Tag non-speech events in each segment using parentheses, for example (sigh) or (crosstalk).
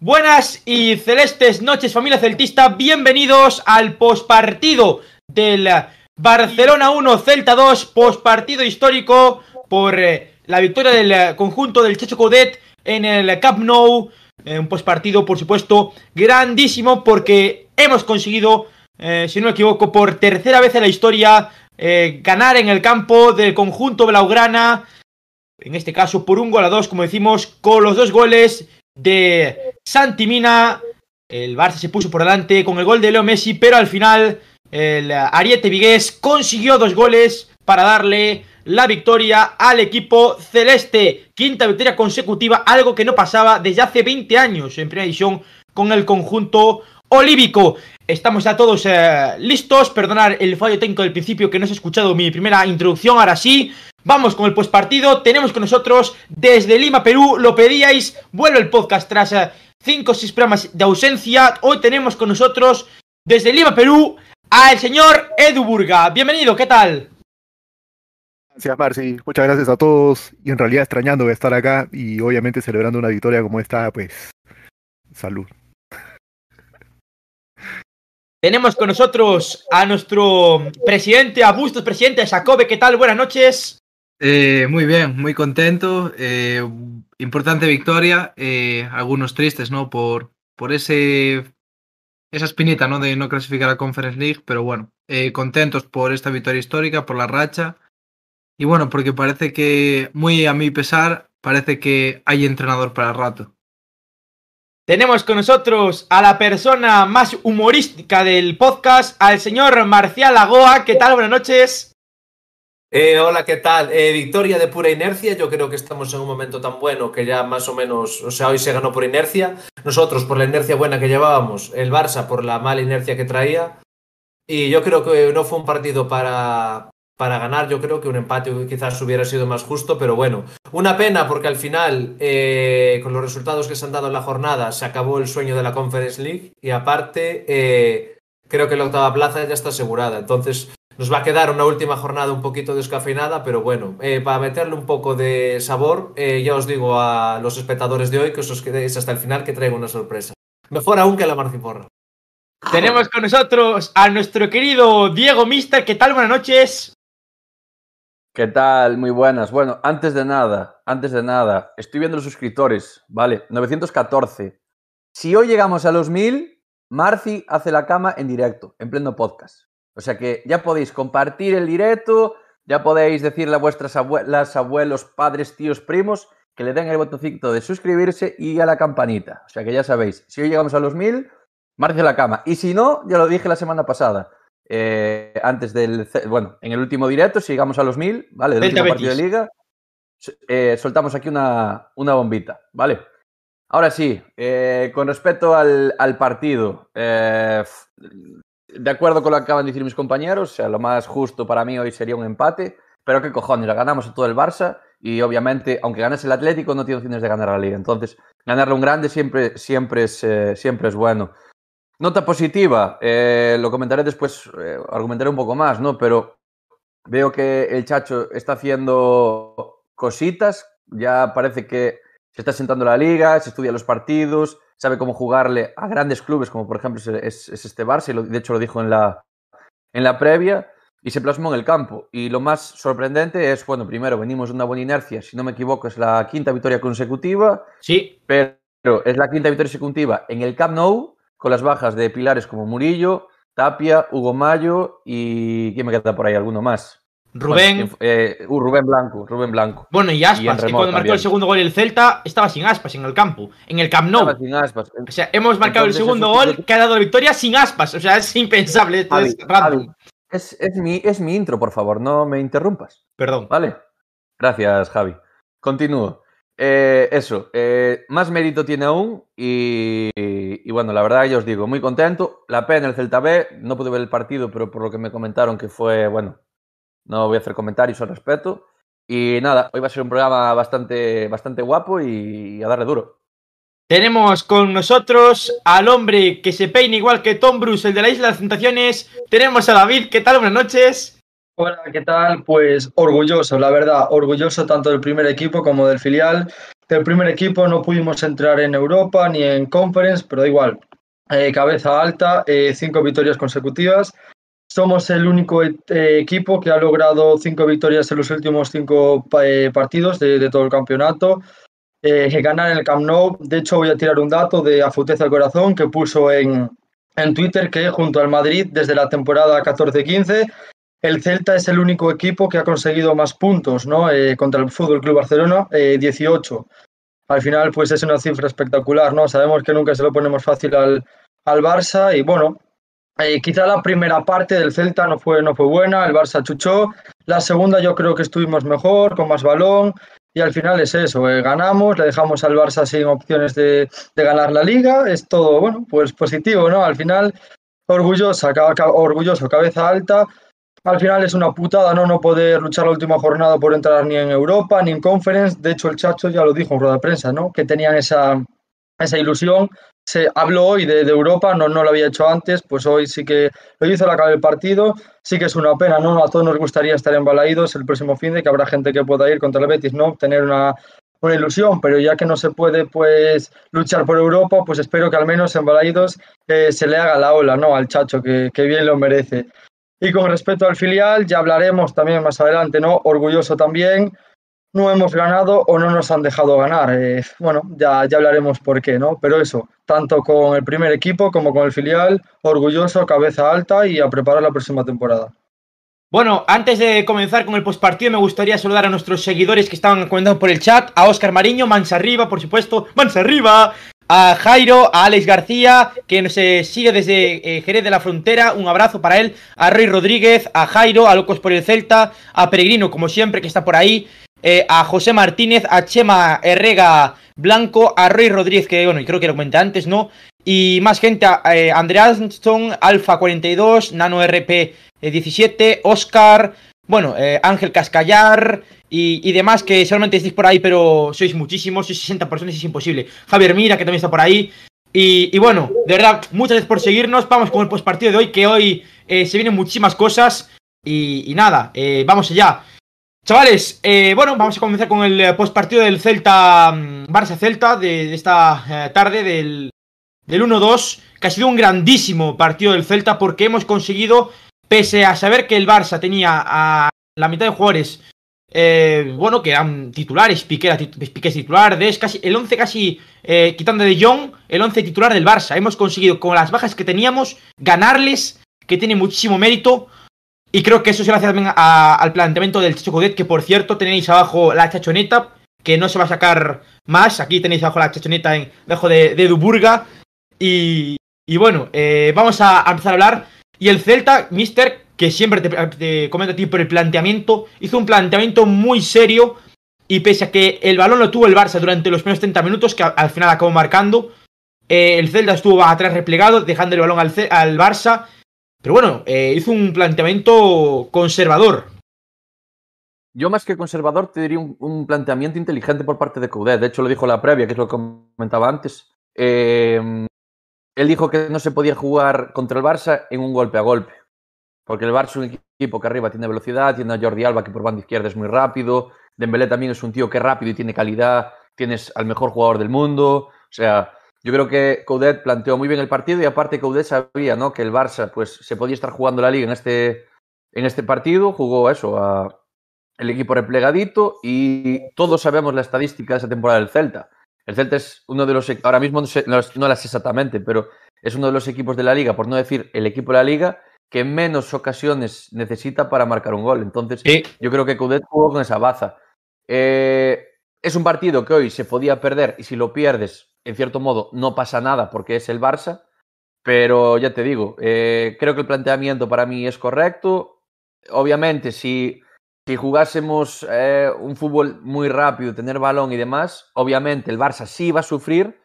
Buenas y celestes noches familia celtista, bienvenidos al postpartido del Barcelona 1 Celta 2, postpartido histórico por eh, la victoria del eh, conjunto del Checho Codet en el Camp Nou, eh, un postpartido por supuesto grandísimo porque hemos conseguido, si no me equivoco, por tercera vez en la historia ganar en el campo del conjunto blaugrana, en este caso por un gol a dos, como decimos, con los dos goles de Santi Mina. El Barça se puso por delante con el gol de Leo Messi, pero al final el Ariete Vigués consiguió dos goles para darle la victoria al equipo celeste. Quinta victoria consecutiva, algo que no pasaba desde hace 20 años en primera división con el conjunto olívico. Estamos ya todos eh, listos. Perdonar el fallo técnico del principio que no se ha escuchado mi primera introducción. Ahora sí, Vamos con el postpartido. Tenemos con nosotros desde Lima, Perú. Lo pedíais. Vuelve el podcast tras 5 o 6 programas de ausencia. Hoy tenemos con nosotros desde Lima, Perú, al señor Edu Burga. Bienvenido, ¿qué tal? Gracias, Marci. Muchas gracias a todos. Y en realidad extrañando estar acá y obviamente celebrando una victoria como esta, pues salud. Tenemos con nosotros a nuestro presidente, a Bustos, presidente Jacobe. ¿Qué tal? Buenas noches. Eh, muy bien, muy contento. Eh, importante victoria. Eh, algunos tristes, ¿no? Por, por ese esa espinita, ¿no? De no clasificar a Conference League, pero bueno, contentos por esta victoria histórica, por la racha. Y bueno, porque parece que, muy a mi pesar, parece que hay entrenador para rato. Tenemos con nosotros a la persona más humorística del podcast, al señor Marcial Agoa. ¿Qué tal? Buenas noches. Eh, hola, ¿qué tal? Eh, victoria de pura inercia. Yo creo que estamos en un momento tan bueno que ya más o menos, o sea, hoy se ganó por inercia. Nosotros por la inercia buena que llevábamos, el Barça por la mala inercia que traía. Y yo creo que no fue un partido para, para ganar. Yo creo que un empate quizás hubiera sido más justo, pero bueno, una pena porque al final, eh, con los resultados que se han dado en la jornada, se acabó el sueño de la Conference League y aparte, creo que la octava plaza ya está asegurada. Entonces, nos va a quedar una última jornada un poquito descafeinada, pero bueno, eh, para meterle un poco de sabor, eh, ya os digo a los espectadores de hoy que os quedéis hasta el final que traigo una sorpresa. Mejor aún que la marciporra. Tenemos con nosotros a nuestro querido Diego Mister. ¿Qué tal? Buenas noches. ¿Qué tal? Muy buenas. Bueno, antes de nada, antes de nada, estoy viendo los suscriptores, ¿vale? 914. Si hoy llegamos a los 1000, Marci hace la cama en directo, en pleno podcast. O sea que ya podéis compartir el directo, ya podéis decirle a vuestras abuelas, abuelos, padres, tíos, primos que le den el botoncito de suscribirse y a la campanita. O sea que ya sabéis, si hoy llegamos a los mil, marce la cama. Y si no, ya lo dije la semana pasada, eh, antes del, bueno, en el último directo, si llegamos a los mil, ¿vale? Del último partido de liga, eh, soltamos aquí una, una, bombita, ¿vale? Ahora sí, eh, con respecto al, al partido, de acuerdo con lo que acaban de decir mis compañeros, sea, lo más justo para mí hoy sería un empate, pero qué cojones, ganamos a todo el Barça y obviamente, aunque ganes el Atlético, no tiene opciones de ganar la liga. Entonces, ganarle un grande siempre, siempre, es, eh, siempre es bueno. Nota positiva, eh, lo comentaré después, eh, argumentaré un poco más, ¿no? Pero veo que el Chacho está haciendo cositas, ya parece que se está sentando la liga, se estudia los partidos, sabe cómo jugarle a grandes clubes, como por ejemplo es, este Barça, y de hecho lo dijo en la, en la previa, y se plasmó en el campo. Y lo más sorprendente es, bueno, primero venimos de una buena inercia, si no me equivoco es la quinta victoria consecutiva. Sí. Pero es la quinta victoria consecutiva en el Camp Nou, con las bajas de pilares como Murillo, Tapia, Hugo Mayo y... ¿Quién me queda por ahí? ¿Alguno más? Rubén. Eh, uh, Rubén Blanco, Rubén Blanco. Bueno, y Aspas, que cuando marcó el segundo gol el Celta, estaba sin Aspas en el campo, en el Camp Nou. sin Aspas. O sea, hemos marcado el segundo gol que ha dado la victoria sin Aspas. O sea, es impensable. Esto es Es, es, mi, es mi intro, por favor, no me interrumpas. Perdón. Vale. Gracias, Javi. Continúo. Eh, eso, eh, más mérito tiene aún y, y, bueno, la verdad ya os digo, muy contento. La pena el Celta B, no pude ver el partido, pero por lo que me comentaron que fue, bueno, no voy a hacer comentarios al respecto. Y nada, hoy va a ser un programa bastante, bastante guapo y a darle duro. Tenemos con nosotros al hombre que se peina igual que Tom Bruce, el de la Isla de las Tentaciones. Tenemos a David. ¿Qué tal? Buenas noches. Hola, ¿qué tal? Pues orgulloso, la verdad, orgulloso tanto del primer equipo como del filial, del primer equipo, no pudimos entrar en Europa ni en Conference, pero da igual. Eh, cabeza alta, eh, cinco victorias consecutivas. Somos el único eh, equipo que ha logrado cinco victorias en los últimos cinco eh, partidos de, de, todo el campeonato. Eh, ganar en el Camp Nou. De hecho, voy a tirar un dato de Afuteza al Corazón que puso en, en Twitter que junto al Madrid desde la temporada 14-15 el Celta es el único equipo que ha conseguido más puntos ¿no? Eh, contra el Fútbol Club Barcelona, eh, 18. Al final, pues es una cifra espectacular, ¿no? Sabemos que nunca se lo ponemos fácil al, al Barça y bueno, eh, quizá la primera parte del Celta no fue, no fue buena, el Barça chuchó. La segunda yo creo que estuvimos mejor, con más balón. Y al final es eso, eh, ganamos, le dejamos al Barça sin opciones de, de, ganar la liga. Es todo, bueno, pues positivo, ¿no? Al final, orgullosa, orgulloso, cabeza alta. Al final es una putada ¿no? no poder luchar la última jornada por entrar ni en Europa ni en Conference. De hecho, el Chacho ya lo dijo en rueda de prensa, ¿no? que tenían esa, esa ilusión. Se habló hoy de, Europa, no, no lo había hecho antes, pues hoy sí que lo hizo al acabar el partido. Sí que es una pena, ¿no? A todos nos gustaría estar en Balaídos el próximo fin de que habrá gente que pueda ir contra el Betis, ¿no? Tener una, una ilusión, pero ya que no se puede pues luchar por Europa, pues espero que al menos en Balaídos eh, se le haga la ola, ¿no? Al Chacho, que, que bien lo merece. Y con respecto al filial, ya hablaremos también más adelante, ¿no? Orgulloso también. No hemos ganado o no nos han dejado ganar. Eh, bueno, ya, ya hablaremos por qué, ¿no? Pero eso, tanto con el primer equipo como con el filial, orgulloso, cabeza alta y a preparar la próxima temporada. Bueno, antes de comenzar con el postpartido, me gustaría saludar a nuestros seguidores que estaban comentando por el chat, a Oscar Mariño, Mansa Arriba, por supuesto, Mansa Arriba, a Jairo, a Alex García, que nos eh, sigue desde eh, Jerez de la Frontera, un abrazo para él, a Rey Rodríguez, a Jairo, a Locos por el Celta, a Peregrino, como siempre, que está por ahí, eh, a José Martínez, a Chema Herrega Blanco, a Rey Rodríguez, que bueno, creo que lo comenté antes, ¿no? Y más gente, eh, Andreaston, Alfa 42, Nano RP 17, Oscar, bueno, eh, Ángel Cascallar y, y, demás que solamente estéis por ahí, pero sois muchísimos, sois 60 personas y es imposible. Javier Mira, que también está por ahí. Y, y bueno, de verdad, muchas gracias por seguirnos. Vamos con el postpartido de hoy, que hoy eh, se vienen muchísimas cosas. Y, y nada, eh, vamos allá. Chavales, eh, bueno, vamos a comenzar con el postpartido del Celta, mm, Barça-Celta, de, esta eh, tarde del, del 1-2, que ha sido un grandísimo partido del Celta porque hemos conseguido, pese a saber que el Barça tenía a la mitad de jugadores, eh, bueno, que eran titulares, Piqué, Piqué es titular, casi, el 11 casi, eh, quitando de Jong, el 11 titular del Barça. Hemos conseguido, con las bajas que teníamos, ganarles, que tiene muchísimo mérito. Y creo que eso se gracias también al planteamiento del Chacho Codet, que por cierto tenéis abajo la chachoneta, que no se va a sacar más. Aquí tenéis abajo la chachoneta en, debajo de, de Duburga. Y, y bueno, eh, vamos a, empezar a hablar. Y el Celta, Mister, que siempre te, te comento a ti por el planteamiento, hizo un planteamiento muy serio. Y pese a que el balón lo tuvo el Barça durante los primeros 30 minutos, que al final acabó marcando, eh, el Celta estuvo atrás replegado, dejando el balón al, al Barça. Pero bueno, eh, hizo un planteamiento conservador. Yo más que conservador te diría un, planteamiento inteligente por parte de Coudet. De hecho, lo dijo la previa, que es lo que comentaba antes. Eh, él dijo que no se podía jugar contra el Barça en un golpe a golpe. Porque el Barça es un equipo que arriba tiene velocidad, tiene a Jordi Alba que por banda izquierda es muy rápido, Dembélé también es un tío que es rápido y tiene calidad, tienes al mejor jugador del mundo, o sea, yo creo que Coudet planteó muy bien el partido y aparte Coudet sabía, ¿no? que el Barça pues se podía estar jugando la liga en este en este partido, jugó eso a el equipo replegadito y todos sabemos la estadística de esa temporada del Celta. El Celta es uno de los ahora mismo no, sé, no, no las exactamente, pero es uno de los equipos de la liga, por no decir el equipo de la liga que menos ocasiones necesita para marcar un gol. Entonces, yo creo que Coudet jugó con esa baza. Eh, es un partido que hoy se podía perder y si lo pierdes, en cierto modo, no pasa nada porque es el Barça. Pero ya te digo, eh, creo que el planteamiento para mí es correcto. Obviamente, si, si jugásemos eh, un fútbol muy rápido, tener balón y demás, obviamente el Barça sí va a sufrir,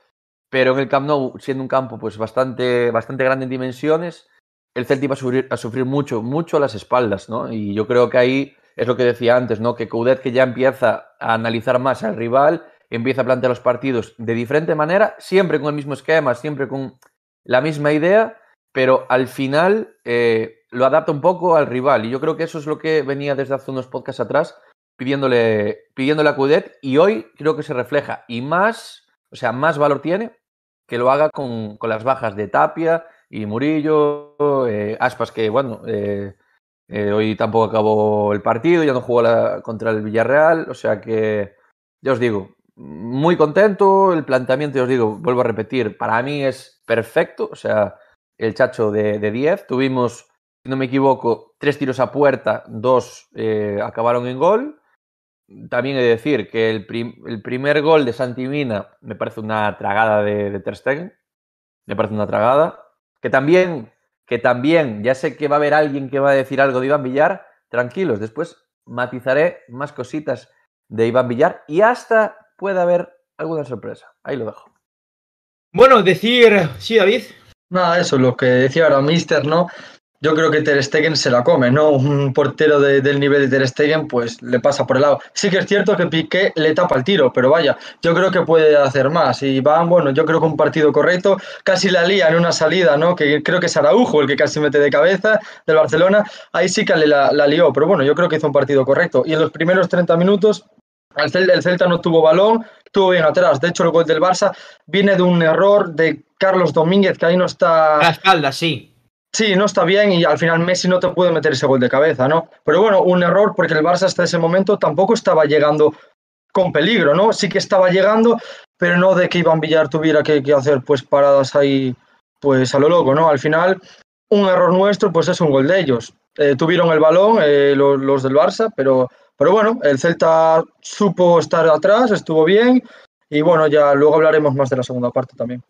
pero en el Camp Nou, siendo un campo pues bastante, bastante grande en dimensiones, el Celtic va a sufrir, a sufrir mucho, mucho a las espaldas, ¿no? Y yo creo que ahí es lo que decía antes, ¿no? Que Coudet que ya empieza a analizar más al rival, empieza a plantear los partidos de diferente manera, siempre con el mismo esquema, siempre con la misma idea, pero al final eh, lo adapta un poco al rival. Y yo creo que eso es lo que venía desde hace unos podcasts atrás pidiéndole, pidiéndole a Cudet y hoy creo que se refleja y más, o sea, más valor tiene que lo haga con, con las bajas de Tapia y Murillo, eh, Aspas que, bueno, eh, hoy tampoco acabó el partido, ya no jugó contra el Villarreal, o sea que, ya os digo, muy contento, el planteamiento, ya os digo, vuelvo a repetir, para mí es perfecto, o sea, el chacho de, de 10, tuvimos, si no me equivoco, tres tiros a puerta, dos eh, acabaron en gol, también he de decir que el, prim el primer gol de Santimina me parece una tragada de, de Ter Stegen, me parece una tragada, que también, que también, ya sé que va a haber alguien que va a decir algo de Iván Villar, tranquilos, después matizaré más cositas de Iván Villar y hasta puede haber alguna sorpresa. Ahí lo dejo. Bueno, decir, sí, David. Nada, eso, lo que decía ahora Mister, ¿no? Yo creo que Ter Stegen se la come, ¿no? Un portero de, del nivel de Ter Stegen, pues le pasa por el lado. Sí que es cierto que Piqué le tapa el tiro, pero vaya, yo creo que puede hacer más. Y van, bueno, yo creo que un partido correcto, casi la lía en una salida, ¿no? Que creo que es Araujo el que casi mete de cabeza del Barcelona. Ahí sí que le la, la lió, pero bueno, yo creo que hizo un partido correcto. Y en los primeros 30 minutos el Celta, el Celta, no tuvo balón, estuvo bien atrás. De hecho, el gol del Barça viene de un error de Carlos Domínguez, que ahí no está. A la espalda, sí. Sí, no está bien y al final Messi no te puede meter ese gol de cabeza, ¿no? Pero bueno, un error porque el Barça hasta ese momento tampoco estaba llegando con peligro, ¿no? Sí que estaba llegando, pero no de que Iván Villar tuviera que, que hacer pues paradas ahí, pues a lo loco, ¿no? Al final, un error nuestro, pues es un gol de ellos. Eh, tuvieron el balón eh, los, los del Barça, pero pero bueno, el Celta supo estar atrás, estuvo bien y bueno, ya luego hablaremos más de la segunda parte también.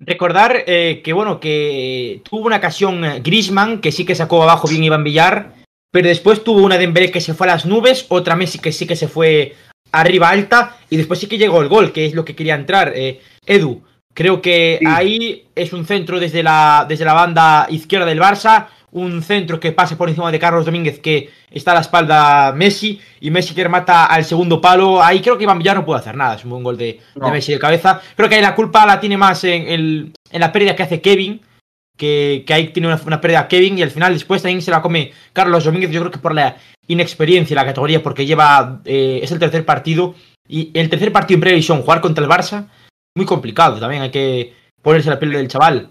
Recordar eh, que bueno, que tuvo una ocasión eh, Grisman, que sí que sacó abajo bien Iván Villar, pero después tuvo una Dembélé que se fue a las nubes, otra Messi que sí que se fue arriba alta y después sí que llegó el gol, que es lo que quería entrar. Eh, Edu, creo que sí. ahí es un centro desde la, desde la banda izquierda del Barça, un centro que pase por encima de Carlos Domínguez que está a la espalda Messi y Messi que remata al segundo palo. Ahí creo que Iván Villar no puede hacer nada, es un buen gol de, no. de Messi de cabeza. Creo que ahí la culpa la tiene más en, el, en la pérdida que hace Kevin, que, que ahí tiene una, una, pérdida Kevin y al final después también se la come Carlos Domínguez, yo creo que por la inexperiencia en la categoría, porque lleva eh, es el tercer partido y el tercer partido en previsión, jugar contra el Barça, muy complicado, también hay que ponerse la piel del chaval.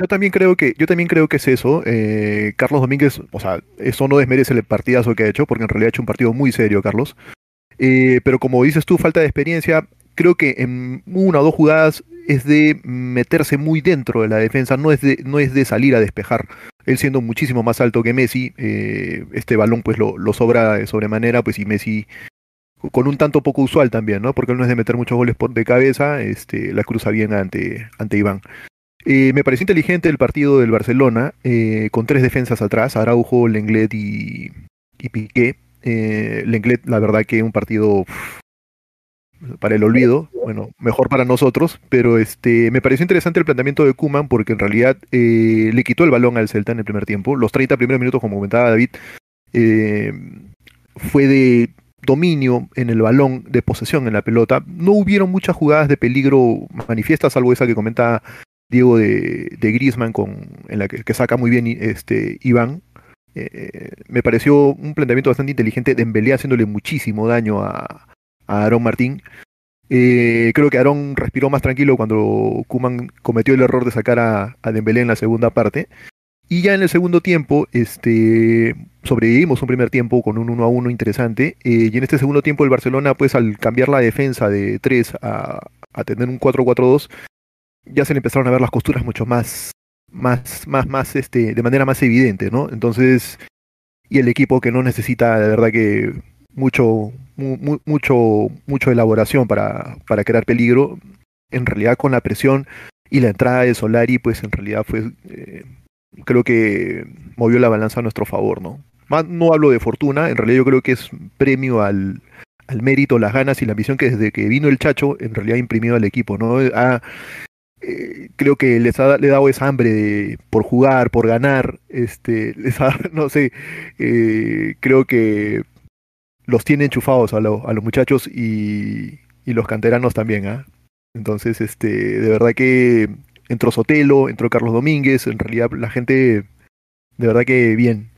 Yo también creo que, yo también creo que es eso. Eh, Carlos Domínguez, o sea, eso no desmerece el partidazo que ha hecho, porque en realidad ha hecho un partido muy serio, Carlos. Eh, pero como dices tú, falta de experiencia, creo que en una o dos jugadas es de meterse muy dentro de la defensa, no es de, no es de salir a despejar. Él siendo muchísimo más alto que Messi, eh, este balón pues lo, lo, sobra de sobremanera, pues y Messi con un tanto poco usual también, ¿no? Porque él no es de meter muchos goles por, de cabeza, este, la cruza bien ante, ante Iván. Eh, me pareció inteligente el partido del Barcelona, eh, con tres defensas atrás, Araujo, Lenglet y, y Piqué. Eh, Lenglet, la verdad que un partido para el olvido, bueno, mejor para nosotros, pero este me pareció interesante el planteamiento de Kuman porque en realidad eh, le quitó el balón al Celta en el primer tiempo. Los 30 primeros minutos, como comentaba David, fue de dominio en el balón, de posesión en la pelota. No hubieron muchas jugadas de peligro manifiestas, salvo esa que comenta Diego de, de Griezmann, con, en la que, saca muy bien este, Iván. Eh, me pareció un planteamiento bastante inteligente. Dembélé haciéndole muchísimo daño a, Aaron Martín. Eh, creo que Aaron respiró más tranquilo cuando Kuman cometió el error de sacar a, a, Dembélé en la segunda parte. Y ya en el segundo tiempo, este, sobrevivimos un primer tiempo con un 1 a 1 interesante. Eh, y en este segundo tiempo el Barcelona, pues al cambiar la defensa de 3 a, a tener un 4-4-2, ya se le empezaron a ver las costuras mucho más, más, más, más, este, de manera más evidente, ¿no? Entonces, y el equipo que no necesita, de verdad que mucho, mu, mucho, mucho elaboración para, para crear peligro, en realidad con la presión y la entrada de Solari, pues en realidad fue, eh, creo que movió la balanza a nuestro favor, ¿no? Más, no hablo de fortuna, en realidad yo creo que es premio al, al mérito, las ganas y la ambición que desde que vino el Chacho, en realidad ha imprimido al equipo, ¿no? Ha, eh, creo que les ha, le ha dado esa hambre de, por jugar, por ganar, este, (laughs) les ha, no sé, eh, creo que los tiene enchufados a, lo, a los muchachos y, y, los canteranos también, ¿ah? Entonces, este, de verdad que entró Sotelo, entró Carlos Domínguez, en realidad la gente, de verdad que bien.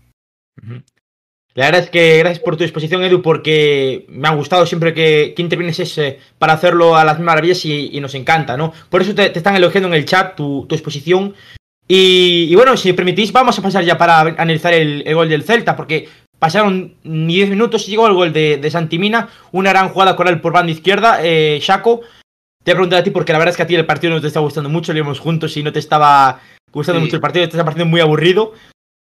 La verdad es que gracias por tu exposición, Edu, porque me ha gustado siempre que, que intervienes ese, para hacerlo a las maravillas y, y nos encanta, ¿no? Por eso te, te están elogiando en el chat tu, tu exposición. Y, y, bueno, si permitís, vamos a pasar ya para analizar el, el gol del Celta, porque pasaron ni 10 minutos y llegó el gol de, de Santimina, una gran jugada coral por banda izquierda, eh, Shaco. Te voy a preguntar a ti, porque la verdad es que a ti el partido no te está gustando mucho, lo íbamos juntos y no te estaba gustando Sí. mucho el partido, te está pareciendo muy aburrido.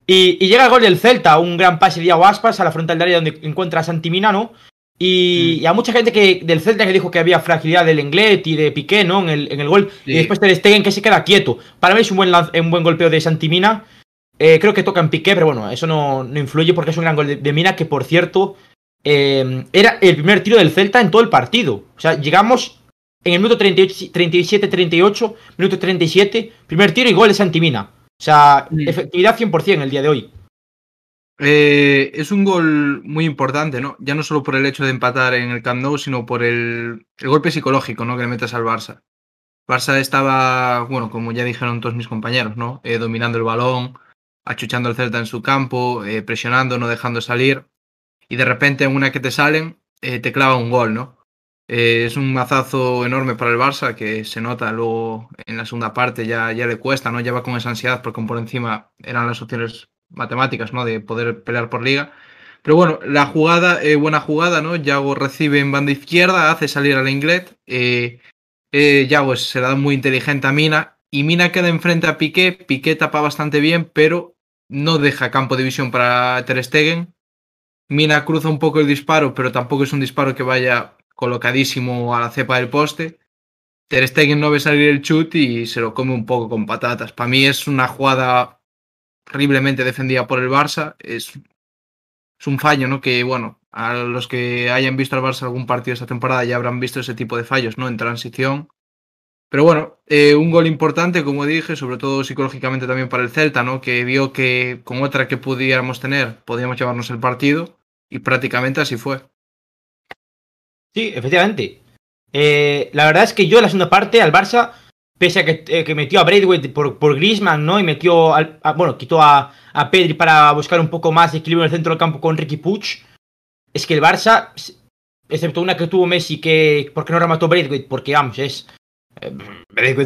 Y, y llega el gol del Celta, un gran pase de Iago Aspas a la frontal de área donde encuentra a Santimina, ¿no? Y, Mm. y a mucha gente que del Celta que dijo que había fragilidad del Englet y de Piqué, ¿no? En el, en el gol. Sí. Y después Ter Stegen que se queda quieto. Para mí es un buen, un buen golpeo de Santimina. Eh, creo que toca en Piqué, pero bueno, eso no, no influye porque es un gran gol de, de Mina que, por cierto, eh, era el primer tiro del Celta en todo el partido. O sea, llegamos en el minuto 37-38, minuto 37, primer tiro y gol de Santimina. O sea, Mm. efectividad 100% el día de hoy. Eh, es un gol muy importante, ¿no? Ya no solo por el hecho de empatar en el Camp Nou, sino por el, el golpe psicológico, ¿no? Que le metes al Barça. Barça estaba, bueno, como ya dijeron todos mis compañeros, ¿no? Eh, dominando el balón, achuchando al Celta en su campo, eh, presionando, no dejando salir. Y de repente, en una que te salen, eh, te clava un gol, ¿no? Eh, es un mazazo enorme para el Barça que se nota luego en la segunda parte, ya, ya le cuesta, ¿no? Ya va con esa ansiedad porque por encima eran las opciones matemáticas, ¿no? De poder pelear por liga. Pero bueno, la jugada, eh, buena jugada, ¿no? Yago recibe en banda izquierda, hace salir al Inglet. Eh, eh, Yago se la da muy inteligente a Mina. Y Mina queda enfrente a Piqué. Piqué tapa bastante bien, pero no deja campo de visión para Ter Stegen. Mina cruza un poco el disparo, pero tampoco es un disparo que vaya colocadísimo a la cepa del poste. Ter Stegen no ve salir el chut y se lo come un poco con patatas. Para mí es una jugada horriblemente defendida por el Barça. Es, un fallo, ¿no? Que, bueno, a los que hayan visto al Barça algún partido esta temporada ya habrán visto ese tipo de fallos, ¿no? En transición. Pero bueno, eh, un gol importante, como dije, sobre todo psicológicamente también para el Celta, ¿no? Que vio que con otra que pudiéramos tener podíamos llevarnos el partido y prácticamente así fue. Sí, efectivamente. Eh, la verdad es que yo en la segunda parte al Barça, pese a que, eh, que metió a Braithwaite por, por Griezmann, ¿no? Y metió, al, a- bueno, quitó a, a Pedri para buscar un poco más de equilibrio en el centro del campo con Ricky Puig. Es que el Barça, excepto una que tuvo Messi, que ¿por qué no remató Braithwaite? Porque, vamos, es... eh,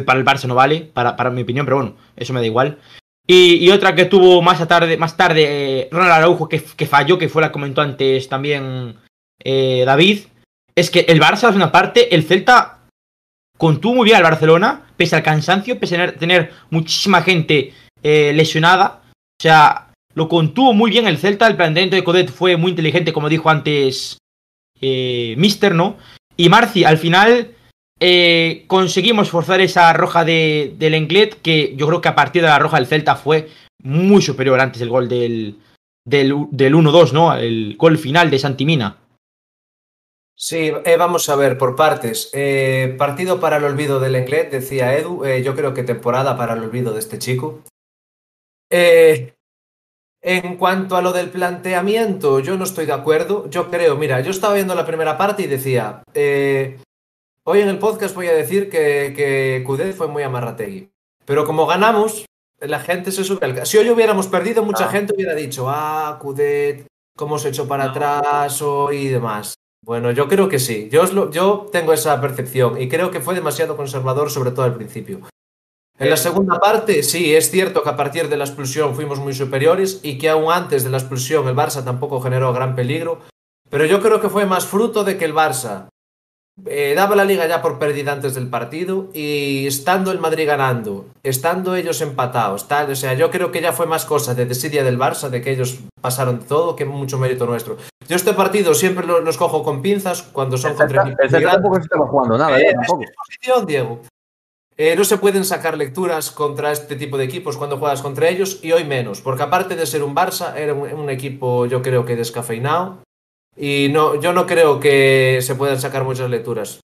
para el Barça no vale, para, para mi opinión, pero bueno, eso me da igual. Y, otra que tuvo más tarde, más tarde eh, Ronald Araujo, que, que falló, que fue la que comentó antes también David, es que el Barça, en una parte, el Celta contuvo muy bien al Barcelona, pese al cansancio, pese a tener, muchísima gente eh, lesionada. O sea, lo contuvo muy bien el Celta. El planteamiento de Codet fue muy inteligente, como dijo antes eh, Mister, ¿no? Y Marci, al final eh, conseguimos forzar esa roja de, del Englet, que yo creo que a partir de la roja del Celta fue muy superior antes del gol del, del, del 1-2, ¿no? El gol final de Santimina. Sí, eh, vamos a ver, por partes. Eh, partido para el olvido del Englet, decía Edu. Eh, yo creo que temporada para el olvido de este chico. Eh, en cuanto a lo del planteamiento, yo no estoy de acuerdo. Yo creo, mira, yo estaba viendo la primera parte y decía, hoy en el podcast voy a decir que, que Cudet fue muy amarrategui. Pero como ganamos, la gente se sube al... Si hoy hubiéramos perdido, mucha Ah. gente hubiera dicho, ah, Cudet, cómo se echó para No. atrás y demás. Bueno, yo creo que sí. Yo, lo- yo tengo esa percepción y creo que fue demasiado conservador, sobre todo al principio. En la segunda parte, sí, es cierto que a partir de la expulsión fuimos muy superiores y que aún antes de la expulsión el Barça tampoco generó gran peligro, pero yo creo que fue más fruto de que el Barça eh, daba la liga ya por perdida antes del partido y estando el Madrid ganando, estando ellos empatados, tal, o sea, yo creo que ya fue más cosa de desidia del Barça, de que ellos pasaron todo, que mucho mérito nuestro. Yo este partido siempre lo- los cojo con pinzas cuando son El contra equipos el tampoco se estaba jugando nada, Eh, eh, tampoco. posición, Diego. Eh, no se pueden sacar lecturas contra este tipo de equipos cuando juegas contra ellos y hoy menos, porque aparte de ser un Barça, era un, un equipo yo creo que descafeinado y no, yo no creo que se puedan sacar muchas lecturas.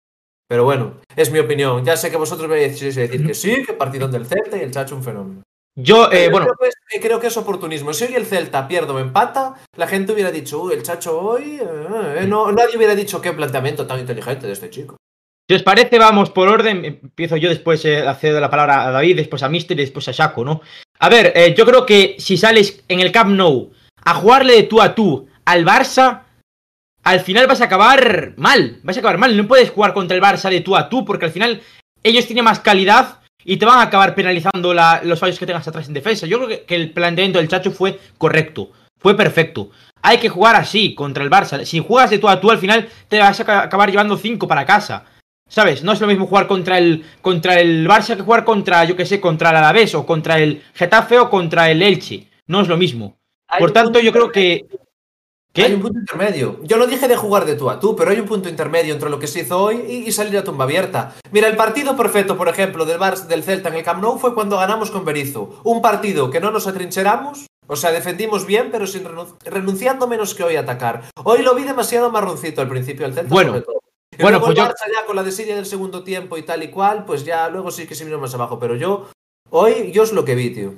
Pero bueno, es mi opinión. Ya sé que vosotros me decís decir que sí, que partidón del Celta y el Chacho un fenómeno. Yo, eh, bueno, creo, que es, eh, creo que es oportunismo. Si hoy el Celta pierde o empata, la gente hubiera dicho, uy, el Chacho hoy. eh, eh", no, nadie hubiera dicho qué planteamiento tan inteligente de este chico. Si os parece, vamos por orden. Empiezo yo después eh, a cedo la palabra a David, después a Mister y después a Shaco, ¿no? A ver, yo creo que si sales en el Camp Nou a jugarle de tú a tú al Barça, al final vas a acabar mal. Vas a acabar mal. No puedes jugar contra el Barça de tú a tú, porque al final ellos tienen más calidad y te van a acabar penalizando la- los fallos que tengas atrás en defensa. Yo creo que, que el planteamiento del Chacho fue correcto, fue perfecto. Hay que jugar así contra el Barça. Si juegas de tú a tú, al final te vas a ca- acabar llevando 5 para casa. ¿Sabes? No es lo mismo jugar contra el, contra el Barça que jugar contra, yo que sé, contra el Alavés o contra el Getafe o contra el Elche. No es lo mismo. Por tanto, yo creo que... Hay un punto intermedio. Yo no dije de jugar de tú a tú, pero hay un punto intermedio entre lo que se hizo hoy y, y salir a tumba abierta. Mira, el partido perfecto, por ejemplo, del Barça del Celta en el Camp Nou fue cuando ganamos con Berizzo. Un partido que no nos atrincheramos, o sea, defendimos bien, pero sin renun- renunciando menos que hoy a atacar. Hoy lo vi demasiado marroncito al principio del Celta. Bueno. sobre todo. Y Bueno, luego pues el yo- Barça ya con la desilla del segundo tiempo y tal y cual, pues ya luego sí que se vino más abajo. Pero yo, hoy, yo es lo que vi, tío.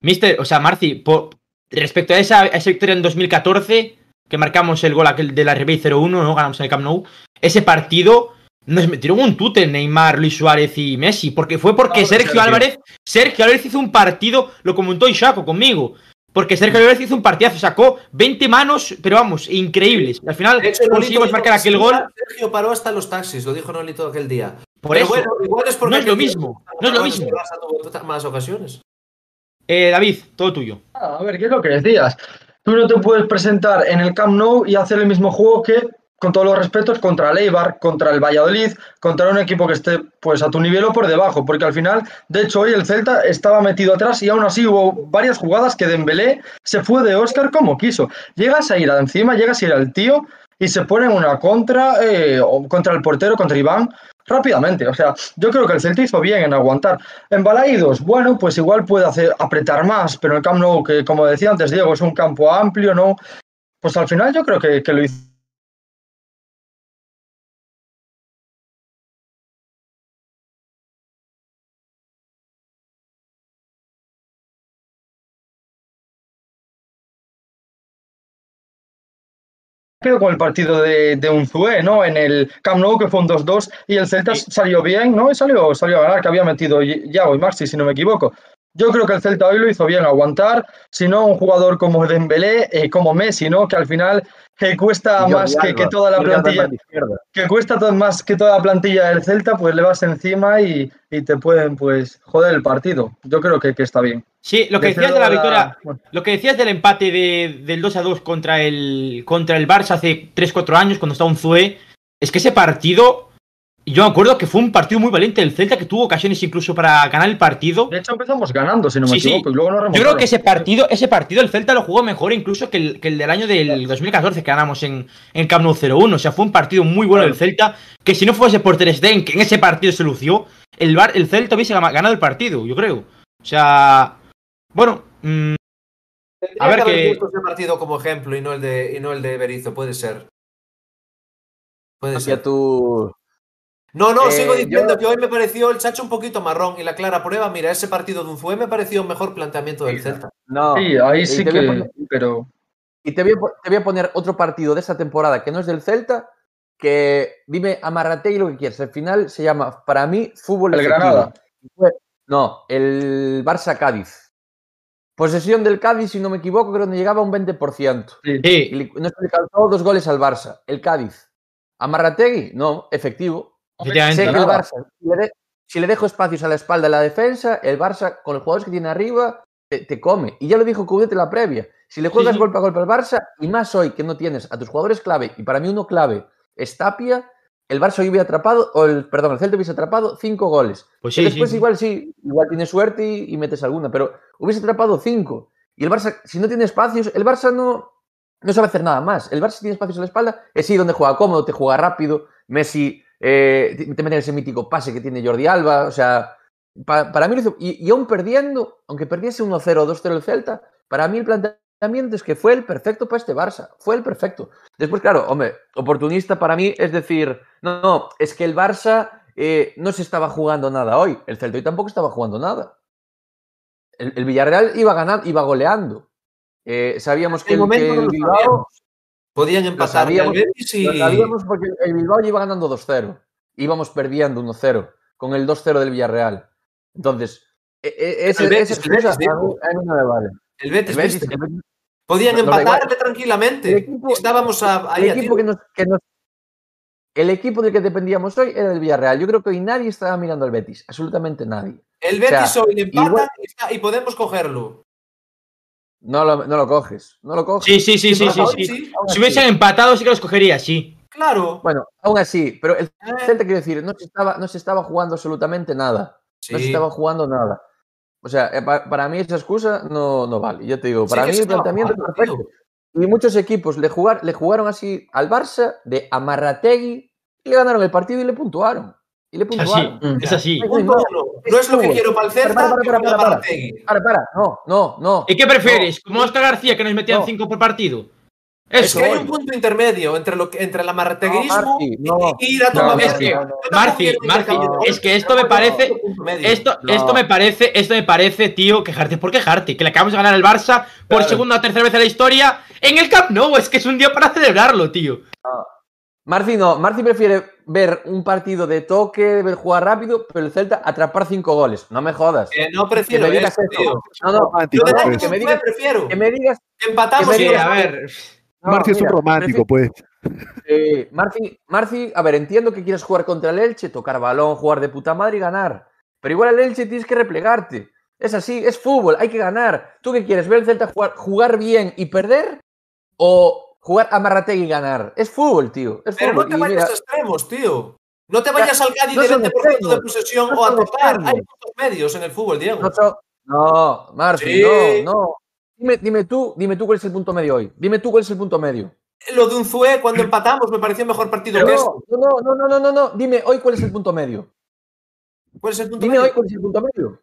Mister, o sea, Marci, por- respecto a esa, a esa victoria en 2014, que marcamos el gol aquel de la RB 0-1, ¿no? Ganamos en el Camp Nou. Ese partido nos metieron un tute Neymar, Luis Suárez y Messi, porque fue porque Sergio Sergio. Álvarez, Sergio Álvarez hizo un partido, lo comentó Ishaco conmigo, porque Sergio Álvarez hizo un partidazo, sacó 20 manos, pero vamos, increíbles. Al final hecho, conseguimos marcar que aquel gol, Sergio paró hasta los taxis, lo dijo Nolito aquel día. por Pero eso. bueno, igual es porque no es lo mismo, no es lo mismo. más ocasiones. Eh, David, todo tuyo. Ah, A ver, ¿qué es lo que decías? Tú no te puedes presentar en el Camp Nou y hacer el mismo juego que, con todos los respetos, contra el Eibar, contra el Valladolid, contra un equipo que esté pues a tu nivel o por debajo, porque al final, de hecho, hoy el Celta estaba metido atrás y aún así hubo varias jugadas que Dembélé se fue de Oscar como quiso. Llegas a ir encima, llegas a ir al tío y se pone en una contra, eh, contra el portero, contra Iván, rápidamente. O sea, yo creo que el Celta hizo bien en aguantar. En Balaídos, bueno, pues igual puede hacer apretar más, pero el Camp Nou, que como decía antes Diego, es un campo amplio, ¿no? Pues al final yo creo que, que lo hizo. Quedo con el partido de, de Unzué, ¿no? En el Camp Nou, que fue un 2-2, y el Celta Sí. salió bien, ¿no? Y salió, salió a ganar, que había metido Yago y Maxi, si no me equivoco. Yo creo que el Celta hoy lo hizo bien, aguantar. Si no, un jugador como Dembélé, eh, como Messi, ¿no? Que al final que cuesta más que, toda la plantilla, que cuesta todo más que toda la plantilla del Celta, pues le vas encima y, y te pueden, pues, joder el partido. Yo creo que, que está bien. Sí, lo que Desde decías de la victoria, Lo que decías del empate de- del 2 a 2 contra el, contra el Barça hace 3-4 años, cuando estaba un Zue, es que ese partido, yo me acuerdo que fue un partido muy valiente del Celta, que tuvo ocasiones incluso para ganar el partido. De hecho, empezamos ganando, si no me Sí, sí. equivoco, y luego Yo creo que ese partido, ese partido el Celta lo jugó mejor incluso que el, que el del año del 2014 que ganamos en, en Camp Nou 0-1. O sea, fue un partido muy bueno del Celta, que si no fuese por Ter Stegen, que en ese partido se lució, el, Bar- el Celta hubiese ganado el partido, yo creo. O sea, bueno, mm, Tendría A ver que ese partido como ejemplo y no el de, y no el de Berizzo, puede ser. Puede Hacia ser. tu. No, no, Eh, sigo diciendo yo- que hoy me pareció el Chacho un poquito marrón y la clara prueba, mira, ese partido de Unzué me pareció un mejor planteamiento del Sí. Celta. No. Sí, ahí sí que. poner- Pero. Y te voy, a, te voy a poner otro partido de esa temporada que no es del Celta, que dime, amarrate y lo que quieras. Al final se llama, para mí, fútbol El efectivo. Granada. No, el Barça-Cádiz. Posesión del Cádiz, si no me equivoco, creo que llegaba a un 20%. Sí. No se le calzó dos goles al Barça. El Cádiz. Amarrategui, no, efectivo. Sé que el. Barça, si le, de- si le dejo espacios a la espalda de la defensa, el Barça, con los jugadores que tiene arriba, te, te come. Y ya lo dijo Coudet en la previa. Si le juegas sí. golpe a golpe al Barça, y más hoy que no tienes a tus jugadores clave, y para mí uno clave es Tapia, el Barça hoy hubiera atrapado, o el, perdón, el Celta hubiese atrapado cinco goles. Pues Que después sí. igual sí, igual tienes suerte y, y metes alguna, pero hubiese atrapado cinco. Y el Barça, si no tiene espacios, el Barça no, no sabe hacer nada más. El Barça si tiene espacios a la espalda, es sí donde juega cómodo, te juega rápido. Messi eh, te te mete ese mítico pase que tiene Jordi Alba. O sea, pa- para mí lo hizo. Y, y aún perdiendo, aunque perdiese 1-0 o 2-0 el Celta, para mí el planteamiento es que fue el perfecto para este Barça. Fue el perfecto. Después, claro, hombre, oportunista para mí es decir, no, no, es que el Barça eh, no se estaba jugando nada hoy. El Celta hoy tampoco estaba jugando nada. El, el Villarreal iba ganando, iba goleando. Eh, sabíamos que el, momento que el Bilbao. Podían empatar sabíamos, y... lo sabíamos porque el Bilbao iba ganando 2-0. Íbamos perdiendo 1-0 con el 2-0 del Villarreal. Entonces, e- e- El esa el excusa a mí, no me vale. El Betis, El Betis- el Betis- Podían No, no, da empatarle tranquilamente. El equipo- Estábamos a- ahí el equipo tiro. que nos, que nos- el equipo del que dependíamos hoy era el Villarreal. Yo creo que hoy nadie estaba mirando al Betis, absolutamente nadie. El Betis sea, hoy igual- y, podemos cogerlo. No lo, no lo coges, no lo coges. Sí, sí, sí, sí, sí, Si hubiesen empatado, sí que los cogería, sí. Claro. Bueno, aún así, pero el Eh, Celta, quiero decir, no se estaba, no se estaba jugando absolutamente nada. No se estaba jugando nada. O sea, eh, pa- para mí esa excusa no, no vale. Yo te digo, para mí se el planteamiento es perfecto. Y muchos equipos le, jugar, le jugaron así al Barça de Amarrategui y le ganaron el partido y le puntuaron. Y le Es así. puntuaron. Es así. No uno. No es lo que quiero para el Para, Celta, para, para, para, para para. Martegui. Para, para, no, no, no. ¿Y qué prefieres? ¿Como Oscar García que nos metían No. 5 por partido? Es que hay un punto intermedio entre, lo que, entre el amarrateguismo No, Marci, no. y ir a No, tomar es Marci. que, Marci, es que esto me parece-. Esto, No. esto me parece, esto me parece, tío, quejarte por quejarte, que le acabamos de ganar al Barça por Claro. segunda o tercera vez en la historia en el Camp Nou, es que es un día para celebrarlo, tío. Marci no. Marci prefiere ver un partido de toque, ver jugar rápido, pero el Celta atrapar cinco goles. No me jodas. Que no prefiero Que me digas eso, eso. tío. No, no. No, que me digas- prefiero. Que me digas. Empatamos que me Sí, a ver. No, Marci es un romántico, pues. Eh, Marci, Marci, a ver, entiendo que quieres jugar contra el Elche, tocar balón, jugar de puta madre y ganar. Pero igual el Elche tienes que replegarte. Es así, es fútbol, hay que ganar. ¿Tú qué quieres? ¿Ver el Celta jugar, jugar bien y perder? ¿O jugar amarrategui y ganar? Es fútbol, tío. Es Pero no te vayas mira, a extremos, tío. No te vayas al Cádiz no de son 20% de posesión no o a tocar. extremos. Hay puntos medios en el fútbol, Diego. no, no, Marci, Sí. no, no. Dime, dime tú, dime tú cuál es el punto medio hoy. Dime tú cuál es el punto medio. Lo de un Zue cuando empatamos me pareció mejor partido que este. No, no, no, no, no, no, no. Dime hoy cuál es el punto medio. ¿Cuál es el punto Dime medio? hoy cuál es el punto medio.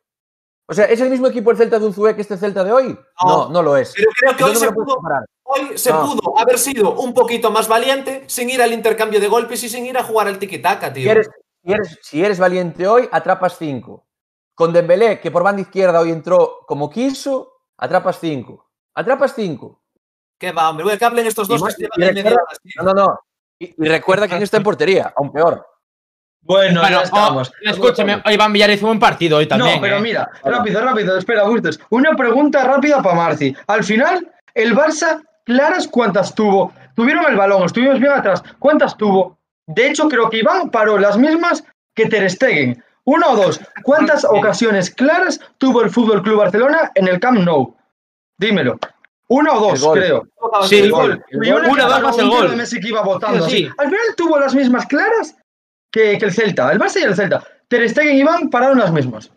O sea, ¿es el mismo equipo el Celta de Unzué que este Celta de hoy? No. No, no, lo es. Pero creo que hoy se pudo, hoy se No. pudo haber sido un poquito más valiente sin ir al intercambio de golpes y sin ir a jugar al tiki-taka, tío. Si eres, si, eres, si eres valiente hoy, atrapas cinco. Con Dembélé, que por banda izquierda hoy entró como quiso, atrapas cinco. Atrapas cinco. ¿Qué va, hombre? Voy a que hablen estos dos Y más- y recuerda-. No, no, no. Y, y recuerda quién (laughs) está en portería, aún peor. Bueno, Bueno, ya estamos. oh, escúchame, Iván Villar hizo un buen partido hoy también. no, pero eh. mira, rápido, rápido, espera, Bustos. Una pregunta rápida para Marci. Al final, el Barça, claras cuántas tuvo. Tuvieron el balón, estuvimos bien atrás. ¿Cuántas tuvo? De hecho, creo que Iván paró las mismas que Ter Stegen. Una o dos. ¿Cuántas ocasiones claras tuvo el Fútbol Club Barcelona en el Camp Nou? Dímelo. Una o dos, creo. Sí, El gol. Y una dos más el gol. de Messi que iba votando Sí, sí. así. Al final tuvo las mismas claras que, que el Celta. El Barça y el Celta. Ter Stegen y Iván pararon las mismas.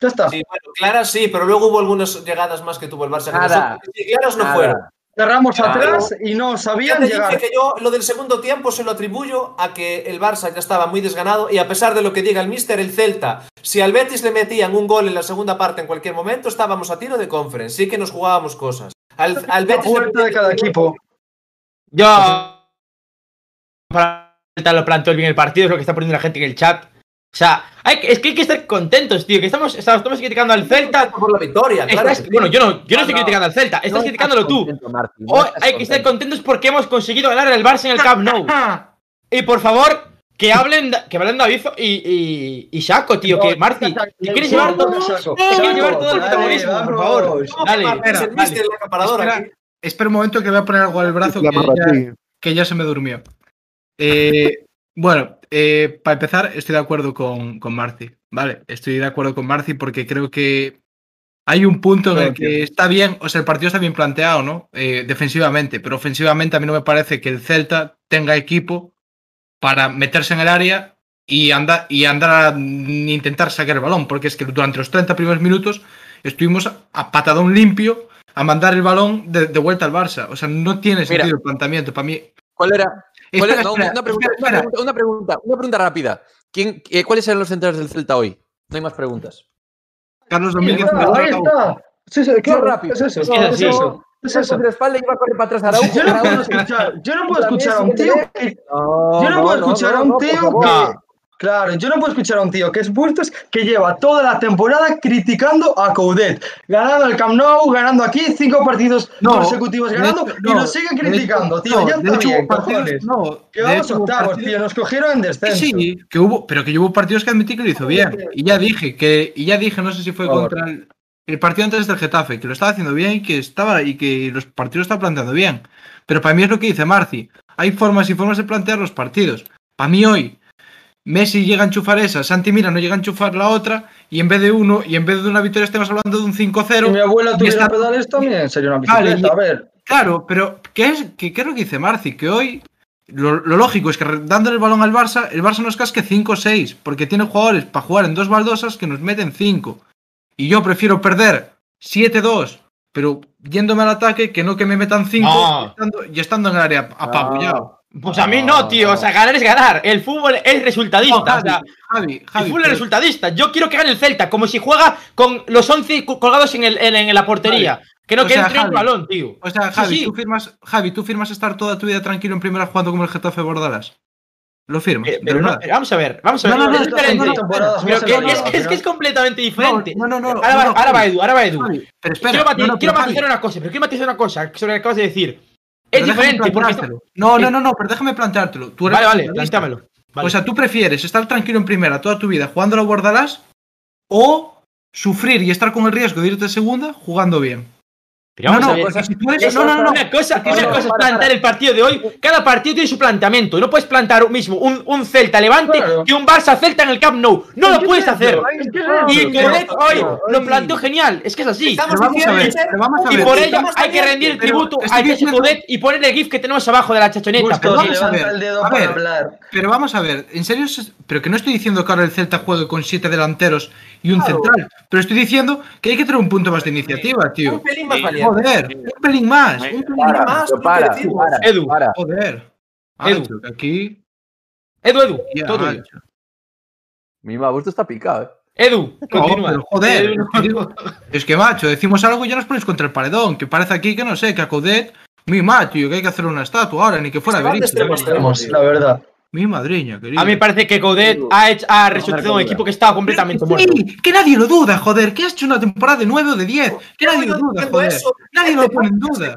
Ya está. Sí, bueno, claras sí, pero luego hubo algunas llegadas más que tuvo el Barça. que claras no Nada. fueron. Cerramos Claro. atrás y no Ya sabían te llegar. dije que yo lo del segundo tiempo se lo atribuyo a que el Barça ya estaba muy desganado y a pesar de lo que diga el míster, el Celta, si al Betis le metían un gol en la segunda parte en cualquier momento, estábamos a tiro de conference, sí que nos jugábamos cosas. Al, al La Betis puerta de cada equipo. Yo. Para lo planteó bien el partido, es lo que está poniendo la gente en el chat. O sea, hay que- es que hay que estar contentos, tío. Que estamos, estamos, criticando al Celta. por la victoria, claro. Estás- bueno, yo no, yo no No, estoy criticando al Celta, estás No criticándolo estás tú. no Hoy hay que estar contento. contentos porque hemos conseguido ganar el Barça en el Camp Nou. Y por favor, que hablen, que hablen David y, y, y Shaco, tío. Que Marti, que quieres llevar todo, quieres llevar el protagonismo, por favor. ¿Cómo que Dale, espera, un momento que voy a poner algo al brazo ya, que ya se me durmió. Eh, bueno, eh, para empezar, estoy de acuerdo con, con Marci, ¿vale? Estoy de acuerdo con Marci porque creo que hay un punto en el que está bien, o sea, el partido está bien planteado, ¿no? Eh, defensivamente, pero ofensivamente a mí no me parece que el Celta tenga equipo para meterse en el área y, anda, y andar a intentar sacar el balón, porque es que durante los 30 primeros minutos estuvimos a patadón limpio a mandar el balón de, de vuelta al Barça. O sea, no tiene Mira. sentido el planteamiento. Para mí, ¿Cuál era? Cuál era- Espera, no, espera, una, pregunta, espera, una pregunta, una pregunta, una pregunta rápida. ¿Quién, eh, ¿Cuáles eran los centrales del Celta hoy? No hay más preguntas. Carlos Ahí Domínguez. está, ahí está. Sí, sí, claro, rápido. es eso. Es Es eso. Es Con eso. la espalda iba a correr para atrás a Araujo. Yo no puedo escuchar, yo no puedo También escuchar a un tío que, yo no puedo escuchar a un tío que, claro, yo no puedo escuchar a un tío que es Bustos que lleva toda la temporada criticando a Coudet, ganando el Camp Nou, ganando aquí cinco partidos No, consecutivos ganando hecho, y no, nos sigue criticando, tío, no, ya está hecho, bien, partidos- cojones. no, Que vamos hecho, octavos, partidos- tío, nos cogieron en descenso. sí, que hubo, pero que yo hubo partidos que admití que lo hizo bien. Y ya dije que, y ya dije, no sé si fue Por contra el, el partido antes del Getafe, que lo estaba haciendo bien y que estaba y que los partidos lo estaba planteando bien. Pero para mí es lo que dice Marci. Hay formas y formas de plantear los partidos. Para mí hoy, Messi llega a enchufar esa, Santi Mira no llega a enchufar la otra, y en vez de uno, y en vez de una victoria estemos hablando de un 5-0. Si mi abuela tuviera está- pedales también sería una Vale, bicicleta. A ver, Claro, pero ¿qué es, qué, qué es lo que dice Marci? Que hoy lo, lo lógico es que dándole el balón al Barça, el Barça nos casque 5 o 6, porque tiene jugadores para jugar en dos baldosas que nos meten 5. Y yo prefiero perder 7-2, pero yéndome al ataque, que no que me metan 5 No. y, estando, y estando en el área apabullado. Pues a mí no, tío. O sea, ganar es ganar. El fútbol es resultadista. No, o sea, Javi, Javi, el fútbol es resultadista. Yo quiero que gane el Celta, como si juega con los 11 co- colgados en, el, en, en la portería. Que no O que sea, entre un balón, tío. O sea, Javi, sí. ¿tú firmas, Javi, ¿tú firmas estar toda tu vida tranquilo en primera jugando como el Getafe Bordalas? Lo firmas. Eh, pero no, pero vamos a ver, vamos a ver. No, no, no, es que- es, completamente diferente. No, no, no, ahora, va, no, ahora va. Edu, ahora va Edu. Javi, pero espera, quiero matizar una cosa, pero quiero matizar una cosa sobre lo que acabas de decir. Es diferente, porque. No, no, no, no, pero déjame planteártelo. Tú eres Vale, vale. Vale. O sea, tú prefieres estar tranquilo en primera toda tu vida jugando a la Bordalás o sufrir y estar con el riesgo de irte a segunda jugando bien. Pero No, vamos no, a ver. porque si tú eres- Eso- no, no, no, no. Una cosa, No, una no, cosa es para. el partido de hoy. Cada partido tiene su planteamiento. No puedes plantar un mismo un, un Celta Levante Claro. que un Barça Celta en el Camp Nou. No lo ¿Qué puedes es hacer. Y eso, Codet hoy lo planteó genial. Es que es así. Estamos Pero vamos a diciendo ver, que ser pero vamos a Y por ello hay que rendir tributo a ese Codet y ponerle el GIF que tenemos abajo de la chachoneta. Pero vamos a ver, el dedo a para ver. hablar. Pero vamos a ver, en serio, pero que no estoy diciendo que ahora el Celta juegue con siete delanteros y un central, pero estoy diciendo que hay que tener un punto más de iniciativa, tío. Un pelín más. Joder, un pelín más, un pelín Para, más. para, Edu. para. Joder. Edu. aquí. Edu, Edu, ya, todo tuyo. Mi ma, esto está picado, eh. Edu, continúa. joder, Edu, es (laughs) que digo- es que macho, decimos algo y ya nos ponéis contra el paredón, que parece aquí que no sé, que a Codet, mi macho, que hay que hacer una estatua ahora, ni que fuera Vamos, la verdad. Mi madriña, querido. A mí me parece que Codet ha, hecho, ha resucitado un equipo que estaba completamente muerto. Sí, que nadie lo duda, joder, que has hecho una temporada de 9 o de 10, que nadie lo duda, diciendo joder. eso, Nadie este lo pone en duda.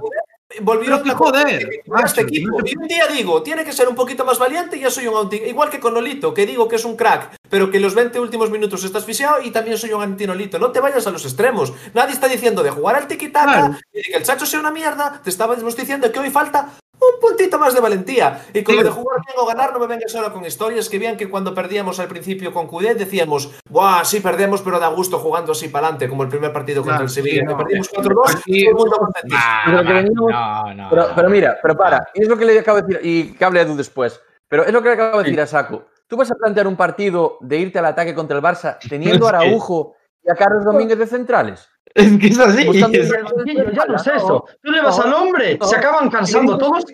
Que otra joder, este macho, equipo. Y un día digo, tiene que ser un poquito más valiente y yo soy un anti... Igual que con Nolito, que digo que es un crack, pero que los 20 últimos minutos estás fisiado y también soy un anti-Nolito. No te vayas a los extremos. Nadie está diciendo de jugar al tiki-taka Claro. y de que el Chacho sea una mierda. Te estábamos diciendo que hoy falta un puntito más de valentía. Y con Sí. lo de jugar bien o ganar, no me vengas ahora con historias que bien que cuando perdíamos al principio con Cudet decíamos, ¡buah! Sí, perdemos, pero da gusto jugando así para adelante, como el primer partido contra Claro, el Sevilla. sí, no. perdimos 4-2, Aquí- todo el mundo. Ah, que venimos- no, no, Pero, pero mira, pero para. Y es lo que le acabo de decir, y que hable Edu después. Pero es lo que le acabo de decir a Saco. Tú vas a plantear un partido de irte al ataque contra el Barça teniendo a (laughs) Araujo y a Carlos Domínguez de centrales. Es que es así. Es- Sencillo, ya no es eso. Tú le vas al hombre, se acaban cansando todos.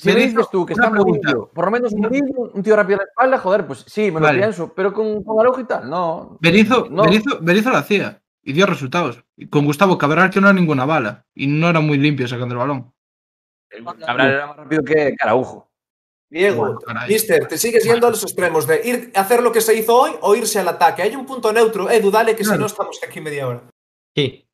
Si me dices tú que está. Murillo, por lo menos Murillo, un tío rápido a la espalda, joder, pues sí, me lo Vale. pienso. Pero con, con Araujo y tal, no. Berizzo, No. Berizzo, Berizzo lo hacía y dio resultados. Y con Gustavo Cabral que no era ninguna bala y no era muy limpio sacando el balón. Cabral era más rápido que, que Araujo. Diego, Bueno. Mister, te sigues yendo a los extremos de ir a hacer lo que se hizo hoy o irse al ataque. Hay un punto neutro. Edu, dale que si no estamos aquí media hora. Sí.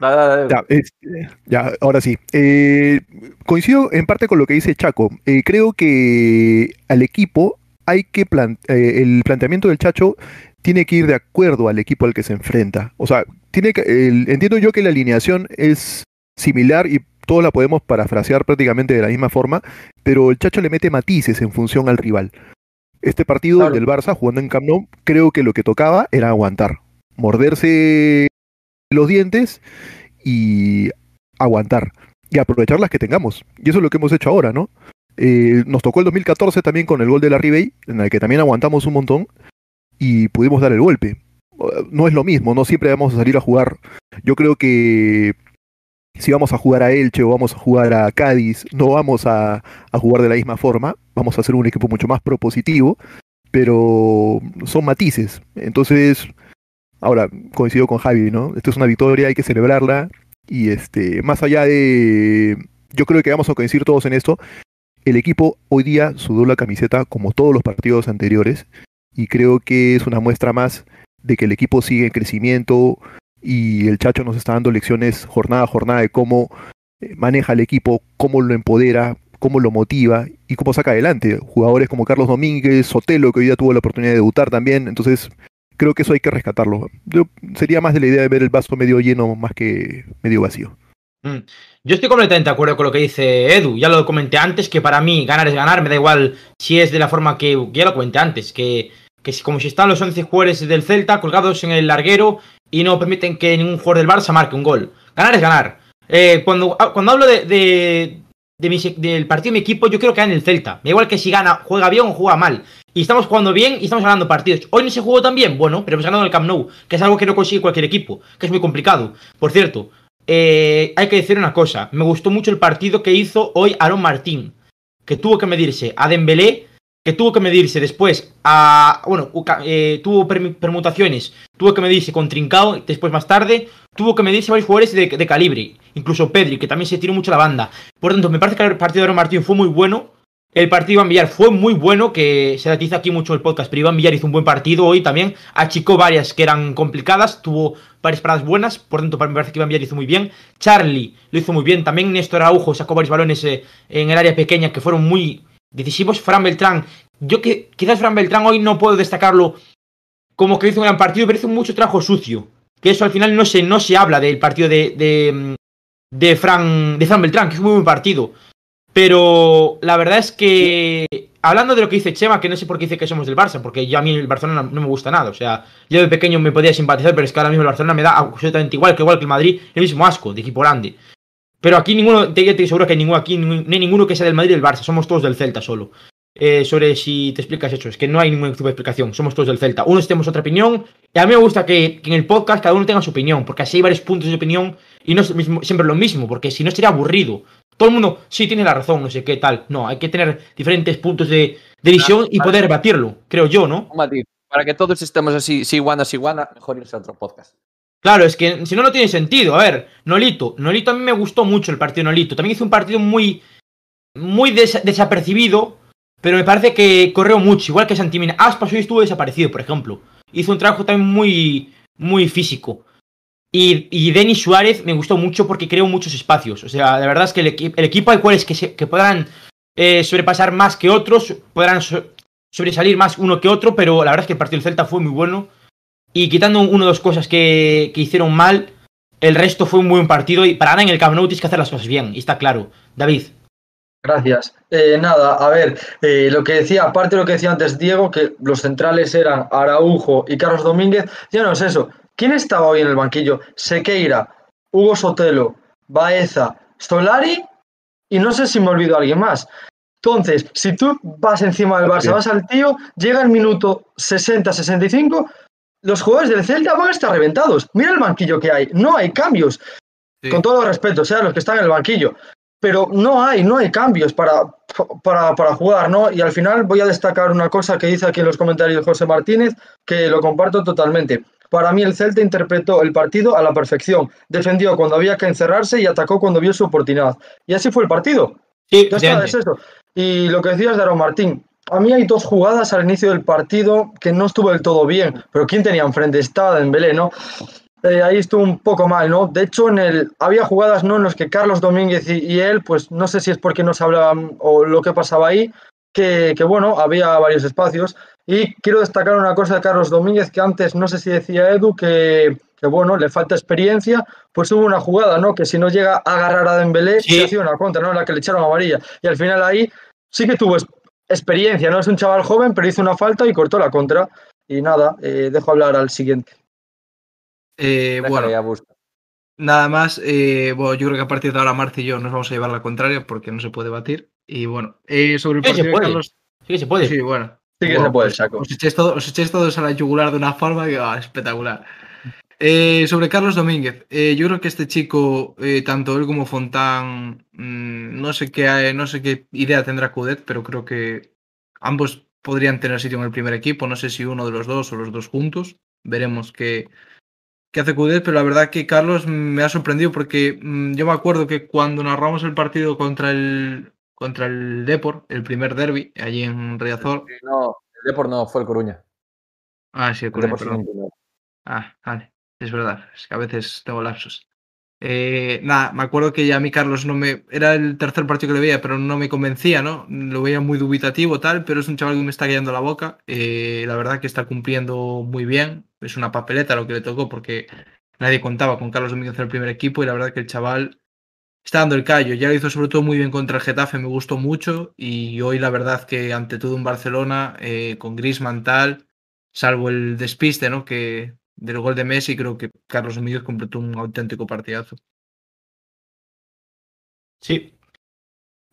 Dale, dale, dale. Ya, ya, ahora sí. Eh, coincido en parte con lo que dice Chaco. Eh, creo que al equipo hay que plan- eh, el planteamiento del Chacho tiene que ir de acuerdo al equipo al que se enfrenta. O sea, tiene que, el- entiendo yo que la alineación es similar y todos la podemos parafrasear prácticamente de la misma forma, pero el Chacho le mete matices en función al rival. Este partido Claro. del Barça jugando en Camp Nou, creo que lo que tocaba era aguantar, morderse los dientes y aguantar y aprovechar las que tengamos. Y eso es lo que hemos hecho ahora, ¿no? Eh, nos tocó el 2014 también con el gol de la Ribey, en el que también aguantamos un montón y pudimos dar el golpe. No es lo mismo, no siempre vamos a salir a jugar. Yo creo que si vamos a jugar a Elche o vamos a jugar a Cádiz, no vamos a, jugar de la misma forma, vamos a hacer un equipo mucho más propositivo, pero son matices. Entonces, ahora coincido con Javi, ¿no? Esto es una victoria, hay que celebrarla y este, más allá de, yo creo que vamos a coincidir todos en esto. El equipo hoy día sudó la camiseta como todos los partidos anteriores y creo que es una muestra más de que el equipo sigue en crecimiento y el Chacho nos está dando lecciones jornada a jornada de cómo eh, maneja el equipo, cómo lo empodera, cómo lo motiva y cómo saca adelante. Jugadores como Carlos Domínguez, Sotelo, que hoy día tuvo la oportunidad de debutar también. Entonces, creo que eso hay que rescatarlo. Yo sería más de la idea de ver el vaso medio lleno más que medio vacío. Mm. Yo estoy completamente de acuerdo con lo que dice Edu. Ya lo comenté antes, que para mí ganar es ganar. Me da igual si es de la forma que ya lo comenté antes, que, que como si están los 11 jugadores del Celta colgados en el larguero y no permiten que ningún jugador del Barça marque un gol. Ganar es ganar. Eh, cuando, ah, cuando hablo de, de- de mi del partido de mi equipo, yo creo que gana el Celta. Me da igual que si gana, juega bien o juega mal. Y estamos jugando bien y estamos ganando partidos. Hoy no se jugó tan bien, bueno, pero hemos ganado en el Camp Nou, que es algo que no consigue cualquier equipo, que es muy complicado. Por cierto, eh, hay que decir una cosa. Me gustó mucho el partido que hizo hoy Aaron Martín, que tuvo que medirse a Dembélé, que tuvo que medirse después a... Bueno, eh, tuvo permutaciones, tuvo que medirse con Trincao, después más tarde, tuvo que medirse a varios jugadores de, de calibre, incluso Pedri, que también se tiró mucho la banda. Por tanto, me parece que el partido de Aaron Martín fue muy bueno. El partido de Iván Villar fue muy bueno, que se datiza aquí mucho el podcast, pero Iván Villar hizo un buen partido hoy también, achicó varias que eran complicadas, tuvo varias paradas buenas, por tanto me parece que Iván Villar hizo muy bien. Charlie lo hizo muy bien, también Néstor Araujo sacó varios balones eh, en el área pequeña que fueron muy decisivos. Fran Beltrán, yo que quizás Fran Beltrán hoy no puedo destacarlo como que hizo un gran partido, pero hizo mucho trabajo sucio, que eso al final no se, no se habla del partido de, de, de Fran, de Fran Beltrán, que es un muy buen partido. Pero la verdad es que, hablando de lo que dice Chema, que no sé por qué dice que somos del Barça, porque yo a mí el Barcelona no me gusta nada. O sea, yo de pequeño me podía simpatizar, pero es que ahora mismo el Barcelona me da absolutamente igual que igual que el Madrid, el mismo asco, de equipo grande. Pero aquí ninguno, te, te seguro que hay ninguno aquí, no hay ninguno que sea del Madrid y del Barça, somos todos del Celta solo. Eh, sobre si te explicas eso, es que no hay ningún tipo de explicación, somos todos del Celta. Unos tenemos otra opinión, y a mí me gusta que, que en el podcast cada uno tenga su opinión, porque así hay varios puntos de opinión y no es mismo- siempre lo mismo, porque si no sería aburrido. Todo el mundo, sí, tiene la razón, no sé qué tal. No, hay que tener diferentes puntos de, de visión y poder batirlo, creo yo, ¿no? Para que todos estemos así, si iguana, si iguana, mejor irse a otro podcast. Claro, es que si no, no tiene sentido. A ver, Nolito. Nolito a mí me gustó mucho el partido Nolito. También hizo un partido muy. Muy des- desapercibido. Pero me parece que corrió mucho. Igual que Santimina. Aspas hoy estuvo desaparecido, por ejemplo. Hizo un trabajo también muy. Muy físico. Y, y Denis Suárez me gustó mucho porque creó muchos espacios. O sea, la verdad es que el, equi- el equipo hay cuales que, que podrán eh, sobrepasar más que otros. Podrán so- sobresalir más uno que otro. Pero la verdad es que el partido del Celta fue muy bueno. Y quitando una o dos cosas que, que hicieron mal, el resto fue un buen partido. Y para ganar en el Camp Nou tienes que hacer las cosas bien. Y está claro. David. Gracias. Eh, nada, a ver, eh, lo que decía, aparte de lo que decía antes Diego, que los centrales eran Araujo y Carlos Domínguez, ya no es eso. ¿Quién estaba hoy en el banquillo? Sequeira, Hugo Sotelo, Baeza, Solari y no sé si me olvido a alguien más. Entonces, si tú vas encima del Barça, vas al tío, llega el minuto 60-65, los jugadores del Celta van a estar reventados. Mira el banquillo que hay, no hay cambios Sí. con todo respeto, o sea, los que están en el banquillo. Pero no hay, no hay cambios para, para, para jugar, ¿no? Y al final voy a destacar una cosa que dice aquí en los comentarios José Martínez, que lo comparto totalmente. Para mí el Celta interpretó el partido a la perfección. Defendió cuando había que encerrarse y atacó cuando vio su oportunidad. Y así fue el partido. Sí, Ya está, es eso. Y lo que decías de Aaron Martín, a mí hay dos jugadas al inicio del partido que no estuvo del todo bien, pero ¿quién tenía enfrente? Estaba Dembélé, ¿no? Eh, ahí estuvo un poco mal, ¿no? De hecho, en el había jugadas ¿no? en los que Carlos Domínguez y, y él, pues no sé si es porque no se hablaban o lo que pasaba ahí, que, que, bueno, había varios espacios. Y quiero destacar una cosa de Carlos Domínguez, que antes no sé si decía Edu, que, que bueno, le falta experiencia, pues hubo una jugada, ¿no? Que si no llega a agarrar a Dembélé, Sí. se hacía una contra, ¿no? La que le echaron amarilla. Y al final ahí sí que tuvo experiencia, ¿no? Es un chaval joven, pero hizo una falta y cortó la contra. Y nada, eh, dejo hablar al siguiente. Eh, bueno, nada más. eh, bueno, yo creo que a partir de ahora Marci y yo nos vamos a llevar la contraria porque no se puede batir. Y bueno, eh, sobre el Sí, se partido de puede. Carlos. Sí que se puede. Sí, bueno. Sí que Bueno, se puede, pues, saco. Os echéis, todo- os echéis todos a la yugular de una forma que ah, espectacular. Eh, sobre Carlos Domínguez, eh, yo creo que este chico, eh, tanto él como Fontán, mm, no sé qué hay- no sé qué idea tendrá Cudet, pero creo que ambos podrían tener sitio en el primer equipo. No sé si uno de los dos o los dos juntos. Veremos qué, qué hace Cudet, pero la verdad que Carlos me ha sorprendido porque mm, yo me acuerdo que cuando narramos el partido contra el contra el Depor, el primer derby, allí en Riazor. No, el Depor no, fue el Coruña. Ah, sí, el Coruña, perdón. Ah, vale. Es verdad. Es que a veces tengo lapsos. Eh, nada, me acuerdo que ya a mí Carlos no me. Era el tercer partido que le veía, pero no me convencía, ¿no? Lo veía muy dubitativo, tal, pero es un chaval que me está callando la boca. Eh, la verdad que está cumpliendo muy bien. Es una papeleta lo que le tocó porque nadie contaba con Carlos Domínguez en el primer equipo y la verdad que el chaval está dando el callo. Ya lo hizo sobre todo muy bien contra el Getafe, me gustó mucho. Y hoy la verdad que ante todo en Barcelona, eh, con Griezmann tal, salvo el despiste, ¿no? Que del gol de Messi, creo que Carlos Domínguez completó un auténtico partidazo. Sí.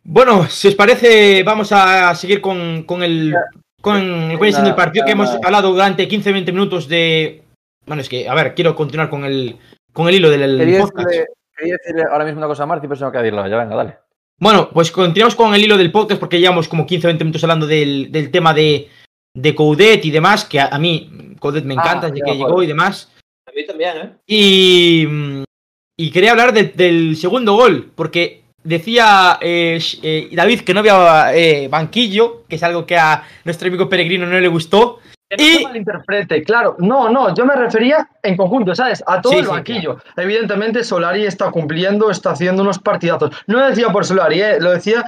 Bueno, si os parece, vamos a seguir con, con el con el, partido que hemos hablado durante 15-20 minutos de. Bueno, es que, a ver, quiero continuar con el, con el hilo del Quería podcast. decirle, quería decirle ahora mismo una cosa a Marti, pero se me acaba de irla. Ya venga, dale. Bueno, pues continuamos con el hilo del podcast porque llevamos como 15-20 minutos hablando del, del tema de, de Coudet y demás, que a, a mí Coudet me encanta Ah, desde que llegó y demás. A mí también, ¿eh? Y, y quería hablar del- del segundo gol, porque decía eh, eh, David que no había eh, banquillo, que es algo que a nuestro amigo Peregrino no le gustó. Que no Y- se malinterprete, claro. No, no, yo me refería en conjunto, ¿sabes? A todo Sí, el sí, banquillo. Evidentemente, Solari está cumpliendo, está haciendo unos partidazos. No lo decía por Solari, ¿eh? lo decía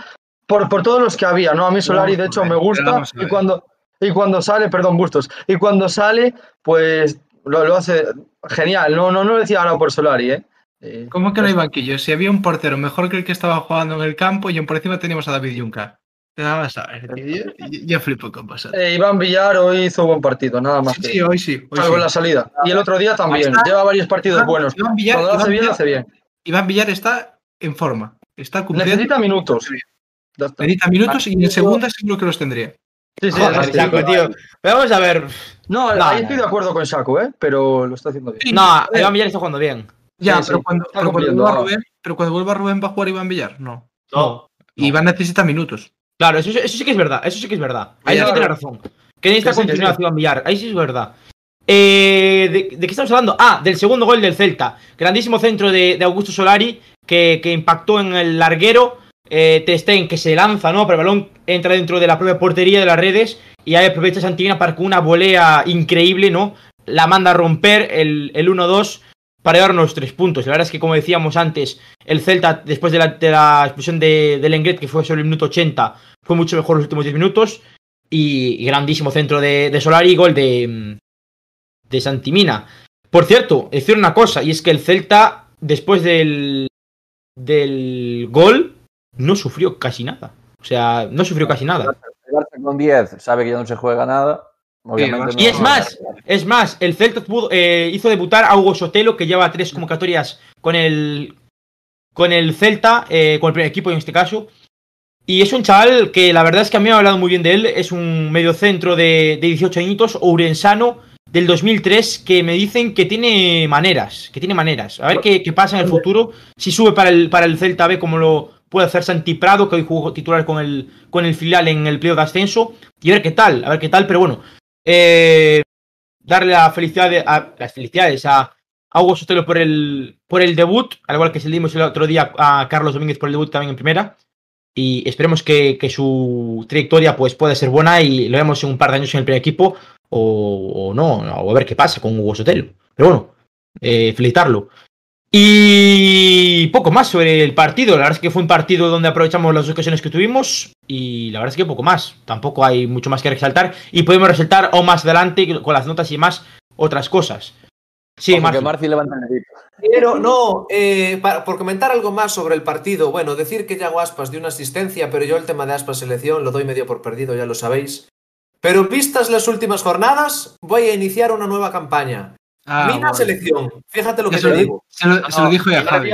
por, por todos los que había, ¿no? A mí Solari, de hecho, me gusta. Y cuando, y cuando sale, perdón, Bustos, y cuando sale, pues lo, lo hace genial. No, no, no lo decía ahora por Solari, ¿eh? Eh, ¿Cómo que no hay banquillo? Si había un portero mejor que el que estaba jugando en el campo y por encima teníamos a David Junca. Nada más a ver, tío, Yo, yo- yo flipo con vosotros. eh, Iván Villar hoy hizo buen partido, nada más. Sí, que- sí, hoy sí. Hoy salvo sí. en la salida. Y el otro día también. está. Lleva varios partidos Iván- buenos. Iván Villar, Cuando lo hace Iván bien, lo hace bien. Iván Villar está en forma. Está cumpliendo. Necesita minutos. Necesita minutos y en segunda seguro que los tendría. Sí, sí, Joder, sí. Chaco, tío. Pero vamos a ver. No, No, ahí no, estoy no. de acuerdo con Saco, ¿eh? Pero lo está haciendo bien. No, Iván Villar está jugando bien. ya, sí, pero, sí. cuando, pero, cuando vuelva Rubén, pero cuando vuelva Rubén va a jugar Iván Villar. No. No. Iván necesita minutos. Claro, eso, eso sí que es verdad. Eso sí que es verdad. Ahí sí que tiene razón. Que necesita continuidad. Iván Villar. Ahí sí es verdad. Eh, ¿de, de qué estamos hablando? Ah, del segundo gol del Celta. Grandísimo centro de, de Augusto Solari que, que impactó en el larguero. Eh, Ter Stegen que se lanza, ¿no? Pero el balón entra dentro de la propia portería de las redes. Y ahí aprovecha Santimina para con una volea increíble, ¿no? La manda a romper el, el 1-2 para llevarnos tres puntos. La verdad es que, como decíamos antes, el Celta, después de la, de la expulsión de, de Lenglet, que fue sobre el minuto 80, fue mucho mejor los últimos 10 minutos. Y, grandísimo centro de, de Solari y gol de, de Santimina. Por cierto, decir una cosa, y es que el Celta, después del, del gol, no sufrió casi nada. O sea, no sufrió casi nada. El Barça con 10 sabe que ya no se juega nada. Obviamente Y no- es más, es más, el Celta eh, hizo debutar a Hugo Sotelo, que lleva tres convocatorias con el, con el Celta, eh, con el primer equipo en este caso. Y es un chaval que la verdad es que a mí me ha hablado muy bien de él. Es un mediocentro de, de 18 añitos, ourensano, del 2003, que me dicen que tiene maneras, que tiene maneras. A ver qué, qué pasa en el futuro. Si sube para el, para el Celta, a ver cómo lo puede hacer Santi Prado, que hoy jugó titular con el, con el filial en el playoff de ascenso. Y a ver qué tal, a ver qué tal, pero bueno. Eh, darle la felicidad a, las felicidades a, Hugo Sotelo por el, por el debut, al igual que se le dimos el otro día a Carlos Domínguez por el debut también en primera. Y esperemos que, que su trayectoria pues, pueda ser buena y lo vemos en un par de años en el primer equipo o, o no, o a ver qué pasa con Hugo Sotelo. Pero bueno, eh, felicitarlo. Y poco más sobre el partido. La verdad es que fue un partido donde aprovechamos las ocasiones que tuvimos y la verdad es que poco más. Tampoco hay mucho más que resaltar y podemos resaltar aún más adelante con las notas y más otras cosas. Sí, que Marci. Levanta el dedito. Pero no, eh, para- por comentar algo más sobre el partido, bueno, decir que Yago Aspas dio una asistencia, pero yo el tema de Aspas selección lo doy medio por perdido, ya lo sabéis. Pero vistas las últimas jornadas, voy a iniciar una nueva campaña. Ah, Mina bueno. selección, fíjate lo que Eso te lo- digo. Se lo, se lo dijo ya Javi.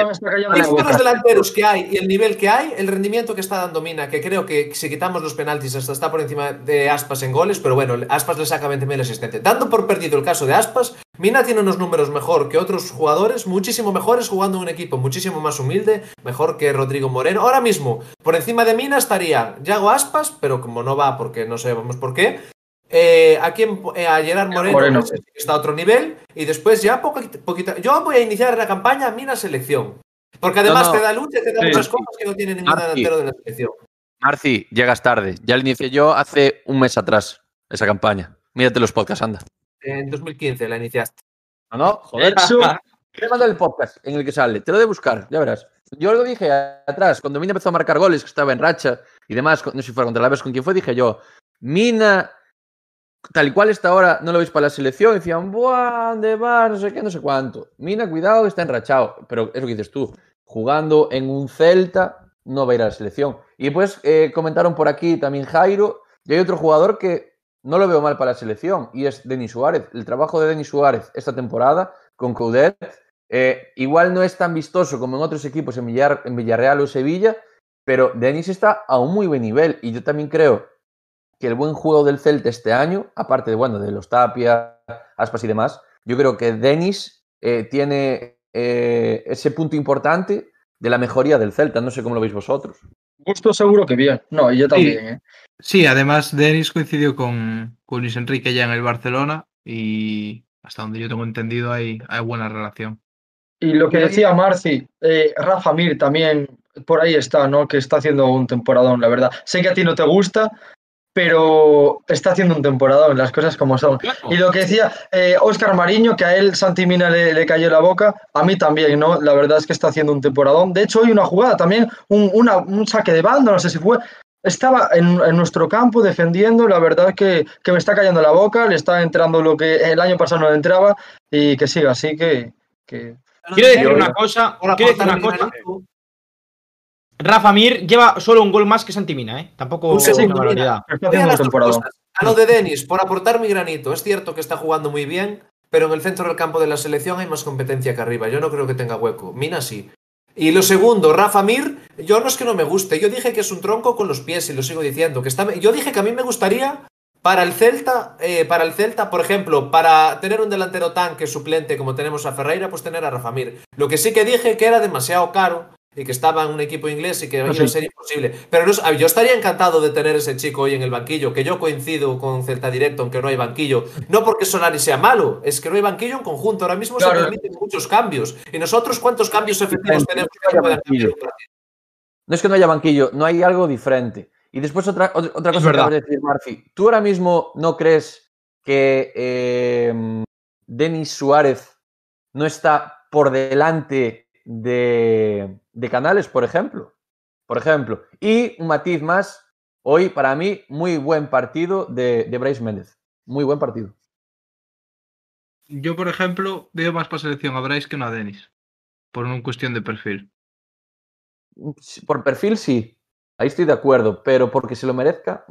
Visto los delanteros que hay y el nivel que hay, el rendimiento que está dando Mina, que creo que si quitamos los penaltis hasta está por encima de Aspas en goles, pero bueno, Aspas le saca 20.000 asistentes. Dando por perdido el caso de Aspas, Mina tiene unos números mejor que otros jugadores, muchísimo mejores jugando en un equipo muchísimo más humilde, mejor que Rodrigo Moreno. Ahora mismo, por encima de Mina estaría Yago Aspas, pero como no va porque no sabemos por qué, eh, aquí en- eh, a Gerard Moreno, Moreno. que está a otro nivel, y después ya poco, poquita. Yo voy a iniciar la campaña Mina selección. Porque además No, no. te da lucha, te da Sí, muchas cosas que no tiene ningún Marci. delantero de la selección. Marci, llegas tarde. Ya lo inicié yo hace un mes atrás, esa campaña. Mírate los podcasts, anda. En 2015 la iniciaste. ¿No, no? Joder. Te mandar el podcast en el que sale. Te lo de buscar, ya verás. Yo lo dije atrás, cuando Mina empezó a marcar goles, que estaba en racha y demás, no sé si fue contra la vez con quién fue, dije yo, Mina, tal y cual está ahora, no lo veis para la selección, decían, buah, de bar, no sé qué, no sé cuánto. Mina, cuidado, está enrachado. Pero es lo que dices tú, jugando en un Celta, no va a ir a la selección. Y eh, comentaron por aquí también Jairo, y hay otro jugador que no lo veo mal para la selección, y es Denis Suárez. El trabajo de Denis Suárez esta temporada con Coudet, eh, igual no es tan vistoso como en otros equipos en, en Villarreal o Sevilla, pero Denis está a un muy buen nivel, y yo también creo que el buen juego del Celta este año, aparte de, bueno, de los Tapia, Aspas y demás, yo creo que Denis eh, tiene eh, ese punto importante de la mejoría del Celta. No sé cómo lo veis vosotros. Gusto seguro que bien. No, y yo también, ¿eh? Sí, además Denis coincidió con, con Luis Enrique ya en el Barcelona y hasta donde yo tengo entendido hay, hay buena relación. Y lo que decía Marci, eh, Rafa Mir también por ahí está, ¿no? Que está haciendo un temporadón, la verdad. Sé que a ti no te gusta, pero está haciendo un temporadón, las cosas como son. Y lo que decía Oscar Mariño, que a él Santi Mina le, le, cayó la boca, a mí también, ¿no? La verdad es que está haciendo un temporadón. De hecho, hoy una jugada también, un, una, un saque de banda, no sé si fue. Estaba en, en nuestro campo defendiendo, la verdad que, que, me está cayendo la boca, le está entrando lo que el año pasado no le entraba y que siga así que... que... Quiero decir una cosa, quiero decir una cosa. Rafa Mir lleva solo un gol más que Santimina, ¿eh? Tampoco un segundo, una barbaridad. A lo de Denis, por aportar mi granito, es cierto que está jugando muy bien, pero en el centro del campo de la selección hay más competencia que arriba. Yo no creo que tenga hueco. Mina sí. Y lo segundo, Rafa Mir, yo no es que no me guste, yo dije que es un tronco con los pies y lo sigo diciendo. Que está, yo dije que a mí me gustaría para el Celta, eh, para el Celta, por ejemplo, para tener un delantero tanque suplente como tenemos a Ferreira, pues tener a Rafa Mir. Lo que sí que dije que era demasiado caro y que estaba en un equipo inglés y que iba a ser imposible. Pero no, yo estaría encantado de tener ese chico hoy en el banquillo, que yo coincido con Celta Directo, aunque no hay banquillo. No porque Solari sea malo, es que no hay banquillo en conjunto. Ahora mismo claro. se permiten muchos cambios. ¿Y nosotros cuántos cambios efectivos tenemos que cambiar? No es que no haya banquillo, no hay algo diferente. Y después otra, otra cosa que acabas de decir, Marfi. ¿Tú ahora mismo no crees que eh, Denis Suárez no está por delante de, de, Canales, por ejemplo? Por ejemplo. Y un matiz más, hoy para mí, muy buen partido de, de Bryce Méndez. Muy buen partido. Yo, por ejemplo, veo más para selección a Bryce que no a Denis. Por una cuestión de perfil. Por perfil, sí. Ahí estoy de acuerdo, pero porque se lo merezca.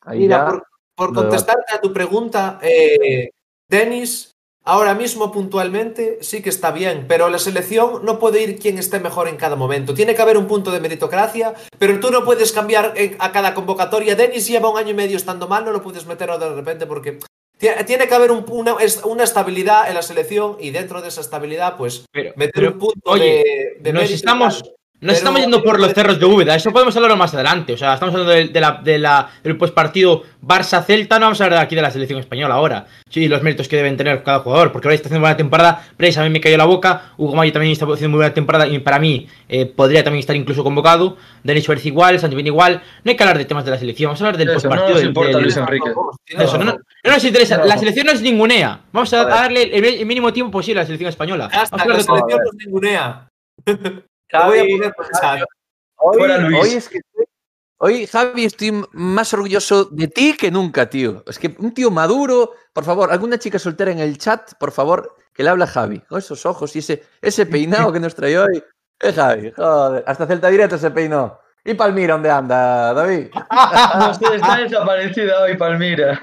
Ahí Mira, ya por, por contestarte a tu pregunta, eh, Denis, ahora mismo puntualmente sí que está bien, pero la selección no puede ir quien esté mejor en cada momento. Tiene que haber un punto de meritocracia, pero tú no puedes cambiar a cada convocatoria. Denis lleva un año y medio estando mal, no lo puedes meter de repente porque tiene que haber un, una, una, estabilidad en la selección y dentro de esa estabilidad, pues pero, meter pero, un punto oye, de, de nos mérito estamos, Nos estamos yendo por los cerros de Úbeda, eso podemos hablarlo más adelante. O sea, estamos hablando de, de la, de la, del postpartido Barça-Celta, no vamos a hablar aquí de la selección española ahora. Sí, los méritos que deben tener cada jugador, porque ahora está haciendo buena temporada. Bryce a mí me cayó la boca, Hugo Mayo también está haciendo muy buena temporada y para mí eh, podría también estar incluso convocado. Denis Suárez igual, Santos igual. No hay que hablar de temas de la selección, vamos a hablar del postpartido. No nos importa del, Luis Enrique. Eso, no, no, no, nos interesa, la selección no es ningunea. Vamos a darle el, el mínimo tiempo posible a la selección española. Hasta Vamos a la hablar selección no es ningunea. (laughs) Te voy a poner pensar. Hoy, Fuera Luis. hoy es que hoy, Javi, estoy más orgulloso de ti que nunca, tío. Es que un tío maduro, por favor, alguna chica soltera en el chat, por favor, que le habla a Javi, con esos ojos y ese, ese peinado que nos trae hoy. Eh, Javi, joder, hasta Celta Directo se peinó. ¿Y Palmira dónde anda, David? (laughs) No sé, está desaparecida hoy Palmira.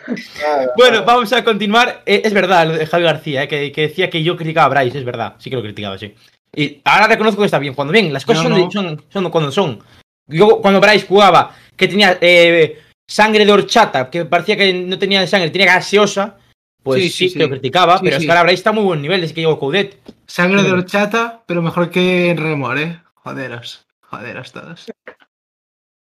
Bueno, vamos a continuar. Eh, es verdad, lo de Javi García, eh, que, que, decía que yo criticaba a Bryce, es verdad. Sí que lo criticaba, sí. Y ahora reconozco que está bien. Cuando bien, las cosas No, son, no. son, son cuando son. Yo, cuando Bryce jugaba, que tenía eh, sangre de horchata, que parecía que no tenía sangre, tenía gaseosa, pues sí, Sí, lo criticaba. Sí, pero es que ahora Bryce está a muy buen nivel desde que llegó Coudet. Sangre de Sí. horchata, pero mejor que en remor, ¿eh? Joderas. Joderas todas.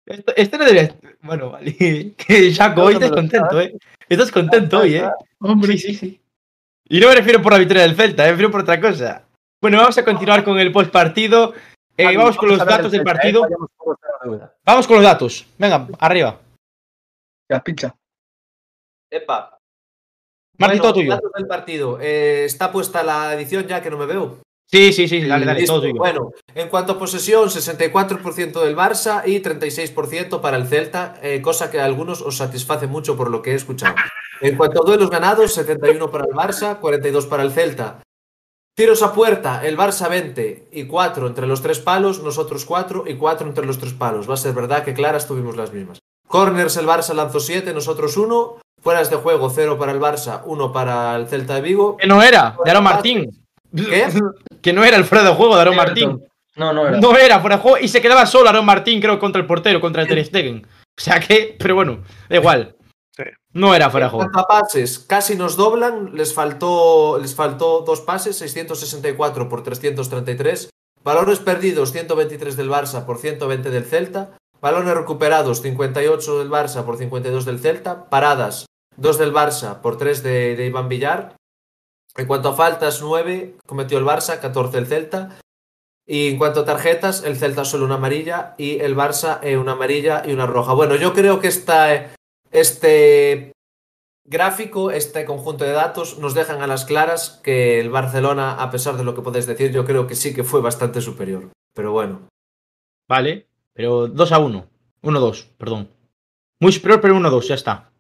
Esto, esto no debería. Bueno, vale. (laughs) Que Jaco, hoy estás contento, ¿eh? Estás contento hoy, ¿eh? Hombre, Sí, sí, sí. Y no me refiero por la victoria del Celta, me refiero por otra cosa. Bueno, vamos a continuar con el postpartido. Eh, Javi, vamos con los datos el del ¿eh? partido. Vamos con los datos. Venga, arriba. Ya, pincha. Epa. Martín, Bueno, todo tuyo. datos del partido. Eh, está puesta la edición ya que no me veo. Sí, sí, sí, dale, dale, todo tuyo. Bueno, en cuanto a posesión, 64% del Barça y 36% para el Celta, eh, cosa que a algunos os satisface mucho por lo que he escuchado. En cuanto a duelos ganados, 71 para el Barça, 42 para el Celta. Tiros a puerta, el Barça 20 y 4 entre los tres palos, nosotros 4 y 4 entre los tres palos. Va a ser verdad que claras tuvimos las mismas. Corners, el Barça lanzó 7, nosotros 1. Fueras de juego, 0 para el Barça, 1 para el Celta de Vigo. Que no era, de Aaron Martín. ¿Qué? (laughs) Que no era el fuera de juego de Aaron. Martín. No, no era. No era fuera de juego y se quedaba solo Aaron Martín, creo, contra el portero, contra el Ter Stegen. O sea que, pero bueno, da igual. No era fuera de juego. pases, casi nos doblan, les faltó, les faltó dos pases, 664 por 333. Valores perdidos, 123 del Barça por 120 del Celta. Balones recuperados, 58 del Barça por 52 del Celta. Paradas, 2 del Barça por 3 de, de Iván Villar. En cuanto a faltas, 9 cometió el Barça, 14 el Celta. Y en cuanto a tarjetas, el Celta solo una amarilla y el Barça eh, una amarilla y una roja. Bueno, yo creo que esta, eh, este gráfico, este conjunto de datos, nos dejan a las claras que el Barcelona, a pesar de lo que podéis decir, yo creo que sí que fue bastante superior. Pero bueno, Vale, pero 2 a 1. 1-2, perdón. Muy superior, pero 1-2, ya está.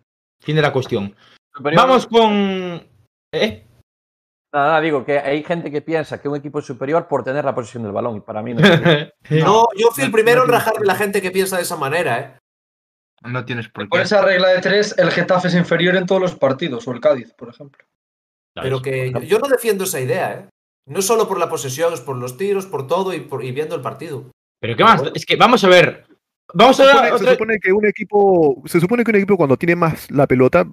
Fin de la cuestión. Superior- Vamos con. ¿Eh? Nada, nada, digo que hay gente que piensa que un equipo es superior por tener la posesión del balón y para mí no es (laughs) no, yo fui el primero en tiene rajar por de la gente que piensa de esa manera, ¿eh? No tienes por Por qué. esa regla de tres, el Getafe es inferior en todos los partidos, o el Cádiz, por ejemplo. Pero que yo, no defiendo esa idea, ¿eh? No solo por la posesión, es por los tiros, por todo y, por, y viendo el partido. Pero ¿qué más? Es que vamos a ver. Vamos Se a ver. supone, se supone que un equipo, se supone que un equipo cuando tiene más la pelota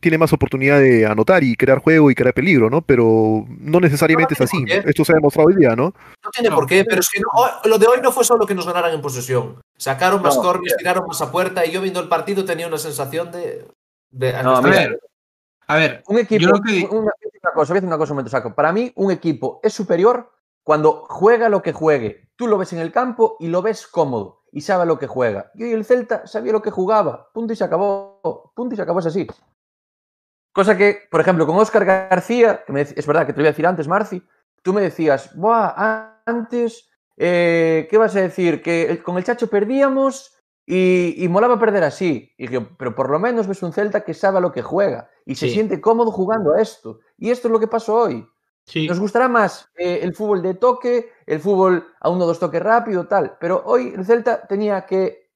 tiene más oportunidad de anotar y crear juego y crear peligro, ¿no? Pero no necesariamente es No, así. Esto se ha demostrado hoy día, ¿no? No tiene No, por qué, pero es que no- hoy- lo de hoy no fue solo que nos ganaran en posesión. Sacaron más No, corners, tiraron más a puerta y yo viendo el partido tenía una sensación de... de No, A ver, a ver, Un equipo, Yo que- una, voy a decir una cosa, voy a decir una cosa un momento, Saco. Para mí, un equipo es superior cuando juega lo que juegue. Tú lo ves en el campo y lo ves cómodo y sabe lo que juega. Y hoy el Celta sabía lo que jugaba. Punto y se acabó. Punto y se acabó, es así. Cosa que, por ejemplo, con Óscar García, que me es verdad que te lo iba a decir antes, Marci, tú me decías, Buah, antes, eh, ¿qué vas a decir? Que el- con el Chacho perdíamos y, y molaba perder así. Y yo, pero por lo menos ves un Celta que sabe a lo que juega y se siente cómodo jugando a esto. Y esto es lo que pasó hoy. Sí. Nos gustará más eh, el fútbol de toque, el fútbol a uno o dos toques rápido, tal. Pero hoy el Celta tenía que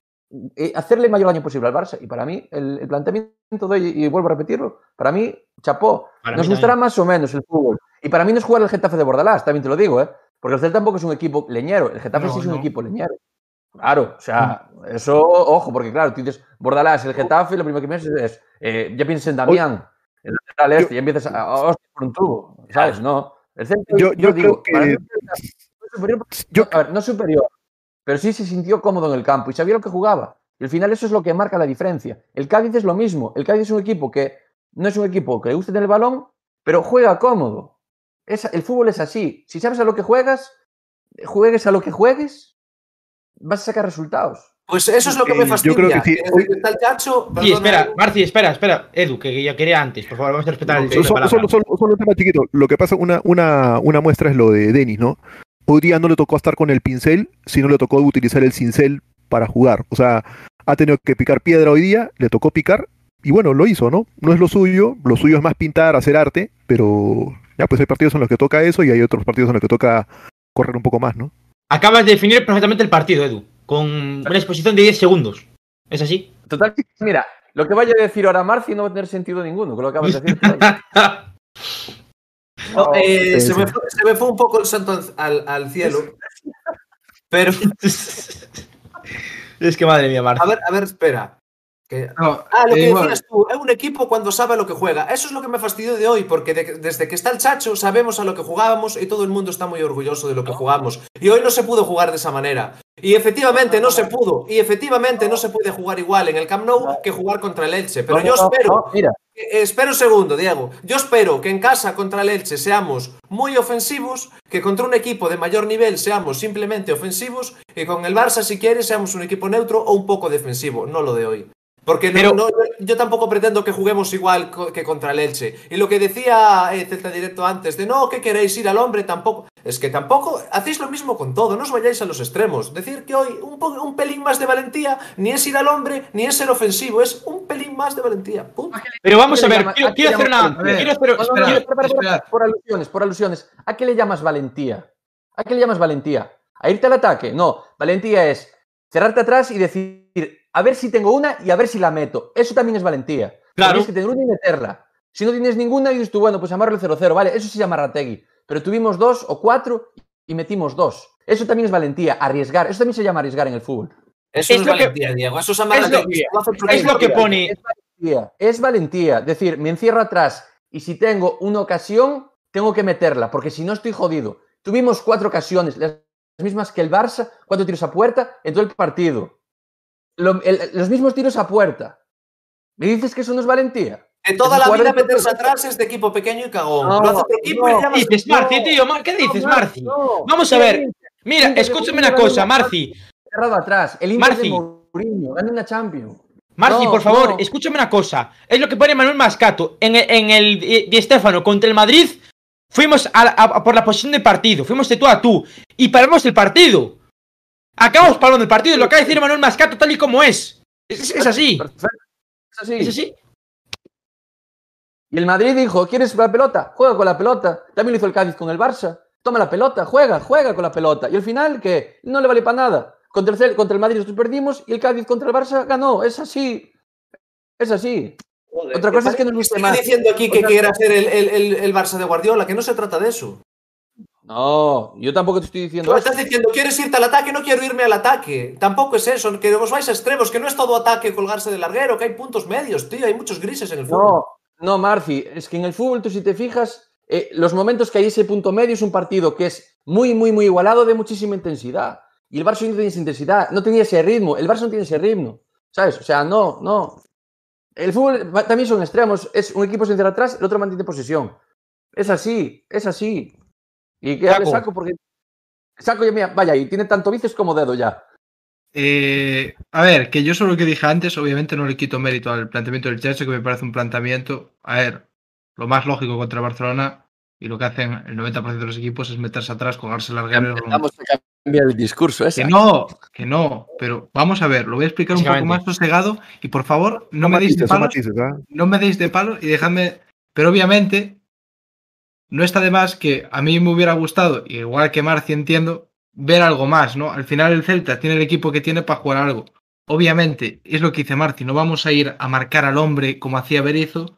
hacerle el mayor daño posible al Barça. Y para mí, el, el planteamiento de hoy, y vuelvo a repetirlo, para mí, chapó. Para nos mí gustará también. más o menos el fútbol. Y para mí no es jugar el Getafe de Bordalás, también te lo digo, ¿eh? Porque el Celta tampoco es un equipo leñero. El Getafe No, sí es un no. equipo leñero. Claro, o sea, eso, ojo, porque claro, tú dices Bordalás, el Getafe, lo primero que piensas es, eh, ya piensas en Damián, el lateral este, ya empiezas a, a- hostia, por un tubo, ¿sabes? No. El Celta, Yo- yo digo, creo que- mí fue superior, Yo, a ver, no superior, pero sí se sintió cómodo en el campo y sabía lo que jugaba. Y al final eso es lo que marca la diferencia. El Cádiz es lo mismo. El Cádiz es un equipo que no es un equipo que le guste tener el balón, pero juega cómodo. Es- el fútbol es así. Si sabes a lo que juegas, juegues a lo que juegues, vas a sacar resultados. Pues eso es lo que Eh, me yo fastidia. creo que sí. Hoy- está el Chacho, Sí, espera, Edu, Marci, espera, espera. Edu, que yo quería antes, por favor, vamos a respetar el Solo, solo- solo- solo un tema chiquito. Lo que pasa, una, una, una muestra es lo de Denis, ¿no? Hoy día no le tocó estar con el pincel, sino le tocó utilizar el cincel para jugar. O sea, ha tenido que picar piedra hoy día, le tocó picar, y bueno, lo hizo, ¿no? No es lo suyo, lo suyo es más pintar, hacer arte, pero ya pues hay partidos en los que toca eso y hay otros partidos en los que toca correr un poco más, ¿no? Acabas de definir perfectamente el partido, Edu, con una exposición de 10 segundos. ¿Es así? Total, mira, lo que vaya a decir ahora Marci no va a tener sentido ninguno, con lo que acabas de decir. (laughs) no, eh, Sí, se, sí. Me fue, se me fue un poco el santo al, al- cielo. (laughs) Pero, es que madre mía, Marci. a ver, a ver, espera. Que- no, Ah, lo eh, que igual, decías tú, es un equipo cuando sabe a lo que juega. Eso es lo que me fastidió de hoy, porque de- desde que está el Chacho sabemos a lo que jugábamos y todo el mundo está muy orgulloso de lo que jugamos. Y hoy no se pudo jugar de esa manera. Y efectivamente no se pudo. Y efectivamente no se puede jugar igual en el Camp Nou que jugar contra el Elche. Pero yo espero Eh, Espera un segundo, Diego. Yo espero que en casa contra el Elche seamos muy ofensivos, que contra un equipo de mayor nivel seamos simplemente ofensivos y con el Barça, si quieres, seamos un equipo neutro o un poco defensivo, no lo de hoy. Porque no, Pero- no, yo, tampoco pretendo que juguemos igual que contra el Elche. Y lo que decía eh, Celta Directo antes, de no, que queréis ir al hombre, tampoco. Es que tampoco hacéis lo mismo con todo, no os vayáis a los extremos. Decir que hoy un, un pelín más de valentía ni es ir al hombre ni es ser ofensivo, es un pelín más de valentía. Punto. Pero vamos a ¿A qué le ver, llama- quiero, hacer llama una. Quiero hacer, quiero- Espera. por alusiones, por alusiones. ¿A qué le llamas valentía? ¿A qué le llamas valentía? ¿A irte al ataque? No, valentía es cerrarte atrás y decir, a ver si tengo una y a ver si la meto. Eso también es valentía. Claro. Tienes que tener una y meterla. Si no tienes ninguna, dices tú, bueno, pues amarlo el 0-0, vale, eso se llama Rategui. Pero tuvimos dos o cuatro y metimos dos. Eso también es valentía, arriesgar. Eso también se llama arriesgar en el fútbol. Eso Es es, lo que- valentía, Diego. Eso es amar es lo- es lo que valentía. pone. Es valentía, es valentía. Decir, me encierro atrás y si tengo una ocasión, tengo que meterla, porque si no estoy jodido. Tuvimos cuatro ocasiones, las mismas que el Barça, cuatro tiros a puerta en todo el partido. Lo- el- los mismos tiros a puerta. ¿Me dices que eso no es valentía? De toda la vida meterse el- atrás es de equipo pequeño y cagón. No, lo hace otro equipo y no. le llamas ¿Qué dices. Marci, tío? Mar- ¿Qué dices, No, Marci? no. Vamos a ¿Qué ver. Mira, de escúchame una cosa, Marci. Cerrado atrás. El Marci. de Mourinho gana una Champions. Marci, No, por favor, no. escúchame una cosa. Es lo que pone Manuel Mascato. En, el- en el Di Di Stéfano contra el Madrid, fuimos a, la- a- por la posición del partido. Fuimos de tú a tú. Y paramos el partido. Acabamos parando el partido. Lo acaba de decir Manuel Mascato tal y como es. Es, es así. Perfecto. Es así. Es así. Y el Madrid dijo, ¿quieres la pelota? Juega con la pelota. También lo hizo el Cádiz con el Barça. Toma la pelota, juega, juega con la pelota. Y al final, ¿qué? No le vale para nada. Contra el, Cel- contra el Madrid nosotros perdimos y el Cádiz contra el Barça ganó. Es así. Es así. Otra cosa es que nos guste Estoy más. diciendo aquí que O sea, quiera ser el, el, el, el Barça de Guardiola, que no se trata de eso. No, yo tampoco te estoy Tú diciendo eso. estás diciendo, ¿quieres irte al ataque? No quiero irme al ataque. Tampoco es eso, que os vais a extremos, que no es todo ataque colgarse de larguero, que hay puntos medios, tío, hay muchos grises en el fútbol. No, no, Marci, es que en el fútbol, tú si te fijas, eh, los momentos que hay ese punto medio es un partido que es muy, muy, muy igualado de muchísima intensidad. Y el Barça no tenía esa intensidad, no tenía ese ritmo. El Barça no tiene ese ritmo, ¿sabes? O sea, no, no. El fútbol también son extremos. Es un equipo se encierra atrás, el otro mantiene posesión. Es así, es así. Y que Saco. saco porque. Saco ya, mira, vaya, y tiene tanto bíceps como dedo ya. Eh, a ver, que yo solo lo que dije antes, obviamente no le quito mérito al planteamiento del Chelsea, que me parece un planteamiento, a ver, lo más lógico contra Barcelona y lo que hacen el 90% de los equipos es meterse atrás, colgarse larguero. Vamos a cambiar el discurso ese. Que no, que no, pero vamos a ver, lo voy a explicar un poco más sosegado y por favor no me deis de matices, palos, matices, ¿ah? no me deis de palo y dejadme, pero obviamente no está de más que a mí me hubiera gustado, igual que Marci entiendo, ver algo más, ¿no? Al final el Celta tiene el equipo que tiene para jugar algo. Obviamente, es lo que dice Marci, no vamos a ir a marcar al hombre como hacía Berizzo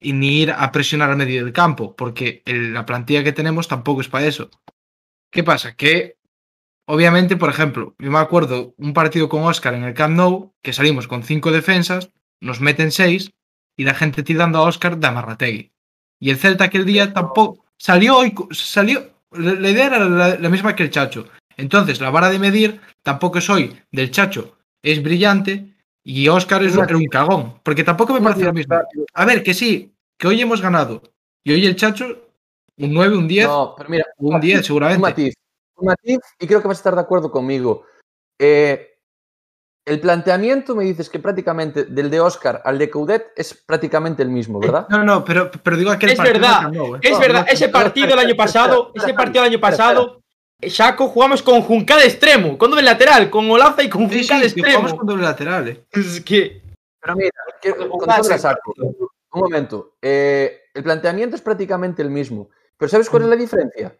y ni ir a presionar al medio del campo, porque la plantilla que tenemos tampoco es para eso. ¿Qué pasa? Que obviamente, por ejemplo, yo me acuerdo un partido con Oscar en el Camp Nou, que salimos con cinco defensas, nos meten seis y la gente tirando a Oscar de Amarrategui. Y el Celta aquel día tampoco salió y cu- salió. La idea era la, la misma que el Chacho. Entonces, la vara de medir tampoco es hoy del Chacho, es brillante y Oscar es un, un cagón. Porque tampoco me parece lo mismo. A ver, que sí, que hoy hemos ganado. Y hoy el Chacho, un 9, un 10, No, pero mira, un 10 Un seguramente. matiz. Un matiz, y creo que vas a estar de acuerdo conmigo. Eh, el planteamiento me dices que prácticamente del de Oscar al de Coudet es prácticamente el mismo, ¿verdad? No, no, pero, pero digo aquel Es partido verdad, del ¿eh? Es No, verdad, no, ese no, partido espera, el año pasado, ese partido del año pasado, Shaco jugamos con Junca de extremo, con doble lateral, con Olaza y con Sí, Junca sí, de que jugamos extremo. con doble lateral, ¿eh? Es que Pero mira, que- con saco. Un momento. Eh, el planteamiento es prácticamente el mismo. Pero ¿sabes cuál es la diferencia?